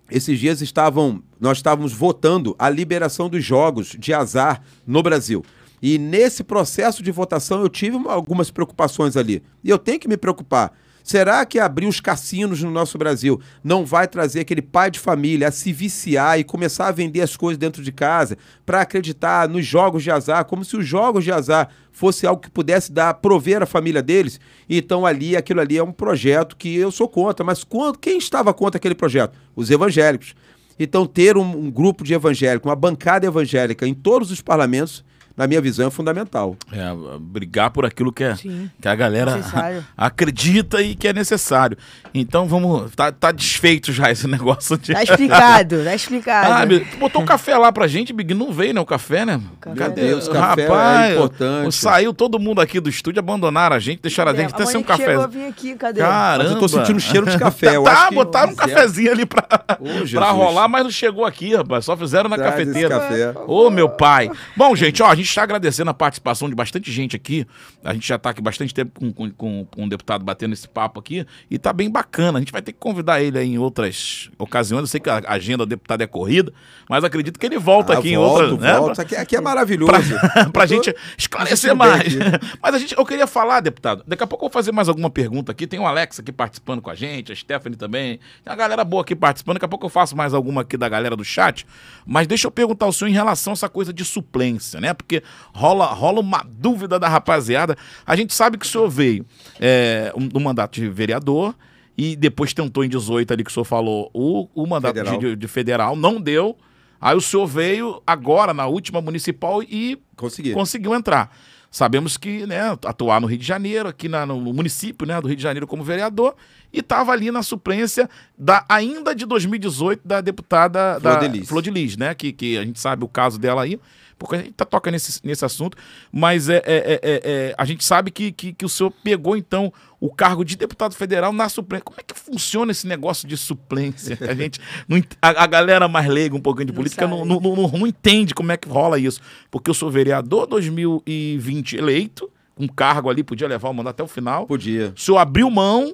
Speaker 3: Esses dias estavam, nós estávamos votando a liberação dos jogos de azar no Brasil. E nesse processo de votação eu tive algumas preocupações ali. E eu tenho que me preocupar. Será que abrir os cassinos no nosso Brasil não vai trazer aquele pai de família a se viciar e começar a vender as coisas dentro de casa para acreditar nos jogos de azar, como se os jogos de azar fosse algo que pudesse dar prover a família deles? Então ali aquilo ali é um projeto que eu sou contra, mas quando, quem estava contra aquele projeto? Os evangélicos. Então, ter um, um grupo de evangélicos, uma bancada evangélica em todos os parlamentos, na minha visão, é fundamental.
Speaker 1: É, brigar por aquilo que, é,
Speaker 2: Sim.
Speaker 1: que a galera
Speaker 2: Necessário. [laughs]
Speaker 1: acredita e que é necessário. Então vamos. Tá, tá desfeito já esse [laughs] negócio de.
Speaker 2: Tá explicado, tá explicado.
Speaker 1: Ah, tu botou um café lá pra gente, Big. Não veio, né? O café, né?
Speaker 2: Café
Speaker 1: Cadê?
Speaker 3: Deus, café é importante.
Speaker 1: Saiu todo mundo aqui do estúdio, abandonaram a gente, deixaram a gente até
Speaker 2: É,
Speaker 1: sem um café.
Speaker 2: a vir aqui, cadê?
Speaker 1: Caramba.
Speaker 3: Mas eu tô sentindo cheiro de [laughs] café. Eu
Speaker 1: tá,
Speaker 3: acho que
Speaker 1: botaram um
Speaker 3: fizeram-
Speaker 1: cafezinho ali pra,
Speaker 3: Ô,
Speaker 1: pra rolar, mas não chegou aqui, rapaz. Só fizeram na
Speaker 3: Traz
Speaker 1: cafeteira.
Speaker 3: café.
Speaker 1: Ô, meu pai. Bom, gente, ó, a gente está agradecendo a participação de bastante gente aqui. A gente já está aqui bastante tempo com, com, com- com um deputado batendo esse papo aqui. E tá bem bacana. A gente vai ter que convidar ele em outras ocasiões. Eu sei que a agenda do deputado é corrida, mas acredito que ele volta
Speaker 3: Ah,
Speaker 1: aqui em
Speaker 3: volto,
Speaker 1: outras. né?
Speaker 3: volto. Aqui, aqui é maravilhoso. [laughs] Eu tô-
Speaker 1: gente esclarecer mais. [laughs] Mas a gente, eu queria falar, deputado, daqui a pouco eu vou fazer mais alguma pergunta aqui. Tem o Alex aqui participando com a gente, a Stephanie também. Tem uma galera boa aqui participando. Daqui a pouco eu faço mais alguma aqui da galera do chat. Mas deixa eu perguntar ao senhor em relação a essa coisa de suplência, né? Porque rola, rola uma dúvida da rapaziada. A gente sabe que o senhor veio é, um- do mandato de vereador e depois tentou em 18 ali que o senhor falou o, o mandato
Speaker 3: Federal.
Speaker 1: De, de federal, não deu. Aí o senhor veio agora na última municipal e
Speaker 3: Consegui.
Speaker 1: conseguiu entrar. Sabemos que, né, atuar no Rio de Janeiro, aqui na- no município né, do Rio de Janeiro como vereador, e estava ali na suplência da, ainda de 2018 da deputada
Speaker 3: Flor
Speaker 1: da
Speaker 3: de Lis.
Speaker 1: Flor de Lis, né? Que, que a gente sabe o caso dela aí, porque a gente tá toca nesse, nesse assunto, mas é, é- é- é- é, a gente sabe que, que, que o senhor pegou, então, o cargo de deputado federal na suplência. Como é que funciona esse negócio de suplência? A gente não a, a galera mais leiga um pouquinho de
Speaker 2: Não
Speaker 1: política não,
Speaker 2: sabe.
Speaker 1: não, não, não entende como é que rola isso. Porque eu sou vereador 2020 eleito, um cargo ali, podia levar o mandato até o final.
Speaker 3: Podia.
Speaker 1: O senhor abriu mão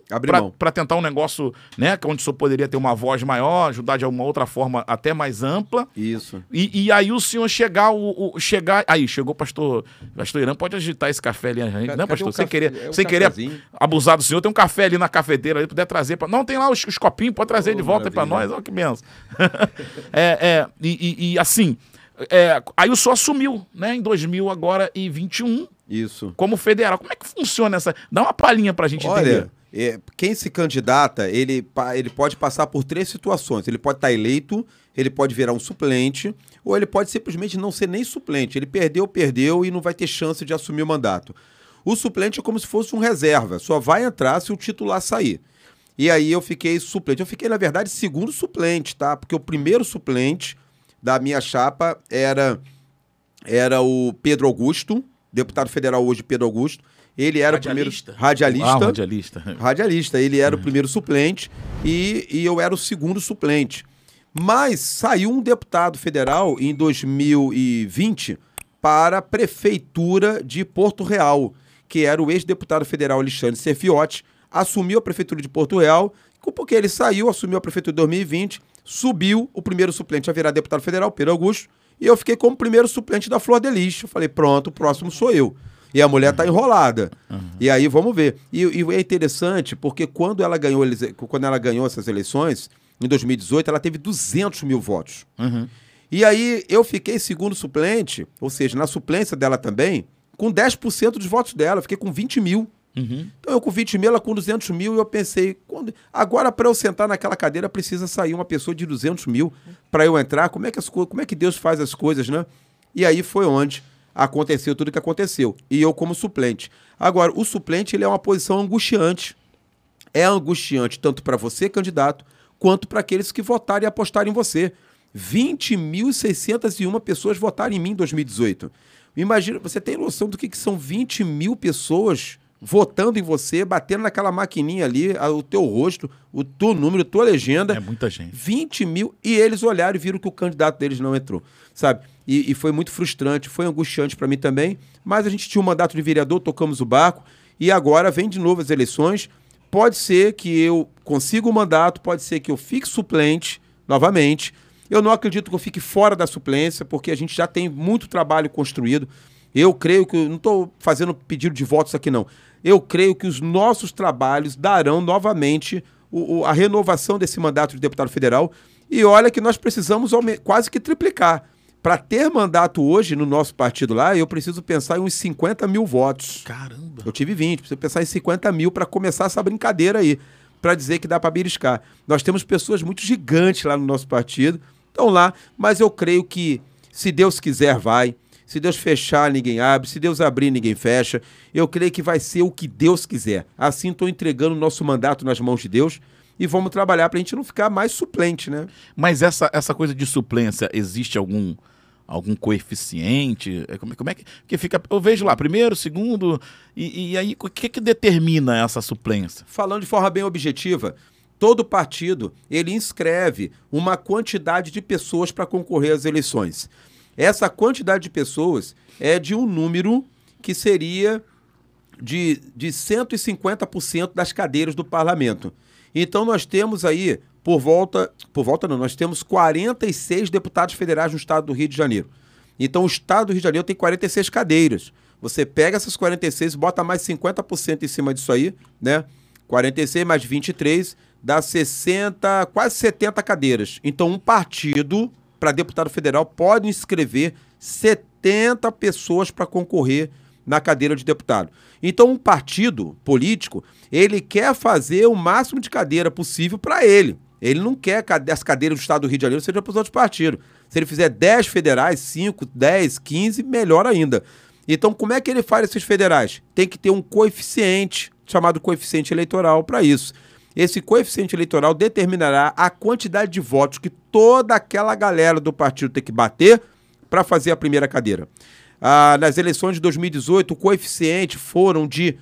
Speaker 1: pra tentar um negócio, né, onde o senhor poderia ter uma voz maior, ajudar de alguma outra forma até mais ampla.
Speaker 3: Isso.
Speaker 1: E, e aí o senhor chegar, o, o- chegar. Aí, chegou o pastor. Pastor Irã, pode agitar esse café ali, gente, né, pastor? Sem
Speaker 3: café?
Speaker 1: querer,
Speaker 3: É
Speaker 1: sem querer
Speaker 3: cafezinho.
Speaker 1: abusar do senhor, tem um café ali na cafeteira ali, puder trazer. Pra... Não, tem lá os, os copinhos, pode trazer
Speaker 3: Oh,
Speaker 1: de volta
Speaker 3: maravilha.
Speaker 1: nós. Olha que benção. [laughs] é, é, e, e- e, assim, é, aí o senhor assumiu, né, em 2000 agora e 21
Speaker 3: Isso.
Speaker 1: como federal. Como é que funciona essa? Dá uma palhinha pra gente entender.
Speaker 3: Olha, é, quem se candidata, ele, ele pode passar por três situações. Ele pode estar eleito, ele pode virar um suplente, ou ele pode simplesmente não ser nem suplente. Ele perdeu, perdeu e não vai ter chance de assumir o mandato. O suplente é como se fosse um reserva, só vai entrar se o titular sair. E aí eu fiquei suplente. Eu fiquei, na verdade, segundo suplente, tá? Porque o primeiro suplente da minha chapa era, era o Pedro Augusto, deputado federal hoje, Pedro Augusto. Ele era
Speaker 1: Radialista?
Speaker 3: o primeiro radialista.
Speaker 1: Ah, radialista.
Speaker 3: Radialista, ele era o primeiro suplente e, e eu era o segundo suplente. Mas saiu um deputado federal em 2020 para a prefeitura de Porto Real, que era o ex-deputado federal Alexandre Serfiotti, assumiu a prefeitura de Porto Real, porque ele saiu, assumiu a prefeitura em 2020, subiu o primeiro suplente a virar deputado federal, Pedro Augusto, e eu fiquei como primeiro suplente da Flor de Lis. Eu falei, pronto, o próximo sou eu. E a mulher tá enrolada. E aí vamos ver. E, e é interessante porque quando ela ganhou quando ela ganhou essas eleições em 2018, ela teve 200 mil votos.
Speaker 1: Uhum.
Speaker 3: E aí eu fiquei segundo suplente, ou seja, na suplência dela também, com 10% dos votos dela, eu fiquei com 20 mil.
Speaker 1: Uhum.
Speaker 3: Então eu com 20 mil, ela com 200 mil, e eu pensei, quando... agora para eu sentar naquela cadeira precisa sair uma pessoa de 200 mil para eu entrar. Como é, que as co... Como é que Deus faz as coisas, né? E aí foi onde aconteceu tudo que aconteceu. E eu como suplente. Agora, o suplente ele é uma posição angustiante. É angustiante tanto para você, candidato, quanto para aqueles que votarem e apostarem em você. 20.601 pessoas votaram em mim em 2018. Imagina, você tem noção do que, que são 20 mil pessoas votando em você, batendo naquela maquininha ali, o teu rosto, o teu número, a tua legenda.
Speaker 1: É muita gente.
Speaker 3: 20 mil, e eles olharam e viram que o candidato deles não entrou, sabe? E, e foi muito frustrante, foi angustiante para mim também, mas a gente tinha um mandato de vereador, tocamos o barco, e agora vem de novo as eleições. Pode ser que eu consiga o mandato, pode ser que eu fique suplente novamente. Eu não acredito que eu fique fora da suplência, porque a gente já tem muito trabalho construído. Eu creio que, não estou fazendo pedido de votos aqui não, eu creio que os nossos trabalhos darão novamente o- o- a renovação desse mandato de deputado federal. E olha que nós precisamos quase que triplicar. Para ter mandato hoje no nosso partido lá, eu preciso pensar em uns 50 mil votos.
Speaker 1: Caramba.
Speaker 3: Eu tive 20, preciso pensar em 50 mil para começar essa brincadeira aí, para dizer que dá para beliscar. Nós temos pessoas muito gigantes lá no nosso partido, estão lá, mas eu creio que se Deus quiser, vai. Se Deus fechar, ninguém abre. Se Deus abrir, ninguém fecha. Eu creio que vai ser o que Deus quiser. Assim, estou entregando o nosso mandato nas mãos de Deus e vamos trabalhar para a gente não ficar mais suplente, né?
Speaker 1: Mas essa, essa coisa de suplência, existe algum algum coeficiente? É, como, como é que, que fica? Eu vejo lá, primeiro, segundo, e, e aí o que, que determina essa suplência?
Speaker 3: Falando de forma bem objetiva, todo partido ele inscreve uma quantidade de pessoas para concorrer às eleições. Essa quantidade de pessoas é de um número que seria de, de 150% das cadeiras do parlamento. Então nós temos aí por volta, por volta não, nós temos 46 deputados federais no estado do Rio de Janeiro. Então o estado do Rio de Janeiro tem 46 cadeiras. Você pega essas 46 e bota mais 50% em cima disso aí, né? 46 mais 23 dá 60, quase 70 cadeiras. Então um partido para deputado federal pode inscrever 70 pessoas para concorrer na cadeira de deputado. Então um partido político, ele quer fazer o máximo de cadeira possível para ele. Ele não quer que as cadeiras do Estado do Rio de Janeiro sejam para os outros partidos. Se ele fizer 10 federais, 5, 10, 15, melhor ainda. Então, como é que ele faz esses federais? Tem que ter um coeficiente, chamado coeficiente eleitoral, para isso. Esse coeficiente eleitoral determinará a quantidade de votos que toda aquela galera do partido tem que bater para fazer a primeira cadeira. Ah, nas eleições de 2018, o coeficiente foram de,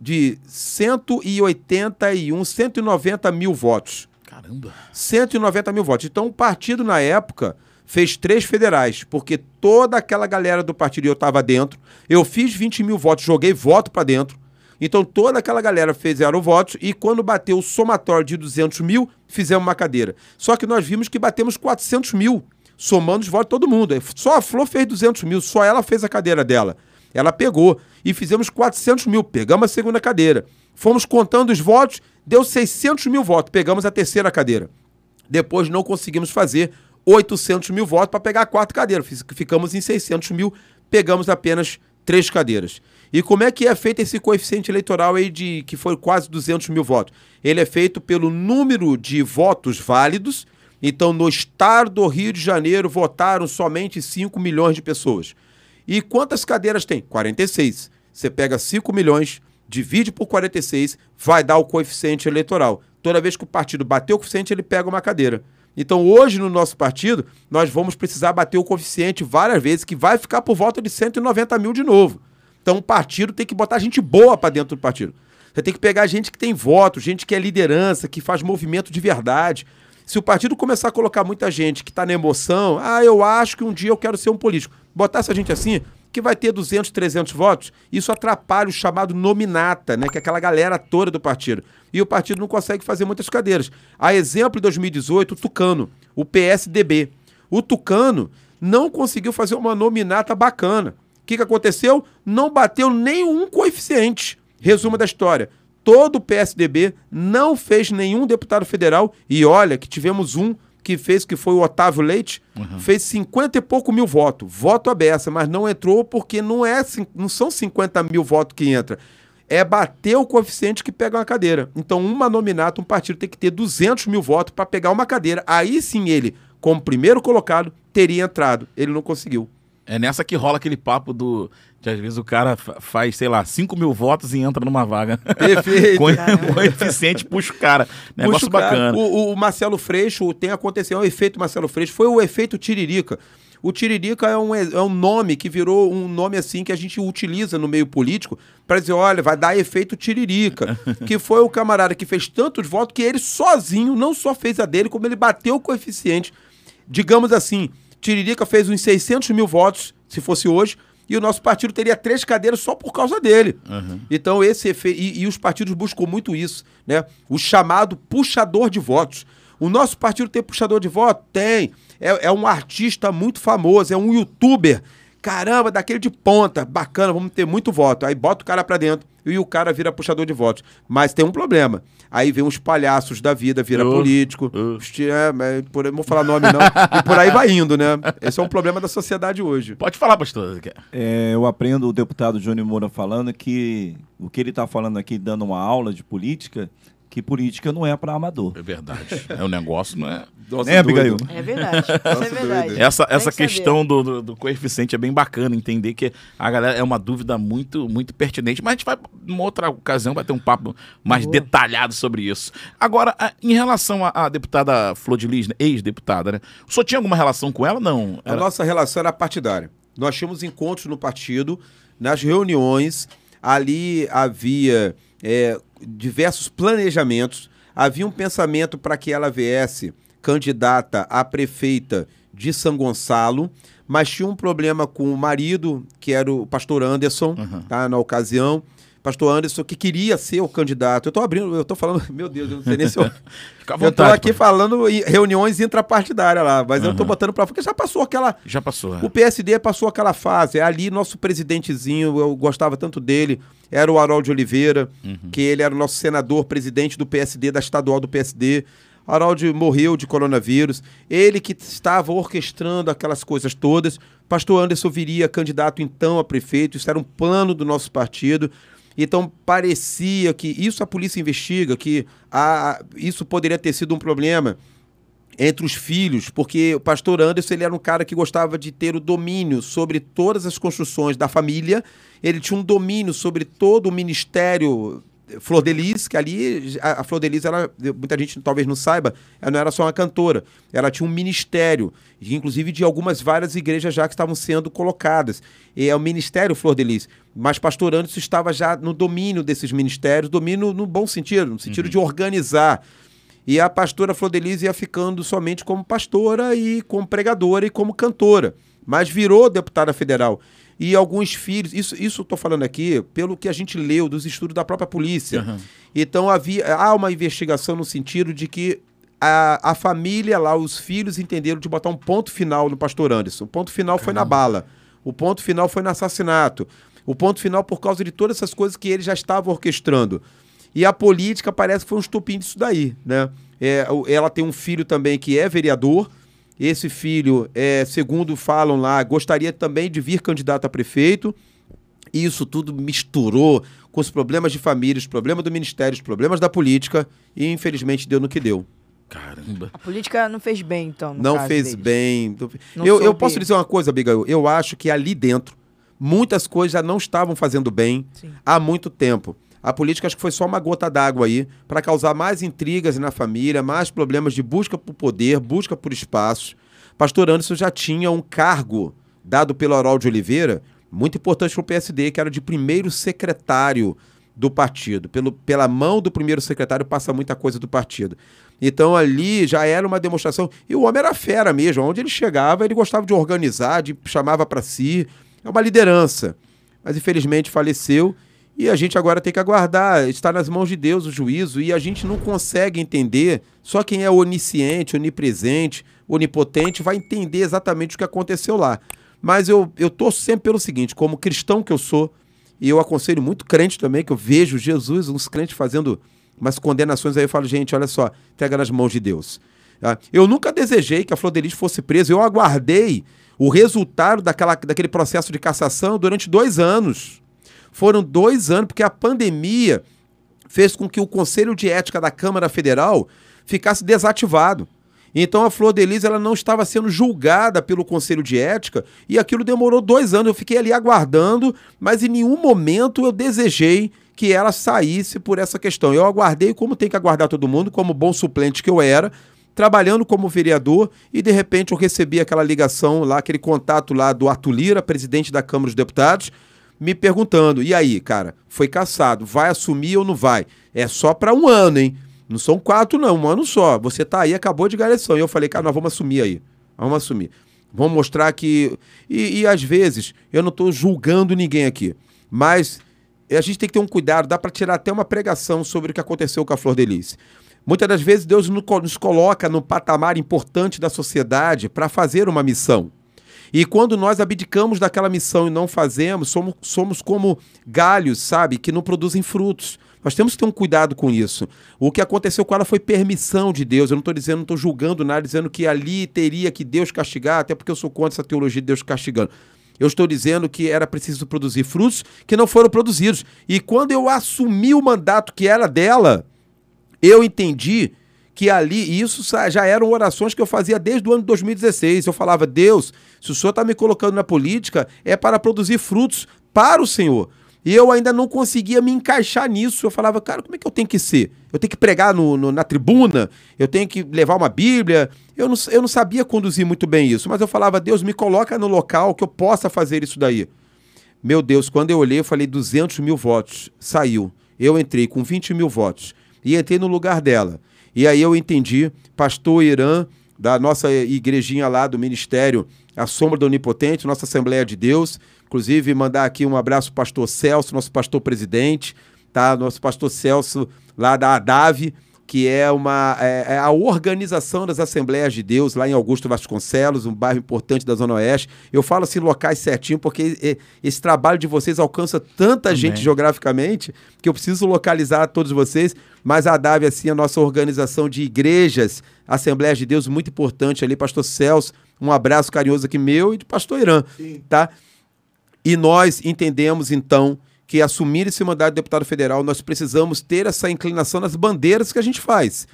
Speaker 3: de 181, 190 mil votos.
Speaker 1: Caramba.
Speaker 3: 190 mil votos. Então, o partido, na época, fez três federais, porque toda aquela galera do partido, eu estava dentro, eu fiz 20 mil votos, joguei voto para dentro. Então, toda aquela galera fizeram votos e quando bateu o somatório de 200 mil, fizemos uma cadeira. Só que nós vimos que batemos 400 mil, somando os votos de todo mundo. Só a Flor fez 200 mil, só ela fez a cadeira dela. Ela pegou e fizemos 400 mil, pegamos a segunda cadeira. Fomos contando os votos, deu 600 mil votos, pegamos a terceira cadeira. Depois não conseguimos fazer 800 mil votos para pegar quatro cadeiras. Ficamos em 600 mil, pegamos apenas três cadeiras. E como é que é feito esse coeficiente eleitoral aí de que foi quase 200 mil votos? Ele é feito pelo número de votos válidos. Então, no estado do Rio de Janeiro, votaram somente 5 milhões de pessoas. E quantas cadeiras tem? 46. Você pega 5 milhões, divide por 46, vai dar o coeficiente eleitoral. Toda vez que o partido bater o coeficiente, ele pega uma cadeira. Então, hoje no nosso partido, nós vamos precisar bater o coeficiente várias vezes, que vai ficar por volta de 190 mil de novo. Então, o partido tem que botar gente boa para dentro do partido. Você tem que pegar gente que tem voto, gente que é liderança, que faz movimento de verdade. Se o partido começar a colocar muita gente que está na emoção, ah, eu acho que um dia eu quero ser um político. Botar essa gente assim, que vai ter 200, 300 votos, isso atrapalha o chamado nominata, né, que é aquela galera toda do partido. E o partido não consegue fazer muitas cadeiras. A exemplo, em 2018, o Tucano, o PSDB. O Tucano não conseguiu fazer uma nominata bacana. O que, que aconteceu? Não bateu nenhum coeficiente. Resumo da história. Todo o PSDB não fez nenhum deputado federal. E olha que tivemos um que fez, que foi o Otávio Leite, uhum. fez 50 e pouco mil votos. Voto aberto, mas não entrou porque não, é, não são 50 mil votos que entra. É bater o coeficiente que pega uma cadeira. Então, uma nominata, um partido tem que ter 200 mil votos para pegar uma cadeira. Aí sim ele, como primeiro colocado, teria entrado. Ele não conseguiu.
Speaker 1: É nessa que rola aquele papo do. Que às vezes o cara faz, sei lá, 5 mil votos e entra numa vaga.
Speaker 3: Perfeito. [laughs]
Speaker 1: Com coeficiente puxa o cara. Negócio puxa bacana.
Speaker 3: O, o, Marcelo Freixo tem acontecido, é o efeito Marcelo Freixo, foi o efeito Tiririca. O Tiririca é um, é um nome que virou um nome assim que a gente utiliza no meio político para dizer, olha, vai dar efeito Tiririca. [laughs] que foi o camarada que fez tantos votos que ele sozinho não só fez a dele, como ele bateu o coeficiente. Digamos assim, Tiririca fez uns 600 mil votos, se fosse hoje, e o nosso partido teria três cadeiras só por causa dele. Uhum. Então, esse efeito. E, e, os partidos buscam muito isso, né? O chamado puxador de votos. O nosso partido tem puxador de voto? Tem. É, é um artista muito famoso, é um youtuber. Caramba, daquele de ponta, bacana, vamos ter muito voto. Aí bota o cara pra dentro e o cara vira puxador de votos. Mas tem um problema. Aí vem uns palhaços da vida, vira uh, político. Uh. É, por, não vou falar nome, não. e por aí vai indo, né? Esse é um problema da sociedade hoje.
Speaker 1: Pode falar, pastor.
Speaker 4: É, eu aprendo o deputado Johnny Moura falando que o que ele está falando aqui, dando uma aula de política, que política não é para amador.
Speaker 1: É verdade. É o negócio, não é?
Speaker 3: Nossa,
Speaker 4: Né. Abigail?
Speaker 2: É verdade. É
Speaker 3: Nossa,
Speaker 2: verdade.
Speaker 3: doido.
Speaker 1: Essa, essa
Speaker 2: que
Speaker 1: questão do, do, do coeficiente é bem bacana, entender que a galera é uma dúvida muito, muito pertinente, mas a gente vai, numa outra ocasião, vai ter um papo mais
Speaker 2: Boa.
Speaker 1: detalhado sobre isso. Agora, a- em relação à, deputada Flor de Lis, né, ex-deputada, né? O senhor tinha alguma relação com ela? Não.
Speaker 3: A
Speaker 1: Era-
Speaker 3: nossa relação era partidária. Nós tínhamos encontros no partido, nas reuniões, ali havia é, diversos planejamentos, havia um pensamento para que ela viesse candidata a prefeita de São Gonçalo, mas tinha um problema com o marido, que era o pastor Anderson, tá, na ocasião. Pastor Anderson, que queria ser o candidato. Eu tô abrindo, eu tô falando, [laughs] meu Deus, eu não sei nem se eu. [laughs]
Speaker 1: Fica à
Speaker 3: eu tô
Speaker 1: vontade,
Speaker 3: aqui
Speaker 1: pô.
Speaker 3: falando em reuniões intrapartidárias lá, mas eu tô
Speaker 1: Aham.
Speaker 3: botando pra fora, porque já passou aquela.
Speaker 1: Já passou. é.
Speaker 3: O PSD passou aquela fase. É ali nosso presidentezinho, eu gostava tanto dele, era o Harold Oliveira, que ele era o nosso senador, presidente do PSD, da estadual do PSD. Harold morreu de coronavírus. Ele que estava orquestrando aquelas coisas todas. Pastor Anderson viria candidato então a prefeito. Isso era um plano do nosso partido. Então parecia que isso a polícia investiga, que a, isso poderia ter sido um problema entre os filhos, porque o pastor Anderson ele era um cara que gostava de ter o domínio sobre todas as construções da família. Ele tinha um domínio sobre todo o ministério Flor de Lis, que ali a, Flor de Lis, ela, muita gente talvez não saiba, ela não era só uma cantora, ela tinha um ministério, inclusive de algumas várias igrejas já que estavam sendo colocadas. E é o ministério Flor de Lis. Mas pastor Anderson estava já no domínio desses ministérios, domínio no bom sentido, no sentido de organizar. E a pastora Flor de Lis ia ficando somente como pastora e como pregadora e como cantora. Mas virou deputada federal. E alguns filhos, isso isso estou falando aqui pelo que a gente leu dos estudos da própria polícia.
Speaker 1: Aham.
Speaker 3: Então havia, há uma investigação no sentido de que a, a família lá, os filhos entenderam de botar um ponto final no pastor Anderson. O ponto final foi na bala. O ponto final foi no assassinato. O ponto final por causa de todas essas coisas que ele já estava orquestrando. E a política parece que foi um estupim disso daí, né? É, ela tem um filho também que é vereador. Esse filho, é, segundo falam lá, gostaria também de vir candidato a prefeito. E isso tudo misturou com os problemas de família, os problemas do ministério, os problemas da política. E infelizmente deu no que deu.
Speaker 1: Caramba.
Speaker 2: A política não fez bem, então. no
Speaker 3: Não
Speaker 2: caso
Speaker 3: fez
Speaker 2: deles.
Speaker 3: bem.
Speaker 2: Não
Speaker 3: Eu, eu posso dizer uma coisa, Abigail. Eu acho que ali dentro, muitas coisas já não estavam fazendo bem
Speaker 2: Sim.
Speaker 3: há muito tempo. A política acho que foi só uma gota d'água aí para causar mais intrigas na família, mais problemas de busca por poder, busca por espaços. Pastor Anderson já tinha um cargo dado pelo Harold de Oliveira, muito importante para o PSD, que era de primeiro secretário do partido. Pelo, pela mão do primeiro secretário passa muita coisa do partido. Então ali já era uma demonstração. E o homem era fera mesmo. Onde ele chegava, ele gostava de organizar, de chamava para si. É uma liderança. Mas infelizmente faleceu. E a gente agora tem que aguardar. Está nas mãos de Deus o juízo. E a gente não consegue entender. Só quem é onisciente, onipresente, onipotente vai entender exatamente o que aconteceu lá. Mas eu, eu torço sempre pelo seguinte: como cristão que eu sou, e eu aconselho muito crente também, que eu vejo Jesus, uns crentes fazendo umas condenações aí, eu falo, gente, olha só, entrega nas mãos de Deus. Ah, Eu nunca desejei que a Flor de Lis fosse presa, eu aguardei o resultado daquela, daquele processo de cassação durante dois anos. Foram dois anos, porque a pandemia fez com que o Conselho de Ética da Câmara Federal ficasse desativado. Então a Flor de Lis ela não estava sendo julgada pelo Conselho de Ética e aquilo demorou dois anos. Eu fiquei ali aguardando, mas em nenhum momento eu desejei que ela saísse por essa questão. Eu aguardei como tem que aguardar todo mundo, como bom suplente que eu era, trabalhando como vereador e de repente eu recebi aquela ligação lá, aquele contato lá do Arthur Lira, presidente da Câmara dos Deputados, me perguntando: e aí, cara, foi caçado, vai assumir ou não vai? É só para um ano, hein? Não são quatro, não, um ano só. Você tá aí, acabou de ganhar. E eu falei, cara, nós vamos assumir aí. Vamos assumir. Vamos mostrar que. E, e às vezes, eu não estou julgando ninguém aqui, mas a gente tem que ter um cuidado, dá para tirar até uma pregação sobre o que aconteceu com a Flor de Lis. Muitas das vezes Deus no- nos coloca no patamar importante da sociedade para fazer uma missão. E quando nós abdicamos daquela missão e não fazemos, somos, somos como galhos, sabe, que não produzem frutos. Nós temos que ter um cuidado com isso. O que aconteceu com ela foi permissão de Deus. Eu não estou dizendo, não estou julgando nada, dizendo que ali teria que Deus castigar, até porque eu sou contra essa teologia de Deus castigando. Eu estou dizendo que era preciso produzir frutos que não foram produzidos. E quando eu assumi o mandato que era dela, eu entendi que ali, isso já eram orações que eu fazia desde o ano de 2016. Eu falava, Deus, se o Senhor está me colocando na política, é para produzir frutos para o Senhor. E eu ainda não conseguia me encaixar nisso. Eu falava, cara, como é que eu tenho que ser? Eu tenho que pregar no- no- na tribuna? Eu tenho que levar uma Bíblia? Eu não, eu não sabia conduzir muito bem isso, mas eu falava, Deus, me coloca no local que eu possa fazer isso daí. Meu Deus, quando eu olhei, eu falei 200 mil votos. Saiu. Eu entrei com 20 mil votos. E entrei no lugar dela. E aí eu entendi, pastor Irã, da nossa igrejinha lá do ministério A Sombra do Onipotente, nossa Assembleia de Deus. Inclusive, mandar aqui um abraço pro pastor Celso, nosso pastor presidente, tá? Nosso pastor Celso, lá da ADAVE, que é uma é, é a organização das Assembleias de Deus lá em Augusto Vasconcelos, um bairro importante da Zona Oeste. Eu falo assim locais certinho porque esse trabalho de vocês alcança tanta
Speaker 1: Amém.
Speaker 3: gente geograficamente que eu preciso localizar todos vocês. Mas a ADAV, assim, a nossa organização de igrejas, Assembleias de Deus, muito importante ali, Pastor Celso, um abraço carinhoso aqui meu e de Pastor Irã, tá? E nós entendemos, então, que assumir esse mandato de deputado federal, nós precisamos ter essa inclinação nas bandeiras que a gente faz.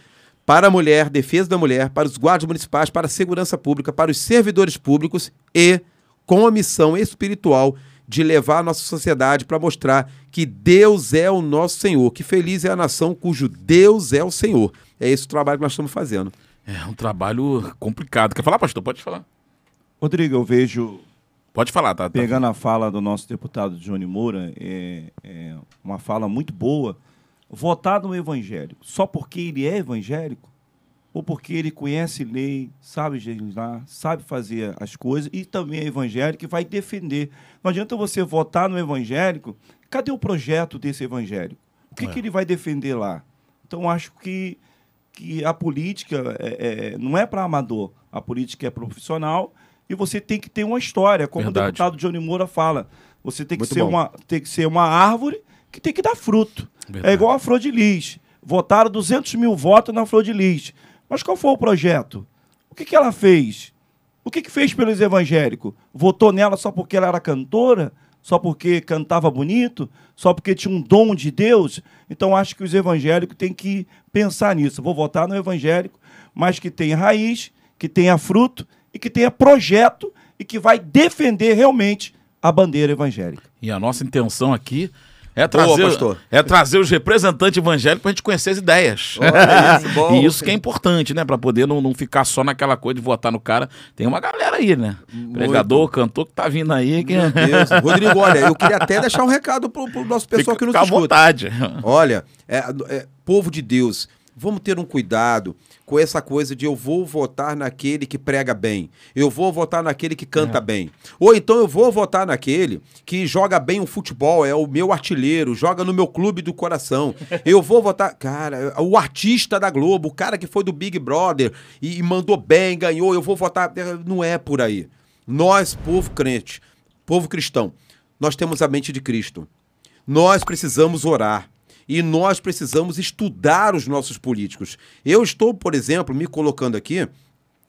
Speaker 3: Para a mulher, defesa da mulher, para os guardas municipais, para a segurança pública, para os servidores públicos e com a missão espiritual de levar a nossa sociedade para mostrar que Deus é o nosso Senhor, que feliz é a nação cujo Deus é o Senhor. É esse o trabalho que nós estamos fazendo.
Speaker 1: É um trabalho complicado. Quer falar, pastor? Pode falar.
Speaker 4: Rodrigo, eu vejo
Speaker 1: Pode falar, tá? tá.
Speaker 4: Pegando a fala do nosso deputado Johnny Moura, é, é uma fala muito boa. Votar no evangélico só porque ele é evangélico ou porque ele conhece lei, sabe legislar, sabe fazer as coisas e também é evangélico e vai defender. Não adianta você votar no evangélico, cadê o projeto desse evangélico? O que,
Speaker 1: É.
Speaker 4: que ele vai defender lá? Então, acho que, que a política é- é- não é para amador, a política é profissional e você tem que ter uma história, como
Speaker 1: Verdade.
Speaker 4: o deputado Johnny Moura fala. Você tem que,
Speaker 3: Muito
Speaker 4: ser
Speaker 3: bom.
Speaker 4: uma, tem que ser uma árvore que tem que dar fruto.
Speaker 1: Verdade.
Speaker 4: É igual a Flor de Lis. Votaram 200 mil votos na Flor de Lis. Mas qual foi o projeto? O que, que ela fez? O que, que fez pelos evangélicos? Votou nela só porque ela era cantora? Só porque cantava bonito? Só porque tinha um dom de Deus? Então acho que os evangélicos têm que pensar nisso. Vou votar no evangélico, mas que tenha raiz, que tenha fruto e que tenha projeto e que vai defender realmente a bandeira evangélica.
Speaker 1: E a nossa intenção aqui é trazer,
Speaker 3: pastor.
Speaker 1: é trazer os representantes evangélicos para a gente conhecer as ideias.
Speaker 3: Olha isso, [laughs] bom.
Speaker 1: e isso que é importante, né? Para poder não, não ficar só naquela coisa de votar no cara. Tem uma galera aí, né? Pregador, cantor que tá vindo aí. Que...
Speaker 3: Meu Deus. [laughs] Rodrigo, olha, eu queria até deixar um recado pro, pro nosso pessoal que nos
Speaker 1: Fica à
Speaker 3: escuta.
Speaker 1: vontade.
Speaker 3: Olha, é, é, povo de Deus, vamos ter um cuidado com essa coisa de eu vou votar naquele que prega bem, eu vou votar naquele que canta bem, ou então eu vou votar naquele que joga bem o futebol, é o meu artilheiro, joga no meu clube do coração. [laughs] Eu vou votar, cara, o artista da Globo, o cara que foi do Big Brother e, e mandou bem, ganhou, eu vou votar. Não é por aí. Nós, povo crente, povo cristão, nós temos a mente de Cristo. Nós precisamos orar. E nós precisamos estudar os nossos políticos. Eu estou, por exemplo, me colocando aqui,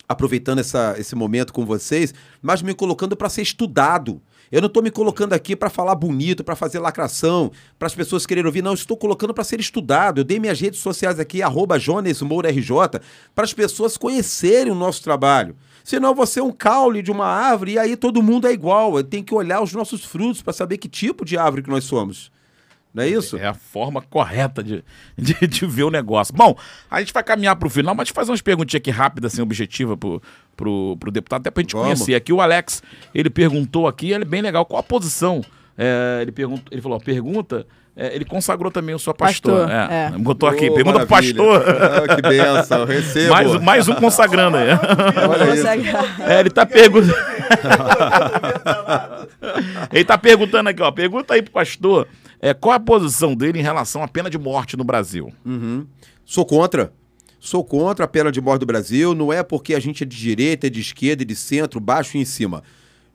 Speaker 3: aproveitando essa, esse momento com vocês, mas me colocando para ser estudado. Eu não estou me colocando aqui para falar bonito, para fazer lacração, para as pessoas quererem ouvir. Não, estou colocando para ser estudado. Eu dei minhas redes sociais aqui, arroba Jones Moura RJ, para as pessoas conhecerem o nosso trabalho. Senão você é um caule de uma árvore e aí todo mundo é igual. Tem que olhar os nossos frutos para saber que tipo de árvore que nós somos. Não é isso?
Speaker 1: É a forma correta de, de, de ver o negócio. Bom, a gente vai caminhar para o final, mas fazer umas perguntinhas aqui rápidas, assim, objetiva pro, pro, pro deputado, até pra gente
Speaker 3: Vamos.
Speaker 1: conhecer. Aqui o Alex, ele perguntou aqui, ele é bem legal, qual a posição? É, ele, perguntou, ele falou, ó, pergunta, é, ele consagrou também o seu pastor.
Speaker 2: Pastor,
Speaker 1: é,
Speaker 2: é.
Speaker 1: Botou aqui,
Speaker 3: Ô,
Speaker 1: pergunta pro
Speaker 3: maravilha.
Speaker 1: pastor.
Speaker 3: Ah, que benção, [laughs] recebo.
Speaker 1: mais, mais um consagrando aí.
Speaker 3: Olha isso.
Speaker 1: É, ele tá perguntando. [laughs] ele tá perguntando aqui, ó. Pergunta aí pro pastor é, qual a posição dele em relação à pena de morte no Brasil.
Speaker 3: Uhum. Sou contra. Sou contra a pena de morte do Brasil. Não é porque a gente é de direita, de esquerda, de centro, baixo e em cima.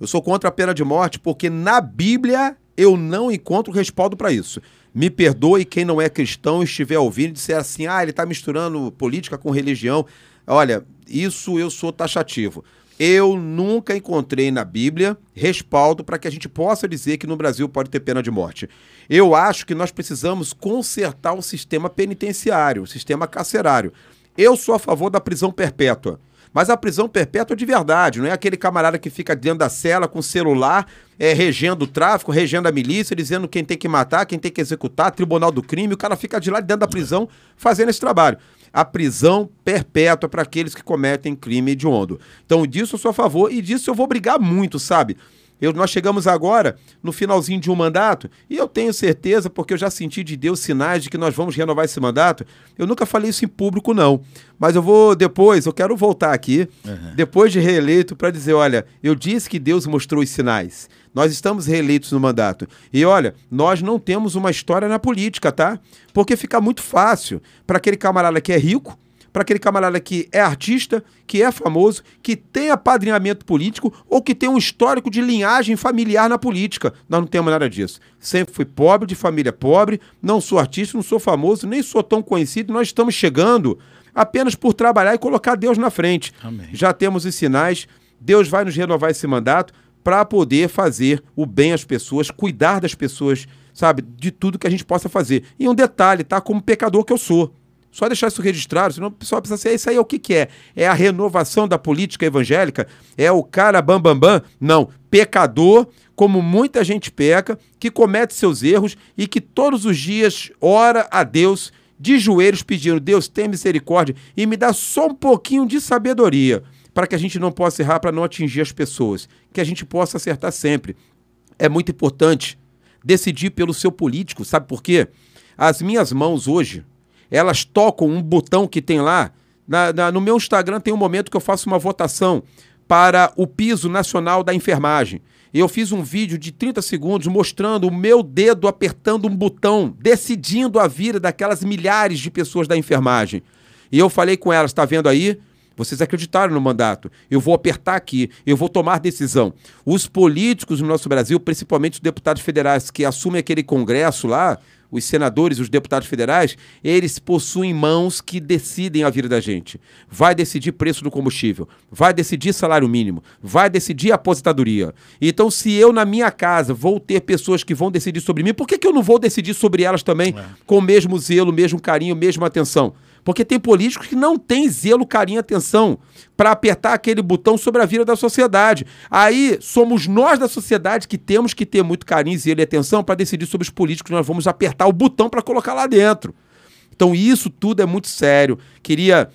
Speaker 3: Eu sou contra a pena de morte porque na Bíblia eu não encontro respaldo para isso. Me perdoe quem não é cristão e estiver ouvindo e disser assim: ah, ele está misturando política com religião. Olha, isso eu sou taxativo. Eu nunca encontrei na Bíblia respaldo para que a gente possa dizer que no Brasil pode ter pena de morte. Eu acho que nós precisamos consertar o sistema penitenciário, o sistema carcerário. Eu sou a favor da prisão perpétua. Mas a prisão perpétua de verdade, não é aquele camarada que fica dentro da cela com celular, é, regendo o tráfico, regendo a milícia, dizendo quem tem que matar, quem tem que executar, tribunal do crime, o cara fica de lá dentro da prisão fazendo esse trabalho a prisão perpétua para aqueles que cometem crime hediondo. Então, disso eu sou a favor e disso eu vou brigar muito, sabe? Eu, nós chegamos agora no finalzinho de um mandato e eu tenho certeza, porque eu já senti de Deus sinais de que nós vamos renovar esse mandato. Eu nunca falei isso em público, não. Mas eu vou depois, eu quero voltar aqui, uhum. depois de reeleito, para dizer: olha, eu disse que Deus mostrou os sinais. Nós estamos reeleitos no mandato. E olha, nós não temos uma história na política, tá? Porque fica muito fácil para aquele camarada que é rico para aquele camarada que é artista, que é famoso, que tem apadrinhamento político ou que tem um histórico de linhagem familiar na política. Nós não temos nada disso. Sempre fui pobre, de família pobre, não sou artista, não sou famoso, nem sou tão conhecido. Nós estamos chegando apenas por trabalhar e colocar Deus na frente. Amém. Já temos os sinais, Deus vai nos renovar esse mandato para poder fazer o bem às pessoas, cuidar das pessoas, sabe, de tudo que a gente possa fazer. E um detalhe, tá? Como pecador que eu sou. Só deixar isso registrado, senão o pessoal pensa assim, isso aí é o que, que é? É a renovação da política evangélica? É o cara bam, bam, bam? Não. Pecador, como muita gente peca, que comete seus erros e que todos os dias ora a Deus de joelhos pedindo, Deus, tem misericórdia e me dá só um pouquinho de sabedoria para que a gente não possa errar, para não atingir as pessoas, que a gente possa acertar sempre. É muito importante decidir pelo seu político, sabe por quê? As minhas mãos hoje, elas tocam um botão que tem lá. Na, na, no meu Instagram tem um momento que eu faço uma votação para o piso nacional da enfermagem. Eu fiz um vídeo de 30 segundos mostrando o meu dedo apertando um botão, decidindo a vida daquelas milhares de pessoas da enfermagem. E eu falei com elas, está vendo aí? Vocês acreditaram no mandato. Eu vou apertar aqui, eu vou tomar decisão. Os políticos no nosso Brasil, principalmente os deputados federais que assumem aquele congresso lá, os senadores, os deputados federais, eles possuem mãos que decidem a vida da gente. Vai decidir preço do combustível, vai decidir salário mínimo, vai decidir aposentadoria. Então, se eu na minha casa vou ter pessoas que vão decidir sobre mim, por que, que eu não vou decidir sobre elas também é. com o mesmo zelo, mesmo carinho, mesma atenção? Porque tem políticos que não têm zelo, carinho, atenção para apertar aquele botão sobre a vida da sociedade. Aí somos nós da sociedade que temos que ter muito carinho, zelo e atenção para decidir sobre os políticos. Nós vamos apertar o botão para colocar lá dentro. Então isso tudo é muito sério. Queria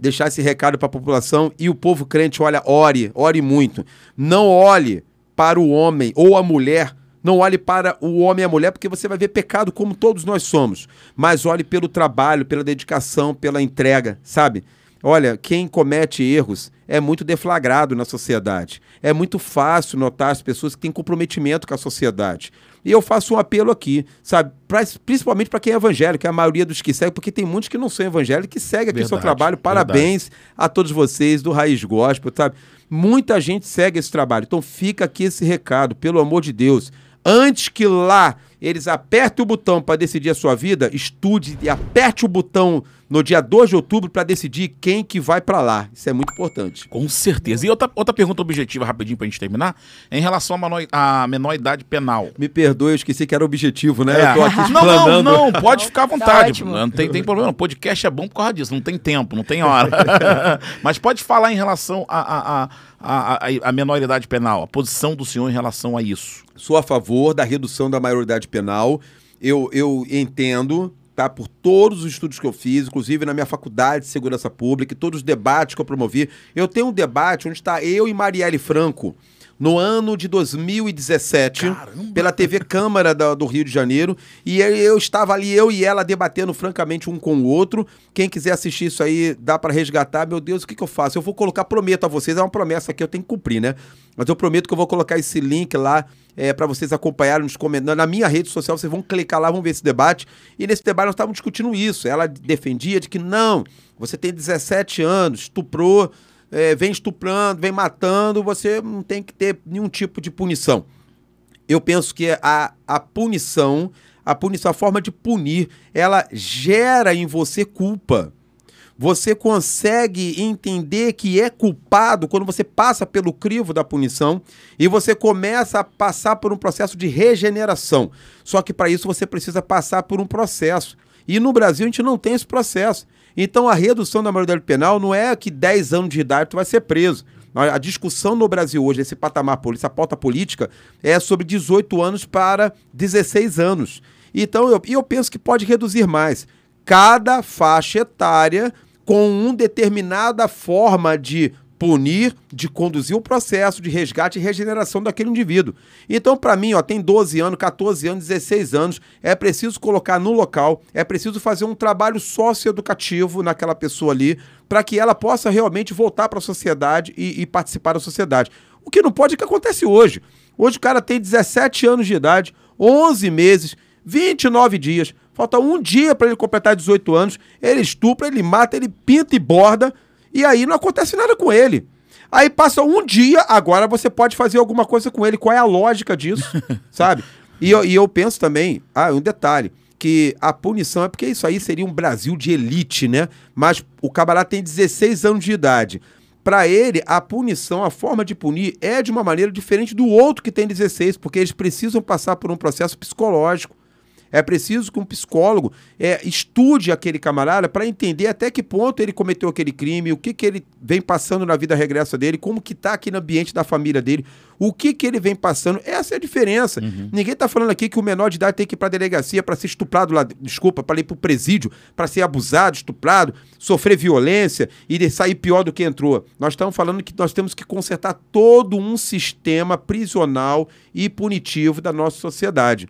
Speaker 3: deixar esse recado para a população e o povo crente, olha, ore, ore muito. Não olhe para o homem ou a mulher não olhe para o homem e a mulher, porque você vai ver pecado como todos nós somos. Mas olhe pelo trabalho, pela dedicação, pela entrega, sabe? Olha, quem comete erros é muito deflagrado na sociedade. É muito fácil notar as pessoas que têm comprometimento com a sociedade. E eu faço um apelo aqui, sabe? Pra, principalmente para quem é evangélico, que é a maioria dos que seguem, porque tem muitos que não são evangélicos que seguem aqui o seu trabalho. Parabéns verdade. a todos vocês do Raiz Gospel, sabe? Muita gente segue esse trabalho. Então fica aqui esse recado, pelo amor de Deus antes que lá eles apertem o botão para decidir a sua vida, estude e aperte o botão no dia 2 de outubro para decidir quem que vai para lá. Isso é muito importante.
Speaker 1: Com certeza. E outra, outra pergunta objetiva, rapidinho, para a gente terminar, é em relação à menor, à menor idade penal.
Speaker 3: Me perdoe, eu esqueci que era objetivo, né?
Speaker 1: É. Eu tô aqui [laughs] não, não, não, pode ficar à tá vontade. Tá não tem, tem problema. O podcast é bom por causa disso, não tem tempo, não tem hora. [laughs] Mas pode falar em relação à a, a, a, a, a menor idade penal, a posição do senhor em relação a isso.
Speaker 3: Sou a favor da redução da maioridade penal. Eu, eu entendo tá? Por todos os estudos que eu fiz, inclusive na minha faculdade de segurança pública, e todos os debates que eu promovi. Eu tenho um debate onde está eu e Marielle Franco no ano de 2017, Caramba. pela TV Câmara do, do, Rio de Janeiro. E eu, eu, estava ali, eu e ela, debatendo francamente um com o outro. Quem quiser assistir isso aí, dá para resgatar. Meu Deus, o que, que eu faço? Eu vou colocar, prometo a vocês, é uma promessa que eu tenho que cumprir, né? Mas eu prometo que eu vou colocar esse link lá é, para vocês acompanharem nos comentários. Na minha rede social, vocês vão clicar lá, vão ver esse debate. E nesse debate nós estávamos discutindo isso. Ela defendia de que não, você tem 17 anos, estuprou, é, vem estuprando, vem matando, você não tem que ter nenhum tipo de punição. Eu penso que a, a punição, a punição, a forma de punir, ela gera em você culpa. Você consegue entender que é culpado quando você passa pelo crivo da punição e você começa a passar por um processo de regeneração. Só que para isso você precisa passar por um processo. E no Brasil a gente não tem esse processo. Então a redução da maioridade penal não é que 10 anos de idade tu vai ser preso. A discussão no Brasil hoje, esse patamar essa pauta política, é sobre 18 anos para 16 anos. Então, eu, eu penso que pode reduzir mais. Cada faixa etária com uma determinada forma de punir, de conduzir o processo de resgate e regeneração daquele indivíduo. Então, para mim, ó, tem 12 anos, 14 anos, 16 anos, é preciso colocar no local, é preciso fazer um trabalho socioeducativo naquela pessoa ali, para que ela possa realmente voltar para a sociedade e, e participar da sociedade. O que não pode é que acontece hoje. Hoje o cara tem 17 anos de idade, 11 meses, 29 dias, falta um dia para ele completar 18 anos, ele estupra, ele mata, ele pinta e borda, e aí não acontece nada com ele. Aí passa um dia, agora você pode fazer alguma coisa com ele. Qual é a lógica disso? [laughs] sabe? E eu, e eu penso também, ah, um detalhe, que a punição é porque isso aí seria um Brasil de elite, né? Mas o camarada tem 16 anos de idade. Para ele, a punição, a forma de punir é de uma maneira diferente do outro que tem 16, porque eles precisam passar por um processo psicológico. É preciso que um psicólogo é, estude aquele camarada para entender até que ponto ele cometeu aquele crime, o que, que ele vem passando na vida regressa dele, como que está aqui no ambiente da família dele, o que, que ele vem passando. Essa é a diferença. Uhum. Ninguém está falando aqui que o menor de idade tem que ir para a delegacia para ser estuprado lá, desculpa, para ir para o presídio, para ser abusado, estuprado, sofrer violência e sair pior do que entrou. Nós estamos falando que nós temos que consertar todo um sistema prisional e punitivo da nossa sociedade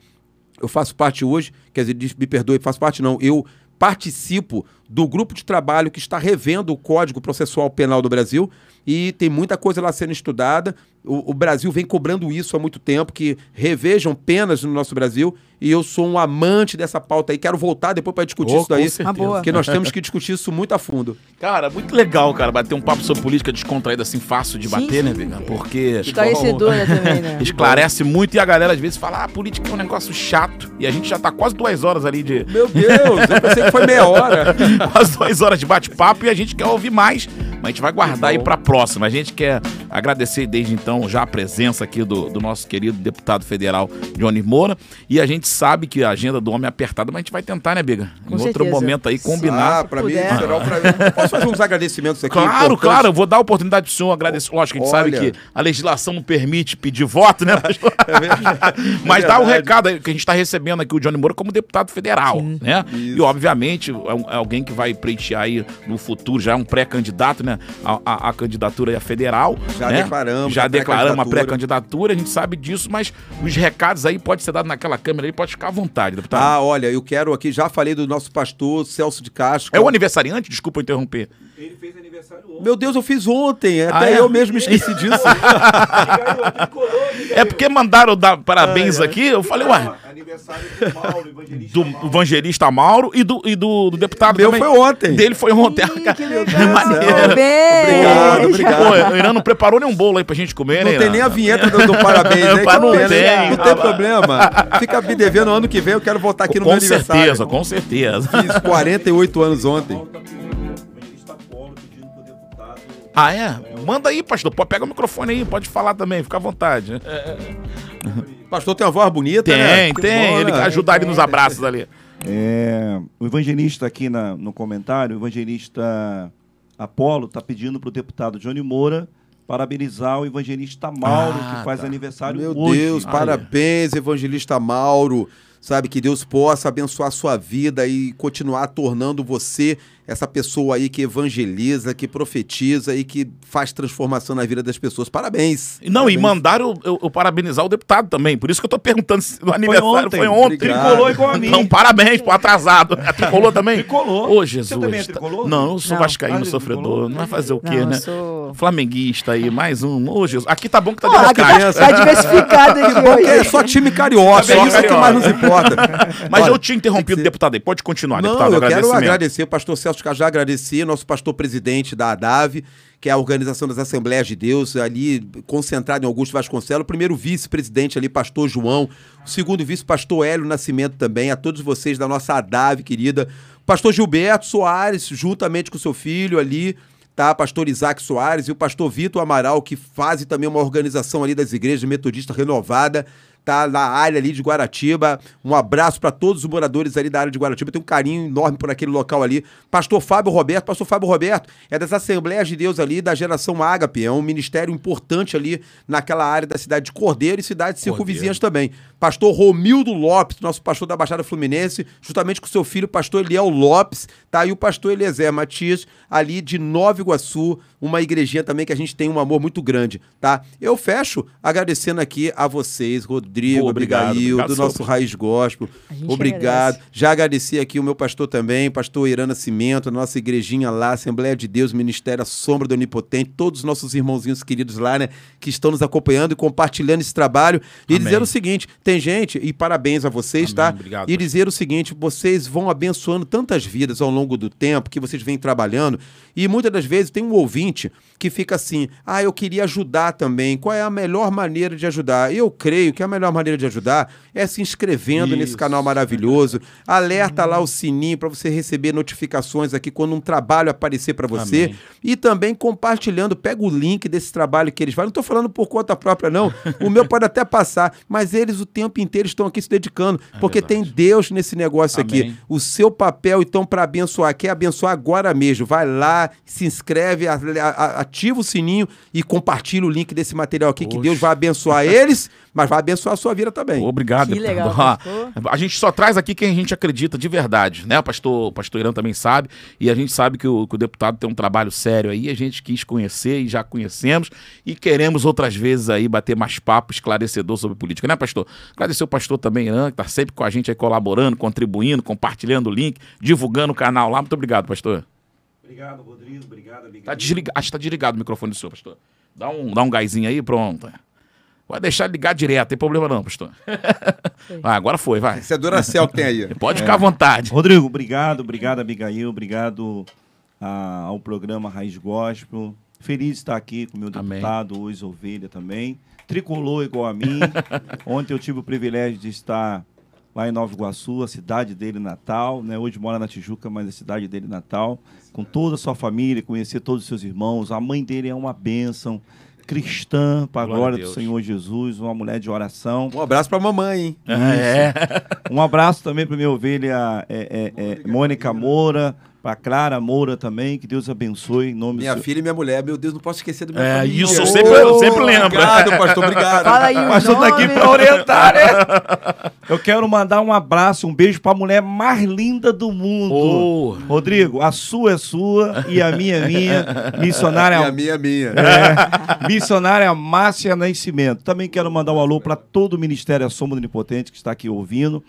Speaker 3: eu faço parte hoje, quer dizer, me perdoe, faço parte não, eu participo do grupo de trabalho que está revendo o Código Processual Penal do Brasil e tem muita coisa lá sendo estudada. O, o, Brasil vem cobrando isso há muito tempo, que revejam penas no nosso Brasil, e eu sou um amante dessa pauta aí. Quero voltar depois para discutir
Speaker 1: oh,
Speaker 3: isso daí,
Speaker 1: ah,
Speaker 3: porque nós temos que discutir isso muito a fundo.
Speaker 1: Cara, muito legal, cara, bater um papo sobre política descontraída assim, fácil de bater, sim, né, Vega? Porque...
Speaker 2: Esclarecedora também, né? [laughs]
Speaker 1: Esclarece muito e a galera às vezes fala, ah, política é um negócio chato, e a gente já tá quase duas horas ali de...
Speaker 3: Meu Deus, eu pensei que foi meia hora. [laughs]
Speaker 1: quase duas horas de bate-papo e a gente quer ouvir mais, mas a gente vai guardar aí pra próxima. A gente quer agradecer desde então já a presença aqui do, do nosso querido deputado federal Johnny Moura. E a gente sabe que a agenda do homem é apertada, mas a gente vai tentar, né, Biga?
Speaker 2: Com
Speaker 1: em
Speaker 2: certeza.
Speaker 1: outro momento aí, combinar.
Speaker 3: Ah, pra mim, será um prazer. [laughs] Posso fazer uns agradecimentos aqui?
Speaker 1: Claro,
Speaker 3: importantes?
Speaker 1: claro, eu vou dar a oportunidade pro senhor agradecer. Lógico, a gente
Speaker 3: Olha.
Speaker 1: sabe que a legislação não permite pedir voto, né? [laughs] pastor?
Speaker 3: É.
Speaker 1: Mas dá o
Speaker 3: verdade.
Speaker 1: recado aí, que a gente está recebendo aqui o Johnny Moura como deputado federal, né?
Speaker 3: Isso.
Speaker 1: E obviamente é, um- é alguém que vai pleitear aí no futuro, já é um pré-candidato, né? A, a- a candidatura aí a federal.
Speaker 3: Já
Speaker 1: né?
Speaker 3: declaramos
Speaker 1: Já declaramos a
Speaker 3: pré-candidatura.
Speaker 1: pré-candidatura, a gente sabe disso, mas os recados aí pode ser dado naquela câmera aí, pode ficar à vontade, deputado.
Speaker 3: Ah, olha, eu quero aqui, já falei do nosso pastor Celso de Castro.
Speaker 1: é o aniversariante? Desculpa interromper.
Speaker 4: Ele fez aniversário ontem.
Speaker 3: Meu Deus, eu fiz ontem, até
Speaker 1: Ah, é?
Speaker 3: eu mesmo esqueci [laughs] disso.
Speaker 1: É porque mandaram dar parabéns aqui, eu falei, ué,
Speaker 4: Aniversário do Mauro, evangelista
Speaker 1: do
Speaker 4: Mauro.
Speaker 1: evangelista Mauro e do, e do, do deputado
Speaker 3: Meu
Speaker 1: também.
Speaker 3: foi ontem.
Speaker 1: Dele foi ontem.
Speaker 2: Ih, que legal.
Speaker 1: Maneiro.
Speaker 3: Obrigado, obrigado.
Speaker 1: Pô, o Irã não preparou nem um bolo aí pra gente comer, né?
Speaker 3: Não tem nem a vinheta do, do parabéns, né? [laughs]
Speaker 1: Pá, não
Speaker 3: pena.
Speaker 1: tem.
Speaker 3: Não tem problema. Fica me devendo ano que vem, eu quero voltar aqui no meu
Speaker 1: Com
Speaker 3: aniversário.
Speaker 1: certeza, com certeza.
Speaker 3: Fiz 48 anos ontem.
Speaker 4: Tá pedindo, o evangelista Apolo pedindo pro deputado.
Speaker 1: Ah, é? Manda aí, pastor. Pô, Pega o microfone aí, pode falar também, fica à vontade.
Speaker 3: Pastor tem uma voz bonita,
Speaker 1: Tem,
Speaker 3: né? Que
Speaker 1: tem.
Speaker 3: bom,
Speaker 1: Ele
Speaker 3: né?
Speaker 1: ajuda ali nos abraços ali.
Speaker 4: É, o evangelista aqui na- no comentário, o evangelista Apolo está pedindo para o deputado Johnny Moura parabenizar o evangelista Mauro,
Speaker 1: Ah,
Speaker 4: que faz
Speaker 1: tá.
Speaker 4: aniversário
Speaker 3: Meu
Speaker 4: hoje.
Speaker 3: Deus,
Speaker 1: Aí.
Speaker 3: parabéns, evangelista Mauro. Sabe, que Deus possa abençoar a sua vida e continuar tornando você essa pessoa aí que evangeliza, que profetiza e que faz transformação na vida das pessoas. Parabéns.
Speaker 1: Não, e
Speaker 3: Parabéns.
Speaker 1: mandaram eu, eu- eu parabenizar o deputado também. Por isso que eu tô perguntando se o aniversário
Speaker 4: ontem.
Speaker 1: foi ontem.
Speaker 4: Tricolou igual a mim.
Speaker 1: Então, parabéns, pô, atrasado. A tricolou também?
Speaker 4: Tricolou.
Speaker 1: Ô,
Speaker 4: Você
Speaker 1: Jesus.
Speaker 4: também é tricolor?
Speaker 1: Não, eu sou
Speaker 2: Não.
Speaker 1: vascaíno sofredor.
Speaker 4: tricolor?
Speaker 1: Não vai fazer o quê,
Speaker 2: Não, eu
Speaker 1: né?
Speaker 2: sou-
Speaker 1: Flamenguista aí, mais um. Ô, Jesus. Aqui tá bom que tá
Speaker 2: aqui
Speaker 1: democrático.
Speaker 2: tá, tá diversificado aqui
Speaker 3: Bom que é só time carioca,
Speaker 1: Só
Speaker 3: é isso que
Speaker 1: carioca.
Speaker 3: mais nos importa.
Speaker 1: Mas
Speaker 3: Olha,
Speaker 1: eu tinha interrompido,
Speaker 3: que ser-
Speaker 1: deputado aí. Pode continuar,
Speaker 3: Não,
Speaker 1: deputado.
Speaker 3: eu quero agradecer o pastor Celso Cajá, já agradecer, nosso pastor presidente da ADAV, que é a Organização das Assembleias de Deus, ali concentrado em Augusto Vasconcelos, primeiro vice-presidente ali, pastor João, o segundo vice, pastor Hélio Nascimento também, a todos vocês da nossa ADAV, querida, Pastor Gilberto Soares, juntamente com seu filho ali, tá? Pastor Isaac Soares e o pastor Vitor Amaral, que fazem também uma organização ali das igrejas metodistas renovada, tá? Na área ali de Guaratiba. Um abraço para todos os moradores ali da área de Guaratiba. Tem um carinho enorme por aquele local ali. Pastor Fábio Roberto, pastor Fábio Roberto é das Assembleias de Deus ali, da geração Ágape. É um ministério importante ali naquela área da cidade de Cordeiro e cidades circunvizinhas também. Pastor Romildo Lopes, nosso pastor da Baixada Fluminense, juntamente com seu filho, pastor Eliel Lopes, tá? E o pastor Eliezer Matias, ali de Nova Iguaçu, uma igrejinha também que a gente tem um amor muito grande, tá? Eu fecho agradecendo aqui a vocês, Rodrigo,
Speaker 1: Pô, obrigado,
Speaker 3: Abigail,
Speaker 1: obrigado,
Speaker 3: do nosso Raiz Gospel.
Speaker 2: A
Speaker 3: Obrigado.
Speaker 2: agradece.
Speaker 3: Já agradeci aqui o meu pastor também, pastor Irã Nascimento, a nossa igrejinha lá, Assembleia de Deus, Ministério à Sombra do Onipotente, todos os nossos irmãozinhos queridos lá, né, que estão nos acompanhando e compartilhando esse trabalho. E
Speaker 1: Amém.
Speaker 3: dizer o seguinte, tem gente, e parabéns a vocês,
Speaker 1: Amém,
Speaker 3: tá?
Speaker 1: obrigado,
Speaker 3: E dizer o seguinte, vocês vão abençoando tantas vidas ao longo do tempo que vocês vêm trabalhando, e muitas das vezes tem um ouvinte que fica assim, ah, eu queria ajudar também, qual é a melhor maneira de ajudar? Eu creio que a melhor maneira de ajudar é se inscrevendo nesse
Speaker 1: Isso.
Speaker 3: canal maravilhoso, alerta lá o sininho para você receber notificações aqui quando um trabalho aparecer para você
Speaker 1: Amém.
Speaker 3: e também compartilhando, pega o link desse trabalho que eles fazem. Não estou falando por conta própria não, o meu pode até passar, mas eles o tempo inteiro estão aqui se dedicando, porque tem Deus nesse negócio aqui.
Speaker 1: É Amém.
Speaker 3: O seu papel então para abençoar, quer abençoar agora mesmo, vai lá, se inscreve, ativa o sininho e compartilha o link desse material aqui que. Deus vai abençoar [laughs] eles, mas vai abençoar a sua vida também.
Speaker 1: Obrigado,
Speaker 2: Que legal,
Speaker 1: deputado.
Speaker 2: pastor.
Speaker 1: A gente só traz aqui quem a gente acredita de verdade, né? O pastor, o pastor Irã também sabe, e a gente sabe que o, que o deputado tem um trabalho sério aí, a gente quis conhecer e já conhecemos, e queremos outras vezes aí bater mais papo esclarecedor sobre política, né, pastor? Agradecer o pastor também, Irã, que tá sempre com a gente aí colaborando, contribuindo, compartilhando o link, divulgando o canal lá. Muito obrigado, pastor.
Speaker 4: Obrigado, Rodrigo. Obrigado, Abigail.
Speaker 1: Tá desliga... Acho que tá desligado o microfone do senhor, pastor. Dá um, dá um gásinho aí, pronto. Vai deixar ligar direto, tem problema não, pastor. Vai, agora foi, vai.
Speaker 3: Esse é Duracell que tem aí. [laughs]
Speaker 1: Pode ficar à vontade.
Speaker 4: Rodrigo, obrigado, obrigado, Abigail, obrigado a- ao programa Raiz Gospel. Feliz de estar aqui com o meu
Speaker 1: Amém.
Speaker 4: deputado, Luiz Ovelha também. Tricolor igual a mim. [laughs] Ontem eu tive o privilégio de estar lá em Nova Iguaçu, a cidade dele natal, né? Hoje mora na Tijuca, mas a cidade dele natal, com toda a sua família, conhecer todos os seus irmãos. A mãe dele é uma bênção, cristã, para a
Speaker 1: Glória a
Speaker 4: do. Senhor Jesus, uma mulher de oração.
Speaker 3: Um abraço pra mamãe, hein? [laughs]
Speaker 1: É.
Speaker 4: Um abraço também para minha ovelha é, é, é, Mônica Moura, para Clara Moura também, que Deus abençoe em nome
Speaker 3: Minha
Speaker 4: do
Speaker 3: filha e minha mulher, meu Deus, não posso esquecer do meu
Speaker 1: É,
Speaker 3: família.
Speaker 1: isso, eu sempre- eu sempre lembro.
Speaker 3: Obrigado, pastor, obrigado. [laughs]
Speaker 2: Fala aí o
Speaker 4: Mas eu tô aqui
Speaker 2: nome.
Speaker 4: para orientar, né? [laughs] Eu quero mandar um abraço, um beijo para a mulher mais linda do mundo.
Speaker 1: Oh.
Speaker 4: Rodrigo, a sua é sua e a minha é minha. Missionária, [laughs]
Speaker 3: Minha, minha, minha.
Speaker 4: é, missionária Márcia Nascimento. Também quero mandar um alô para todo o Ministério A Sombra do Onipotente que está aqui ouvindo.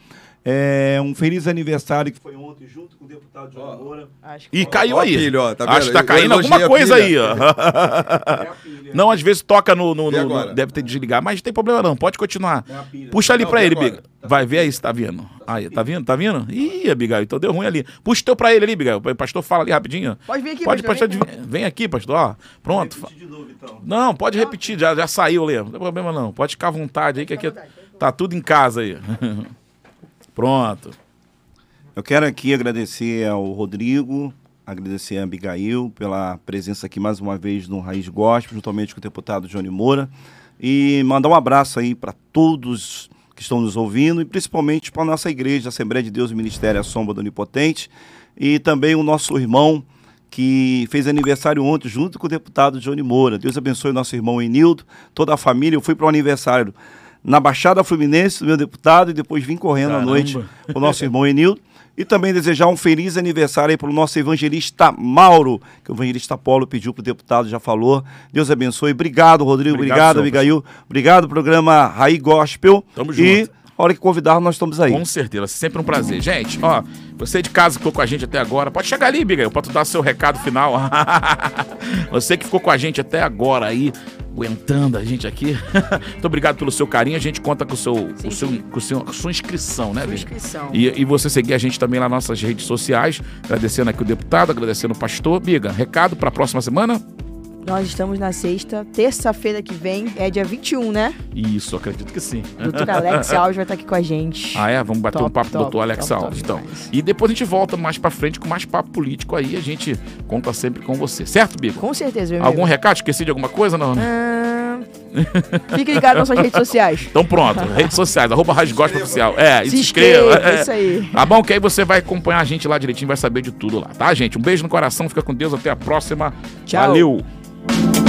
Speaker 4: É, um feliz aniversário que foi ontem, junto com o deputado João Moura.
Speaker 2: Acho que
Speaker 1: E caiu
Speaker 3: Ó,
Speaker 1: aí.
Speaker 3: filho, ó, tá
Speaker 1: Acho que tá caindo alguma coisa aí, ó.
Speaker 4: É.
Speaker 1: Não, às vezes toca no. no- no- no- deve ter que desligar, mas não tem problema não, pode continuar.
Speaker 4: É pilha.
Speaker 1: Puxa ali
Speaker 3: Não,
Speaker 1: pra ele,
Speaker 3: agora?
Speaker 1: Biga. Vai ver aí se tá vindo. Aí, tá vindo? Tá vindo? Ih, Abigail, então deu ruim ali. Puxa o teu pra ele ali, Abigail. O pastor fala ali rapidinho.
Speaker 2: Pode vir aqui,
Speaker 1: Pode,
Speaker 2: pastor, vem
Speaker 1: Vem, aqui, pastor. Ó, pronto.
Speaker 4: Novo, então.
Speaker 1: Não, pode repetir, já, já saiu, Lê. Não tem problema não. Pode ficar à vontade aí, que aqui tá tudo em casa aí. Pronto.
Speaker 4: Eu quero aqui agradecer ao Rodrigo, agradecer a Abigail pela presença aqui mais uma vez no Raiz Gospel, juntamente com o deputado Johnny Moura, e mandar um abraço aí para todos que estão nos ouvindo e principalmente para a nossa igreja, Assembleia de Deus Ministério à Sombra do Onipotente, e também o nosso irmão que fez aniversário ontem junto com o deputado Johnny Moura. Deus abençoe nosso irmão Enildo, toda a família. Eu fui para o aniversário na Baixada Fluminense do meu deputado e depois vim correndo à
Speaker 1: Caramba.
Speaker 4: noite com o nosso irmão Enildo. E também desejar um feliz aniversário aí para o nosso evangelista Mauro, que o evangelista Paulo pediu para o deputado, já falou. Deus abençoe. Obrigado, Rodrigo.
Speaker 1: Obrigado,
Speaker 4: Abigail. Obrigado, programa Raí Gospel.
Speaker 1: Tamo
Speaker 4: E
Speaker 1: junto.
Speaker 4: A hora que convidar, nós estamos aí.
Speaker 1: Com certeza, sempre um prazer. Gente, ó, você de casa que ficou com a gente até agora, pode chegar ali, Bigail, pra tu dar seu recado final. [laughs] você que ficou com a gente até agora aí, aguentando a gente aqui. [laughs] Muito obrigado pelo seu carinho. A gente conta com, o seu, com, o seu, com, o seu, com a sua inscrição, né,
Speaker 2: Sua
Speaker 1: Biga?
Speaker 2: inscrição.
Speaker 1: E, e você seguir a gente também lá nas nossas redes sociais. Agradecendo aqui o deputado, agradecendo o pastor. Biga, recado pra próxima semana?
Speaker 2: Nós estamos na sexta, terça-feira que vem, é dia 21, né?
Speaker 1: Isso, acredito que sim.
Speaker 2: Doutor [laughs] Alex Alves vai estar aqui com a gente.
Speaker 1: Ah, é? Vamos bater
Speaker 2: Top,
Speaker 1: um papo com o doutor Alex
Speaker 2: top,
Speaker 1: Alves,
Speaker 2: top
Speaker 1: então.
Speaker 2: demais.
Speaker 1: E depois a gente volta mais pra frente com mais papo político aí, a gente conta sempre com você. Certo, Bico?
Speaker 2: Com certeza, meu
Speaker 1: Algum
Speaker 2: amigo.
Speaker 1: recado? Esqueci de alguma coisa? Não.
Speaker 2: Ah, Fique ligado nas nossas redes sociais.
Speaker 1: Então pronto, redes sociais, arroba Rasgosta Oficial. É, e
Speaker 2: Se
Speaker 1: se inscreva.
Speaker 2: inscreva,
Speaker 1: é.
Speaker 2: isso aí. [laughs]
Speaker 1: Tá bom? Que aí você vai acompanhar a gente lá direitinho, vai saber de tudo lá, tá, gente? Um beijo no coração, fica com Deus, até a próxima.
Speaker 2: Tchau.
Speaker 1: Valeu! you